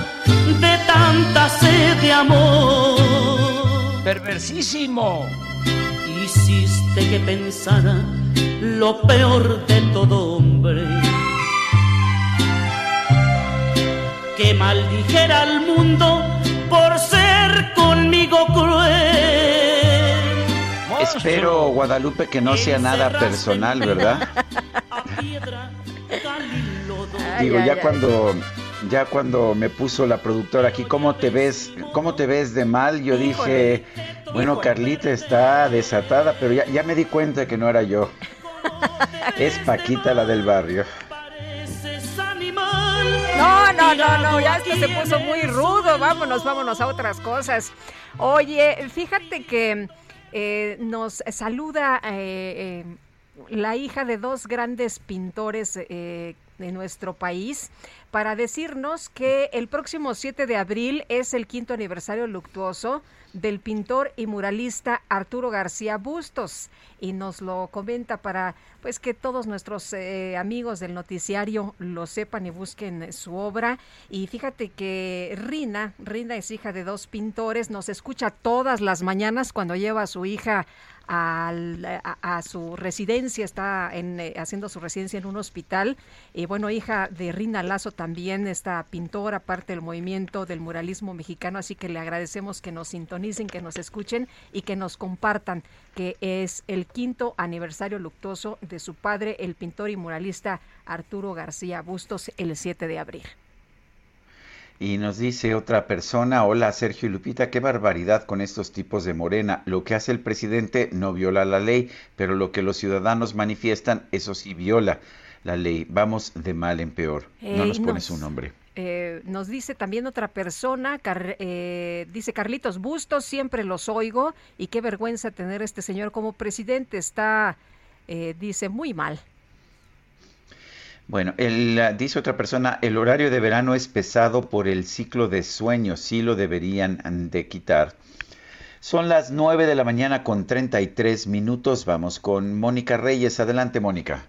de tanta sed de amor. Perversísimo. Hiciste que pensara lo peor de todo hombre. Que maldijera al mundo por ser conmigo cruel. Espero, Guadalupe, que no sea nada personal, ¿verdad? Digo, ya cuando ya cuando me puso la productora aquí, ¿cómo te ves? ¿Cómo te ves de mal? Yo dije, bueno, Carlita está desatada, pero ya, ya me di cuenta que no era yo. Es Paquita la del barrio. No, no, no, no, ya esto se puso muy rudo. Vámonos, vámonos a otras cosas. Oye, fíjate que eh, nos saluda eh, eh, la hija de dos grandes pintores de nuestro país para decirnos que el próximo 7 de abril es el quinto aniversario luctuoso del pintor y muralista Arturo García Bustos. Y nos lo comenta para pues que todos nuestros eh, amigos del noticiario lo sepan y busquen su obra. Y fíjate que Rina, Rina es hija de dos pintores, nos escucha todas las mañanas cuando lleva a su hija a, su residencia, está en, eh, haciendo su residencia en un hospital. Y bueno, hija de Rina Lazo también, esta pintora, parte del movimiento del muralismo mexicano, así que le agradecemos que nos sintonicen, que nos escuchen y que nos compartan que es el quinto aniversario luctuoso de su padre, el pintor y muralista Arturo García Bustos, el 7 de abril. Y nos dice otra persona, hola Sergio y Lupita, qué barbaridad con estos tipos de Morena. Lo que hace el presidente no viola la ley, pero lo que los ciudadanos manifiestan, eso sí viola la ley. Vamos de mal en peor. no nos pone su nombre. Eh, nos dice también otra persona, eh, dice Carlitos Bustos, siempre los oigo y qué vergüenza tener este señor como presidente. Está, eh, dice, muy mal. Bueno, el, dice otra persona, el horario de verano es pesado por el ciclo de sueño, sí lo deberían de quitar. Son las 9 de la mañana con 33 minutos, vamos con Mónica Reyes. Adelante, Mónica.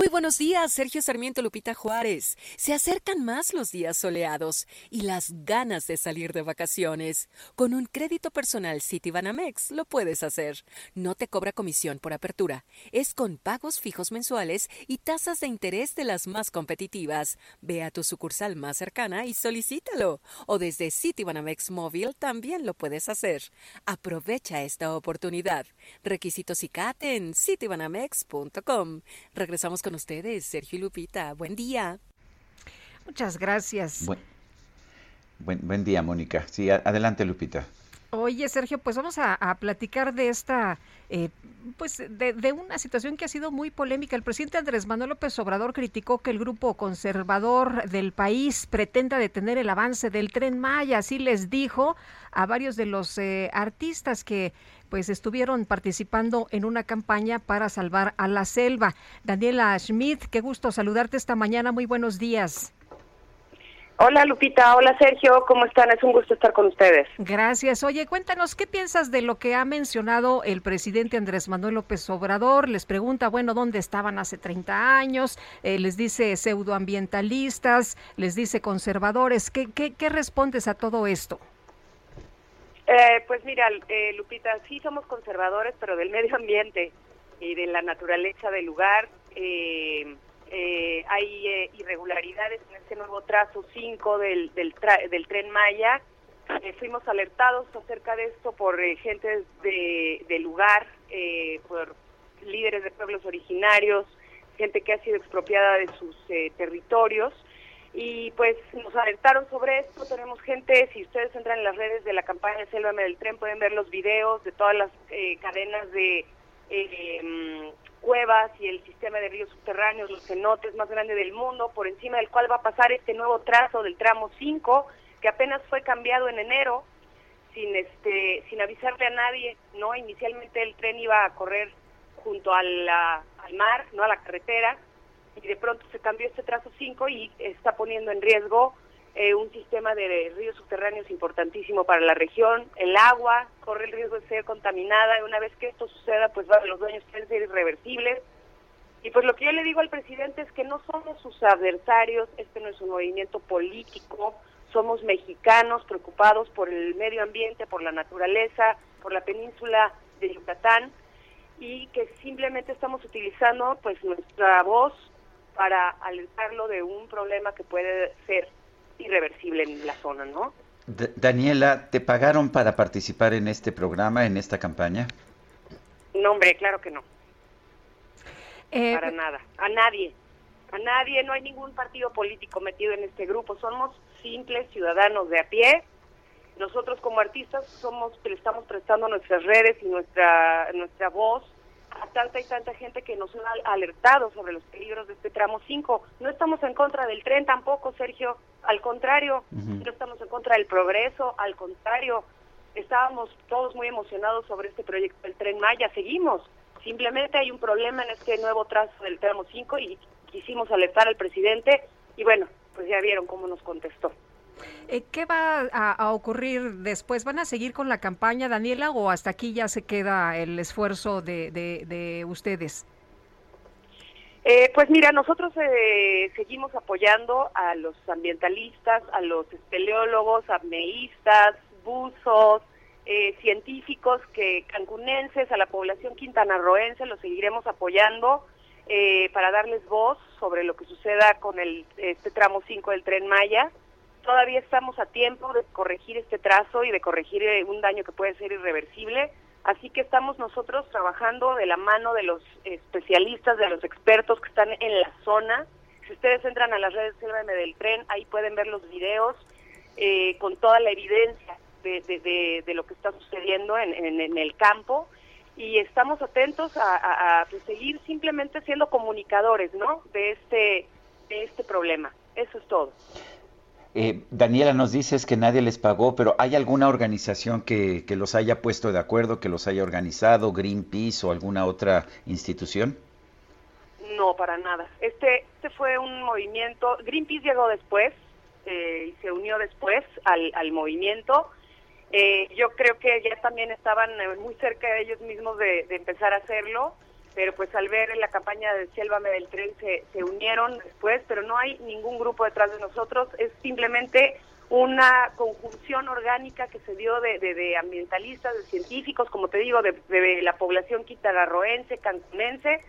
Muy buenos días, Sergio Sarmiento Lupita Juárez. Se acercan más los días soleados y las ganas de salir de vacaciones. Con un crédito personal Citibanamex lo puedes hacer. No te cobra comisión por apertura. Es con pagos fijos mensuales y tasas de interés de las más competitivas. Ve a tu sucursal más cercana y solicítalo. O desde Citibanamex Móvil también lo puedes hacer. Aprovecha esta oportunidad. Requisitos y CAT en citibanamex.com. Regresamos con ustedes, Sergio y Lupita. Buen día. Muchas gracias. Buen, buen, día, Mónica. Sí, adelante, Lupita. Oye, Sergio, pues vamos a, platicar de esta, eh, pues de, de, una situación que ha sido muy polémica. El presidente Andrés Manuel López Obrador criticó que el grupo conservador del país pretenda detener el avance del tren Maya. Así les dijo a varios de los eh, artistas que pues estuvieron participando en una campaña para salvar a la selva. Daniela Schmidt, qué gusto saludarte esta mañana. Muy buenos días. Hola Lupita, hola Sergio, ¿cómo están? Es un gusto estar con ustedes. Gracias. Oye, cuéntanos, ¿qué piensas de lo que ha mencionado el presidente Andrés Manuel López Obrador? Les pregunta, bueno, ¿dónde estaban hace 30 años? Eh, les dice pseudoambientalistas, les dice conservadores. ¿Qué, qué, qué respondes a todo esto? Eh, pues mira, eh, Lupita, sí somos conservadores, pero del medio ambiente y de la naturaleza del lugar. Eh, eh, hay eh, irregularidades en este nuevo trazo 5 del, del, del tren Maya. Eh, fuimos alertados acerca de esto por gente de, del lugar, por líderes de pueblos originarios, gente que ha sido expropiada de sus territorios. Y pues nos alertaron sobre esto, tenemos gente, si ustedes entran en las redes de la campaña Sélvame del Tren, pueden ver los videos de todas las cadenas de eh, cuevas y el sistema de ríos subterráneos, los cenotes más grande del mundo, por encima del cual va a pasar este nuevo trazo del tramo 5, que apenas fue cambiado en enero, sin este sin avisarle a nadie, ¿no? Inicialmente el tren iba a correr junto al mar, no a la carretera, y de pronto se cambió este trazo 5 y está poniendo en riesgo eh, un sistema de ríos subterráneos importantísimo para la región. El agua corre el riesgo de ser contaminada. y Una vez que esto suceda, pues los dueños pueden ser irreversibles. Y pues lo que yo le digo al presidente es que no somos sus adversarios, este no es un movimiento político, somos mexicanos preocupados por el medio ambiente, por la naturaleza, por la península de Yucatán y que simplemente estamos utilizando pues nuestra voz para alertarlo de un problema que puede ser irreversible en la zona, ¿no? Daniela, ¿te pagaron para participar en este programa, en esta campaña? No, hombre, claro que no. Eh, para nada, a nadie, a nadie, no hay ningún partido político metido en este grupo, somos simples ciudadanos de a pie. Nosotros como artistas somos, le estamos prestando nuestras redes y nuestra nuestra voz a tanta y tanta gente que nos ha alertado sobre los peligros de este tramo 5. No estamos en contra del tren tampoco, Sergio, al contrario, no estamos en contra del progreso, al contrario, estábamos todos muy emocionados sobre este proyecto del tren Maya, seguimos. Simplemente hay un problema en este nuevo trazo del tramo 5 y quisimos alertar al presidente y bueno, pues ya vieron cómo nos contestó. Eh, ¿Qué va a, ocurrir después? ¿Van a seguir con la campaña, Daniela, o hasta aquí ya se queda el esfuerzo de, de, ustedes? Eh, pues mira, nosotros eh, seguimos apoyando a los ambientalistas, a los espeleólogos, apneístas, buzos, científicos que cancunenses, a la población quintanarroense, los seguiremos apoyando para darles voz sobre lo que suceda con el este tramo 5 del tren Maya todavía estamos a tiempo de corregir este trazo y de corregir eh, un daño que puede ser irreversible. Así que estamos nosotros trabajando de la mano de los especialistas, de los expertos que están en la zona. Si ustedes entran a las redes Sélvame del Tren, ahí pueden ver los videos eh, con toda la evidencia de, de, lo que está sucediendo en, en, el campo. Y estamos atentos a, seguir simplemente siendo comunicadores ¿no? de, este, de este problema. Eso es todo. Eh, Daniela, nos dices que nadie les pagó, pero ¿hay alguna organización que, que, los haya puesto de acuerdo, que los haya organizado, Greenpeace o alguna otra institución? No, para nada. Este, este fue un movimiento, Greenpeace llegó después eh, y se unió después al, al movimiento. Eh, yo creo que ya también estaban muy cerca de ellos mismos de, de empezar a hacerlo pero pues al ver la campaña de Sélvame del Tren se, se unieron después, pero no hay ningún grupo detrás de nosotros, es simplemente una conjunción orgánica que se dio de, de, ambientalistas, de científicos, como te digo, de, de la población quitararroense, cancunense,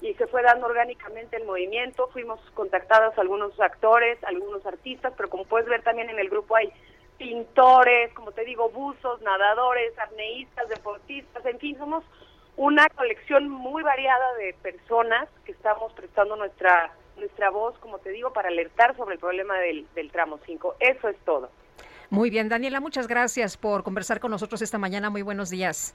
y se fue dando orgánicamente el movimiento, fuimos contactados algunos actores, algunos artistas, pero como puedes ver también en el grupo hay pintores, como te digo, buzos, nadadores, apneístas, deportistas, en fin, somos una colección muy variada de personas que estamos prestando nuestra nuestra voz, como te digo, para alertar sobre el problema del, del tramo 5. Eso es todo. Muy bien, Daniela, muchas gracias por conversar con nosotros esta mañana. Muy buenos días.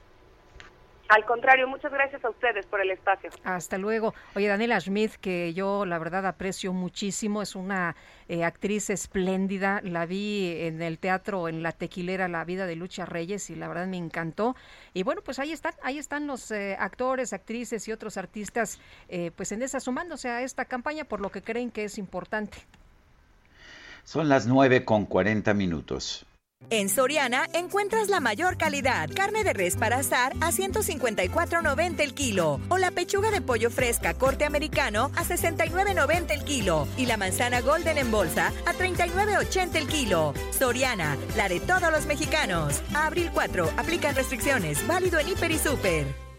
Al contrario, muchas gracias a ustedes por el espacio. Hasta luego. Oye, Daniela Schmidt, que yo la verdad aprecio muchísimo, es una eh, actriz espléndida. La vi en el teatro, en La Tequilera, La Vida de Lucha Reyes, y la verdad me encantó. Y bueno, pues ahí están, ahí están los eh, actores, actrices y otros artistas, eh, pues en esa sumándose a esta campaña por lo que creen que es importante. Son las nueve con cuarenta minutos. En Soriana encuentras la mayor calidad. Carne de res para asar a 154.90 el kilo. O la pechuga de pollo fresca corte americano a 69.90 el kilo. Y la manzana golden en bolsa a 39.80 el kilo. Soriana, la de todos los mexicanos. Abril 4, aplican restricciones. Válido en Hiper y Super.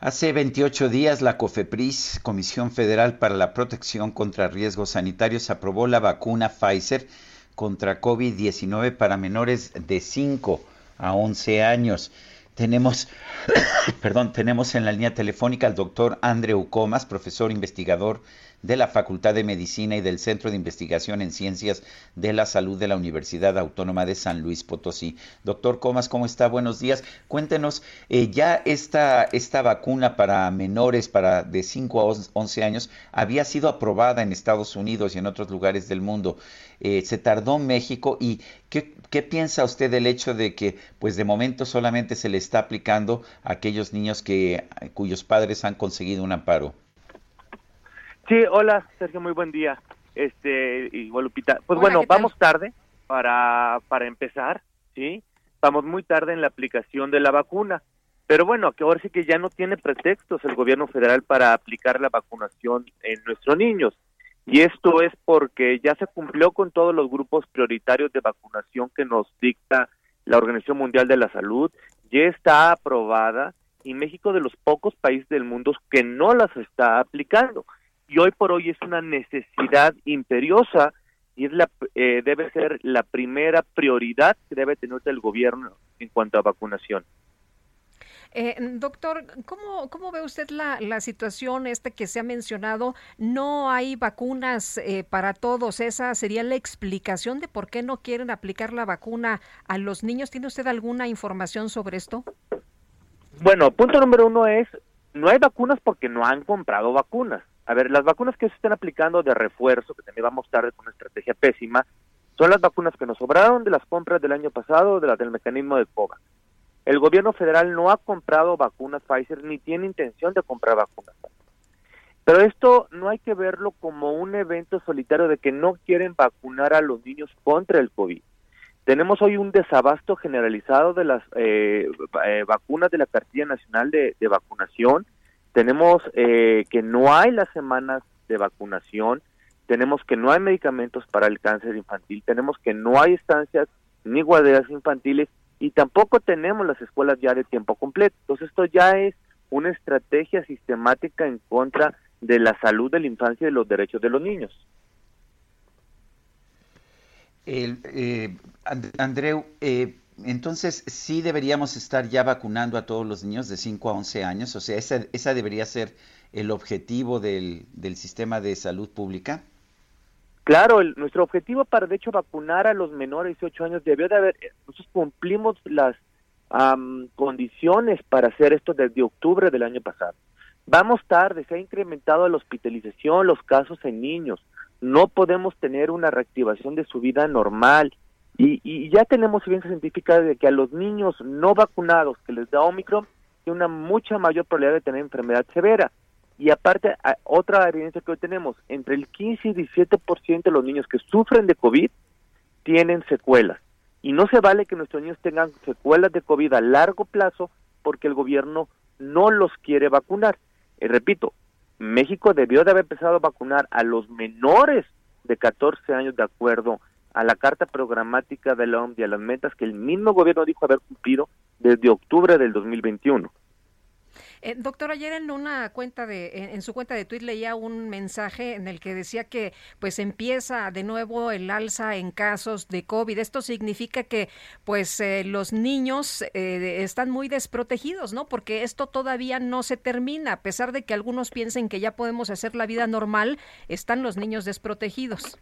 Hace 28 días la COFEPRIS, Comisión Federal para la Protección contra Riesgos Sanitarios, aprobó la vacuna Pfizer contra COVID-19 para menores de 5 a 11 años. Tenemos, perdón, tenemos en la línea telefónica al doctor Andreu Comas, profesor investigador de la Facultad de Medicina y del Centro de Investigación en Ciencias de la Salud de la Universidad Autónoma de San Luis Potosí. Doctor Comas, ¿cómo está? Buenos días. Cuéntenos, eh, ya esta, esta vacuna para menores para de 5 a 11 años había sido aprobada en Estados Unidos y en otros lugares del mundo. Eh, se tardó en México y ¿qué, ¿qué, piensa usted del hecho de que pues de momento solamente se le está aplicando a aquellos niños que, cuyos padres han conseguido un amparo? Sí, hola Sergio, muy buen día. Este, igual Lupita. Pues bueno, vamos tarde para, para empezar, ¿sí? Vamos muy tarde en la aplicación de la vacuna. Pero bueno, que ahora sí que ya no tiene pretextos el gobierno federal para aplicar la vacunación en nuestros niños. Y esto es porque ya se cumplió con todos los grupos prioritarios de vacunación que nos dicta la Organización Mundial de la Salud, ya está aprobada y México de los pocos países del mundo que no las está aplicando y hoy por hoy es una necesidad imperiosa y es la eh, debe ser la primera prioridad que debe tener el gobierno en cuanto a vacunación. Eh, doctor, ¿cómo, ¿cómo ve usted la, la situación este que se ha mencionado? No hay vacunas eh, para todos. Esa sería la explicación de por qué no quieren aplicar la vacuna a los niños. ¿Tiene usted alguna información sobre esto? Bueno, punto número uno es, no hay vacunas porque no han comprado vacunas. A ver, las vacunas que se están aplicando de refuerzo, que también vamos tarde con una estrategia pésima, son las vacunas que nos sobraron de las compras del año pasado, de las del mecanismo de COVAX. El gobierno federal no ha comprado vacunas Pfizer ni tiene intención de comprar vacunas. Pero esto no hay que verlo como un evento solitario de que no quieren vacunar a los niños contra el COVID. Tenemos hoy un desabasto generalizado de las eh, eh, vacunas de la cartilla nacional de vacunación tenemos eh, que no hay las semanas de vacunación, tenemos que no hay medicamentos para el cáncer infantil, tenemos que no hay estancias ni guarderías infantiles y tampoco tenemos las escuelas ya de tiempo completo. Entonces esto ya es una estrategia sistemática en contra de la salud de la infancia y de los derechos de los niños. El, eh, Andreu, eh, entonces, sí deberíamos estar ya vacunando a todos los niños de 5 a 11 años. O sea, esa, esa debería ser el objetivo del, del sistema de salud pública. Claro, nuestro objetivo para, de hecho, vacunar a los menores de 18 años debió de haber, nosotros cumplimos las condiciones para hacer esto desde octubre del año pasado. Vamos tarde, se ha incrementado la hospitalización, los casos en niños. No podemos tener una reactivación de su vida normal y, ya tenemos evidencia científica de que a los niños no vacunados que les da Omicron tiene una mucha mayor probabilidad de tener enfermedad severa. Y aparte, otra evidencia que hoy tenemos, entre el 15 y 17% de los niños que sufren de COVID tienen secuelas. Y no se vale que nuestros niños tengan secuelas de COVID a largo plazo porque el gobierno no los quiere vacunar. Y repito, México debió de haber empezado a vacunar a los menores de 14 años de acuerdo a la carta programática de la OMS y a las metas que el mismo gobierno dijo haber cumplido desde octubre del 2021. Eh, doctor, ayer en una cuenta de, en, su cuenta de Twitter leía un mensaje en el que decía que pues empieza de nuevo el alza en casos de COVID. Esto significa que pues eh, los niños eh, están muy desprotegidos, ¿no? Porque esto todavía no se termina, a pesar de que algunos piensen que ya podemos hacer la vida normal, están los niños desprotegidos.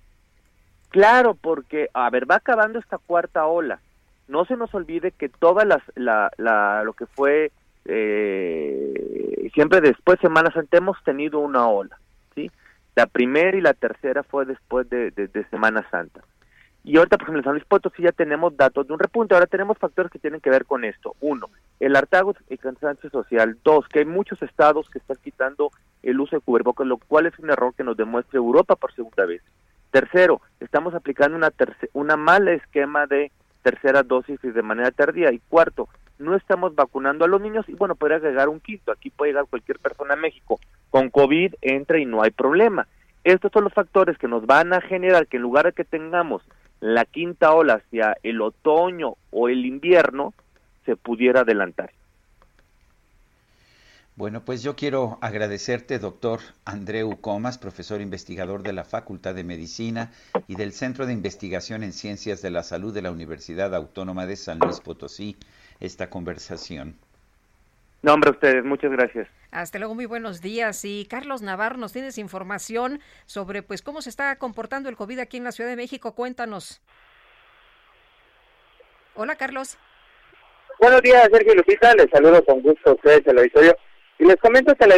Claro, porque, a ver, va acabando esta cuarta ola. No se nos olvide que todas las, la, la, lo que fue eh, siempre después Semana Santa hemos tenido una ola, ¿sí? La primera y la tercera fue después de, de, Semana Santa. Y ahorita, por ejemplo, en San Luis Potosí ya tenemos datos de un repunte. Ahora tenemos factores que tienen que ver con esto. Uno, el hartazgo y cansancio social. Dos, que hay muchos estados que están quitando el uso de cubrebocas, lo cual es un error que nos demuestra Europa por segunda vez. Tercero, estamos aplicando una, una mala esquema de tercera dosis de manera tardía. Y cuarto, no estamos vacunando a los niños y bueno, puede agregar un quinto. Aquí puede llegar cualquier persona a México con COVID, entra y no hay problema. Estos son los factores que nos van a generar que en lugar de que tengamos la quinta ola hacia el otoño o el invierno, se pudiera adelantar. Bueno, pues yo quiero agradecerte, doctor Andreu Comas, profesor investigador de la Facultad de Medicina y del Centro de Investigación en Ciencias de la Salud de la Universidad Autónoma de San Luis Potosí, esta conversación. No, hombre, ustedes, muchas gracias. Hasta luego, muy buenos días. Y Carlos Navarro, nos tienes información sobre pues cómo se está comportando el COVID aquí en la Ciudad de México. Cuéntanos. Hola, Carlos. Buenos días, Sergio Lupita. Les saludo con gusto a ustedes, el auditorio. Y les comento que la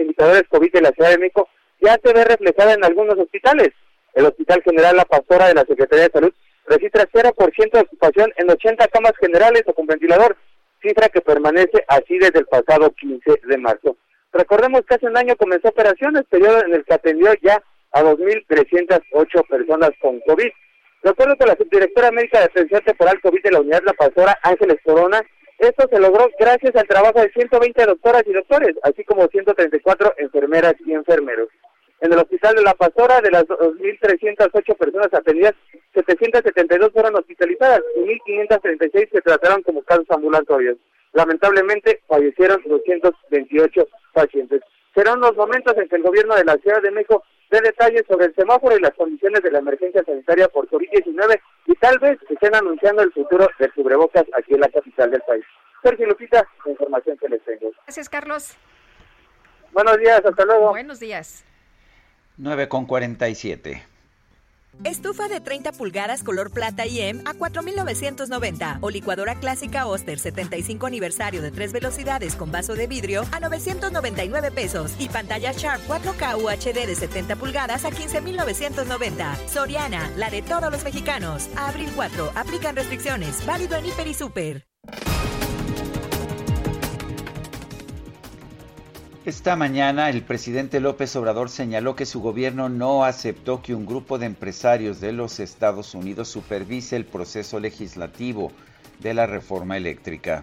indicadores COVID de la Ciudad de México ya se ve reflejada en algunos hospitales. El Hospital General La Pastora de la Secretaría de Salud registra 0% de ocupación en 80 camas generales o con ventilador, cifra que permanece así desde el pasado 15 de marzo. Recordemos que hace un año comenzó operaciones, periodo en el que atendió ya a 2.308 personas con COVID. De acuerdo con la subdirectora médica de atención temporal COVID de la unidad La Pastora, Ángeles Corona, esto se logró gracias al trabajo de 120 doctoras y doctores, así como 134 enfermeras y enfermeros. En el Hospital de la Pastora, de las 2.308 personas atendidas, 772 fueron hospitalizadas y 1.536 se trataron como casos ambulatorios. Lamentablemente, fallecieron 228 pacientes. Serán los momentos en que el gobierno de la Ciudad de México dé detalles sobre el semáforo y las condiciones de la emergencia sanitaria por COVID-19 y tal vez estén anunciando el futuro del cubrebocas aquí en la capital del país. Sergio Lupita, la información que les tengo. Gracias, Carlos. Buenos días, hasta luego. Buenos días. 9 con 47. Estufa de 30 pulgadas color plata IM a 4.990 o licuadora clásica Oster 75 aniversario de tres velocidades con vaso de vidrio a 999 pesos y pantalla Sharp 4K UHD de 70 pulgadas a 15.990. Soriana, la de todos los mexicanos. A abril 4, aplican restricciones. Válido en Hiper y Super. Esta mañana el presidente López Obrador señaló que su gobierno no aceptó que un grupo de empresarios de los Estados Unidos supervise el proceso legislativo de la reforma eléctrica.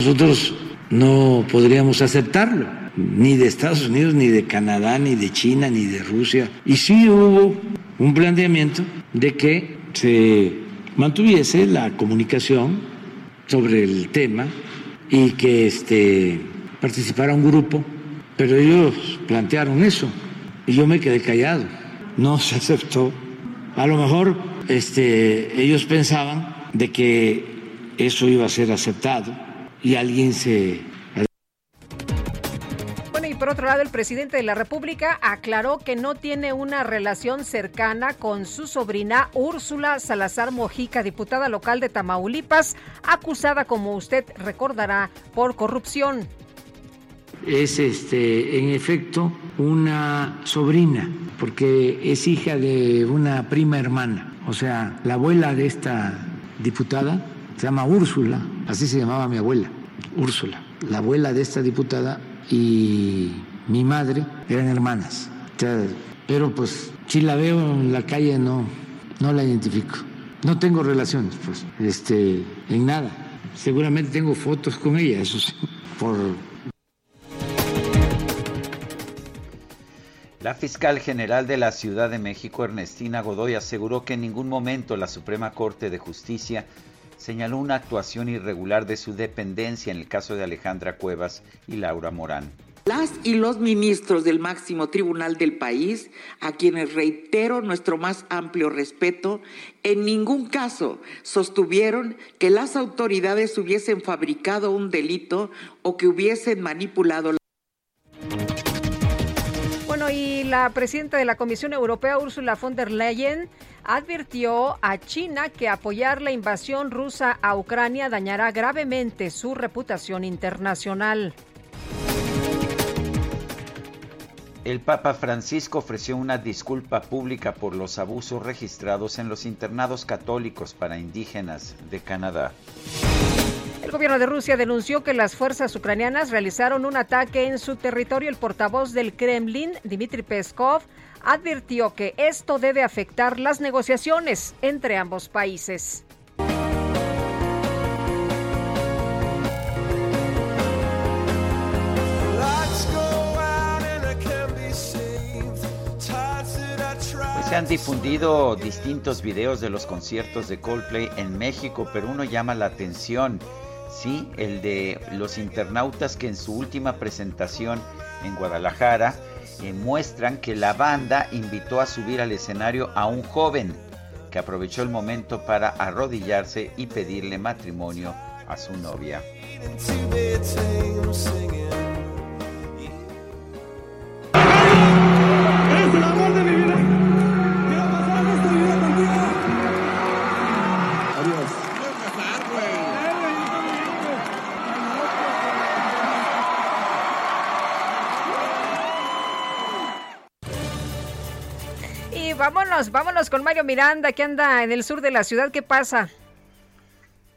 Nosotros no podríamos aceptarlo, ni de Estados Unidos, ni de Canadá, ni de China, ni de Rusia. Y sí hubo un planteamiento de que se mantuviese la comunicación sobre el tema y que este, participara un grupo pero ellos plantearon eso y yo me quedé callado. No se aceptó. A lo mejor este, ellos pensaban de que eso iba a ser aceptado y alguien se Bueno, y por otro lado, el presidente de la República aclaró que no tiene una relación cercana con su sobrina Úrsula Salazar Mojica, diputada local de Tamaulipas, acusada, como usted recordará, por corrupción es este, en efecto una sobrina, porque es hija de una prima hermana. O sea, la abuela de esta diputada se llama Úrsula, así se llamaba mi abuela, Úrsula. La abuela de esta diputada y mi madre eran hermanas. pero pues si la veo en la calle no, no la identifico. No tengo relaciones, pues, este, en nada. Seguramente tengo fotos con ella, eso sí, por La fiscal general de la Ciudad de México, Ernestina Godoy, aseguró que en ningún momento la Suprema Corte de Justicia señaló una actuación irregular de su dependencia en el caso de Alejandra Cuevas y Laura Morán. Las y los ministros del máximo tribunal del país, a quienes reitero nuestro más amplio respeto, en ningún caso sostuvieron que las autoridades hubiesen fabricado un delito o que hubiesen manipulado la la presidenta de la Comisión Europea, Ursula von der Leyen, advirtió a China que apoyar la invasión rusa a Ucrania dañará gravemente su reputación internacional. El Papa Francisco ofreció una disculpa pública por los abusos registrados en los internados católicos para indígenas de Canadá. El gobierno de Rusia denunció que las fuerzas ucranianas realizaron un ataque en su territorio. El portavoz del Kremlin, Dmitry Peskov, advirtió que esto debe afectar las negociaciones entre ambos países. Se han difundido distintos videos de los conciertos de Coldplay en México, pero uno llama la atención, sí, el de los internautas que en su última presentación en Guadalajara eh, muestran que la banda invitó a subir al escenario a un joven que aprovechó el momento para arrodillarse y pedirle matrimonio a su novia. Y vámonos, vámonos con Mario Miranda, que anda en el sur de la ciudad. ¿Qué pasa?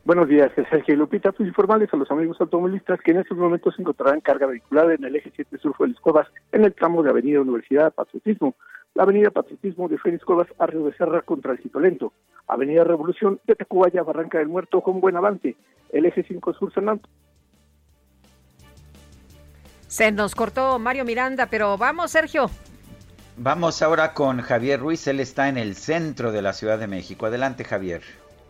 Buenos días, Sergio Lupita. Pues informales a los amigos automovilistas que en estos momentos se encontrarán carga vehicular en el eje 7 sur Félix Cuevas, en el tramo de Avenida Universidad Patriotismo, la Avenida Patriotismo de Félix Cuevas a Río de Serra contra el Cito Lento, Avenida Revolución de Tacubaya Barranca del Muerto con buen avance, el eje 5 sur San Antonio. Se nos cortó Mario Miranda, pero vamos, Sergio. Vamos ahora con Javier Ruiz, él está en el centro de la Ciudad de México. Adelante, Javier.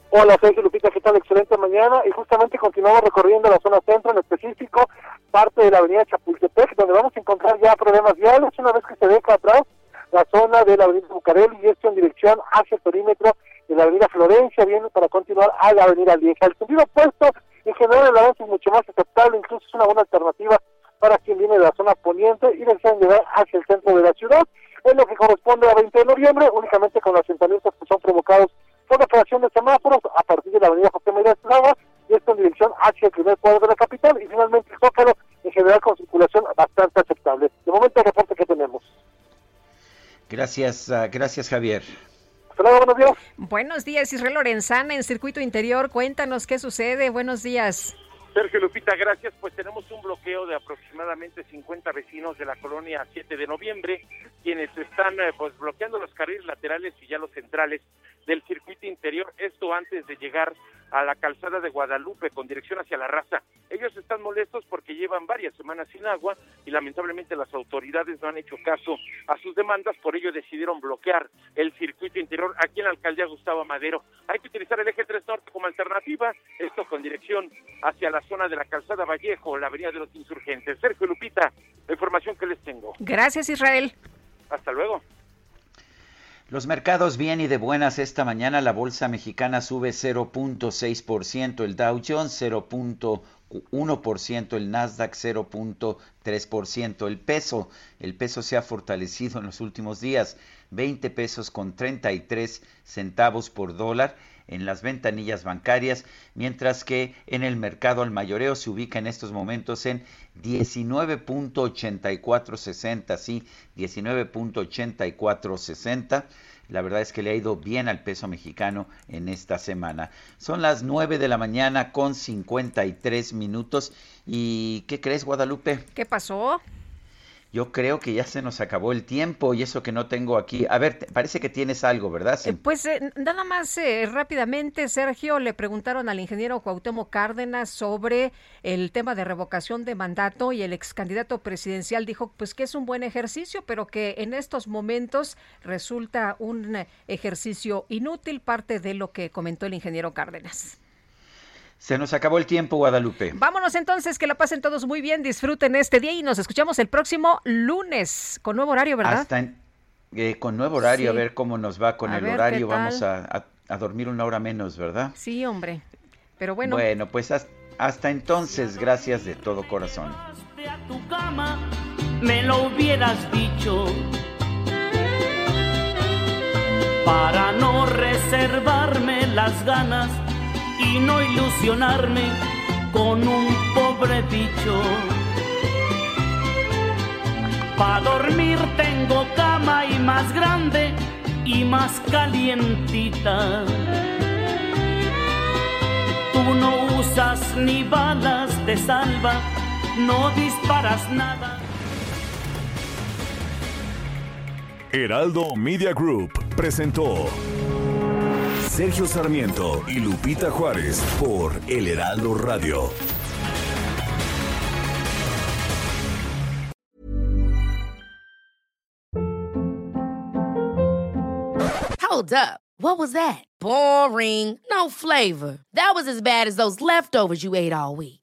Hola, Sergio Lupita, ¿qué tal? Excelente mañana. Y justamente continuamos recorriendo la zona centro, en específico parte de la avenida Chapultepec, donde vamos a encontrar ya problemas viales una vez que se deja atrás la zona de la avenida Bucareli y esto en dirección hacia el perímetro de la avenida Florencia, viene para continuar a la avenida Lieja. El sentido opuesto, en general, el avance es mucho más aceptable, incluso es una buena alternativa para quien viene de la zona poniente y desean llegar hacia el centro de la ciudad. Es lo que corresponde a 20 de noviembre, únicamente con asentamientos que son provocados por la creación de semáforos a partir de la avenida José María Estrada, y esto en dirección hacia el primer cuadro de la capital, y finalmente el Zócalo, en general con circulación bastante aceptable. De momento el reporte que tenemos. Gracias, ah, gracias Javier. Hasta luego, buenos días. Buenos días, Israel Lorenzana, en Circuito Interior. Cuéntanos qué sucede. Buenos días. Sergio Lupita, gracias. Pues tenemos un bloqueo de aproximadamente 50 vecinos de la colonia 7 de noviembre, quienes están eh, pues bloqueando los carriles laterales y ya los centrales del circuito interior, esto antes de llegar a la calzada de Guadalupe con dirección hacia la raza. Ellos están molestos porque llevan varias semanas sin agua y lamentablemente las autoridades no han hecho caso a sus demandas, por ello decidieron bloquear el circuito interior aquí en la alcaldía Gustavo Madero. Hay que utilizar el eje 3 norte como alternativa, esto con dirección hacia la zona de la calzada Vallejo, la avenida de los insurgentes. Sergio Lupita, la información que les tengo. Gracias, Israel. Hasta luego. Los mercados bien y de buenas esta mañana. La bolsa mexicana sube 0.6%, el Dow Jones 0.1%, el Nasdaq 0.3%. El peso, el peso se ha fortalecido en los últimos días, 20 pesos con 33 centavos por dólar en las ventanillas bancarias, mientras que en el mercado al mayoreo se ubica en estos momentos en 19.8460, sí, 19.8460. La verdad es que le ha ido bien al peso mexicano en esta semana. Son las 9 de la mañana con 53 minutos. ¿Y qué crees, Guadalupe? ¿Qué pasó? Yo creo que ya se nos acabó el tiempo y eso que no tengo aquí. A ver, parece que tienes algo, ¿verdad? Eh, Pues eh, nada más eh, rápidamente, Sergio, le preguntaron al ingeniero Cuauhtémoc Cárdenas sobre el tema de revocación de mandato y el ex candidato presidencial dijo pues que es un buen ejercicio, pero que en estos momentos resulta un eh, ejercicio inútil, parte de lo que comentó el ingeniero Cárdenas. Se nos acabó el tiempo, Guadalupe. Vámonos entonces, que la pasen todos muy bien, disfruten este día y nos escuchamos el próximo lunes con nuevo horario, ¿verdad? Hasta en- eh, con nuevo horario, Sí. a ver cómo nos va con A el ver, horario. Vamos a, a- a dormir una hora menos, ¿verdad? Sí, hombre. Pero bueno. Bueno, pues has- hasta entonces, gracias de todo corazón. tu cama me lo hubieras dicho para no reservarme las ganas y no ilusionarme con un pobre bicho. Para dormir tengo cama y más grande y más calientita. Tú no usas ni balas de salva, no disparas nada. Heraldo Media Group presentó Sergio Sarmiento y Lupita Juárez por El Heraldo Radio. Hold up. What was that? Boring. No flavor. That was as bad as those leftovers you ate all week.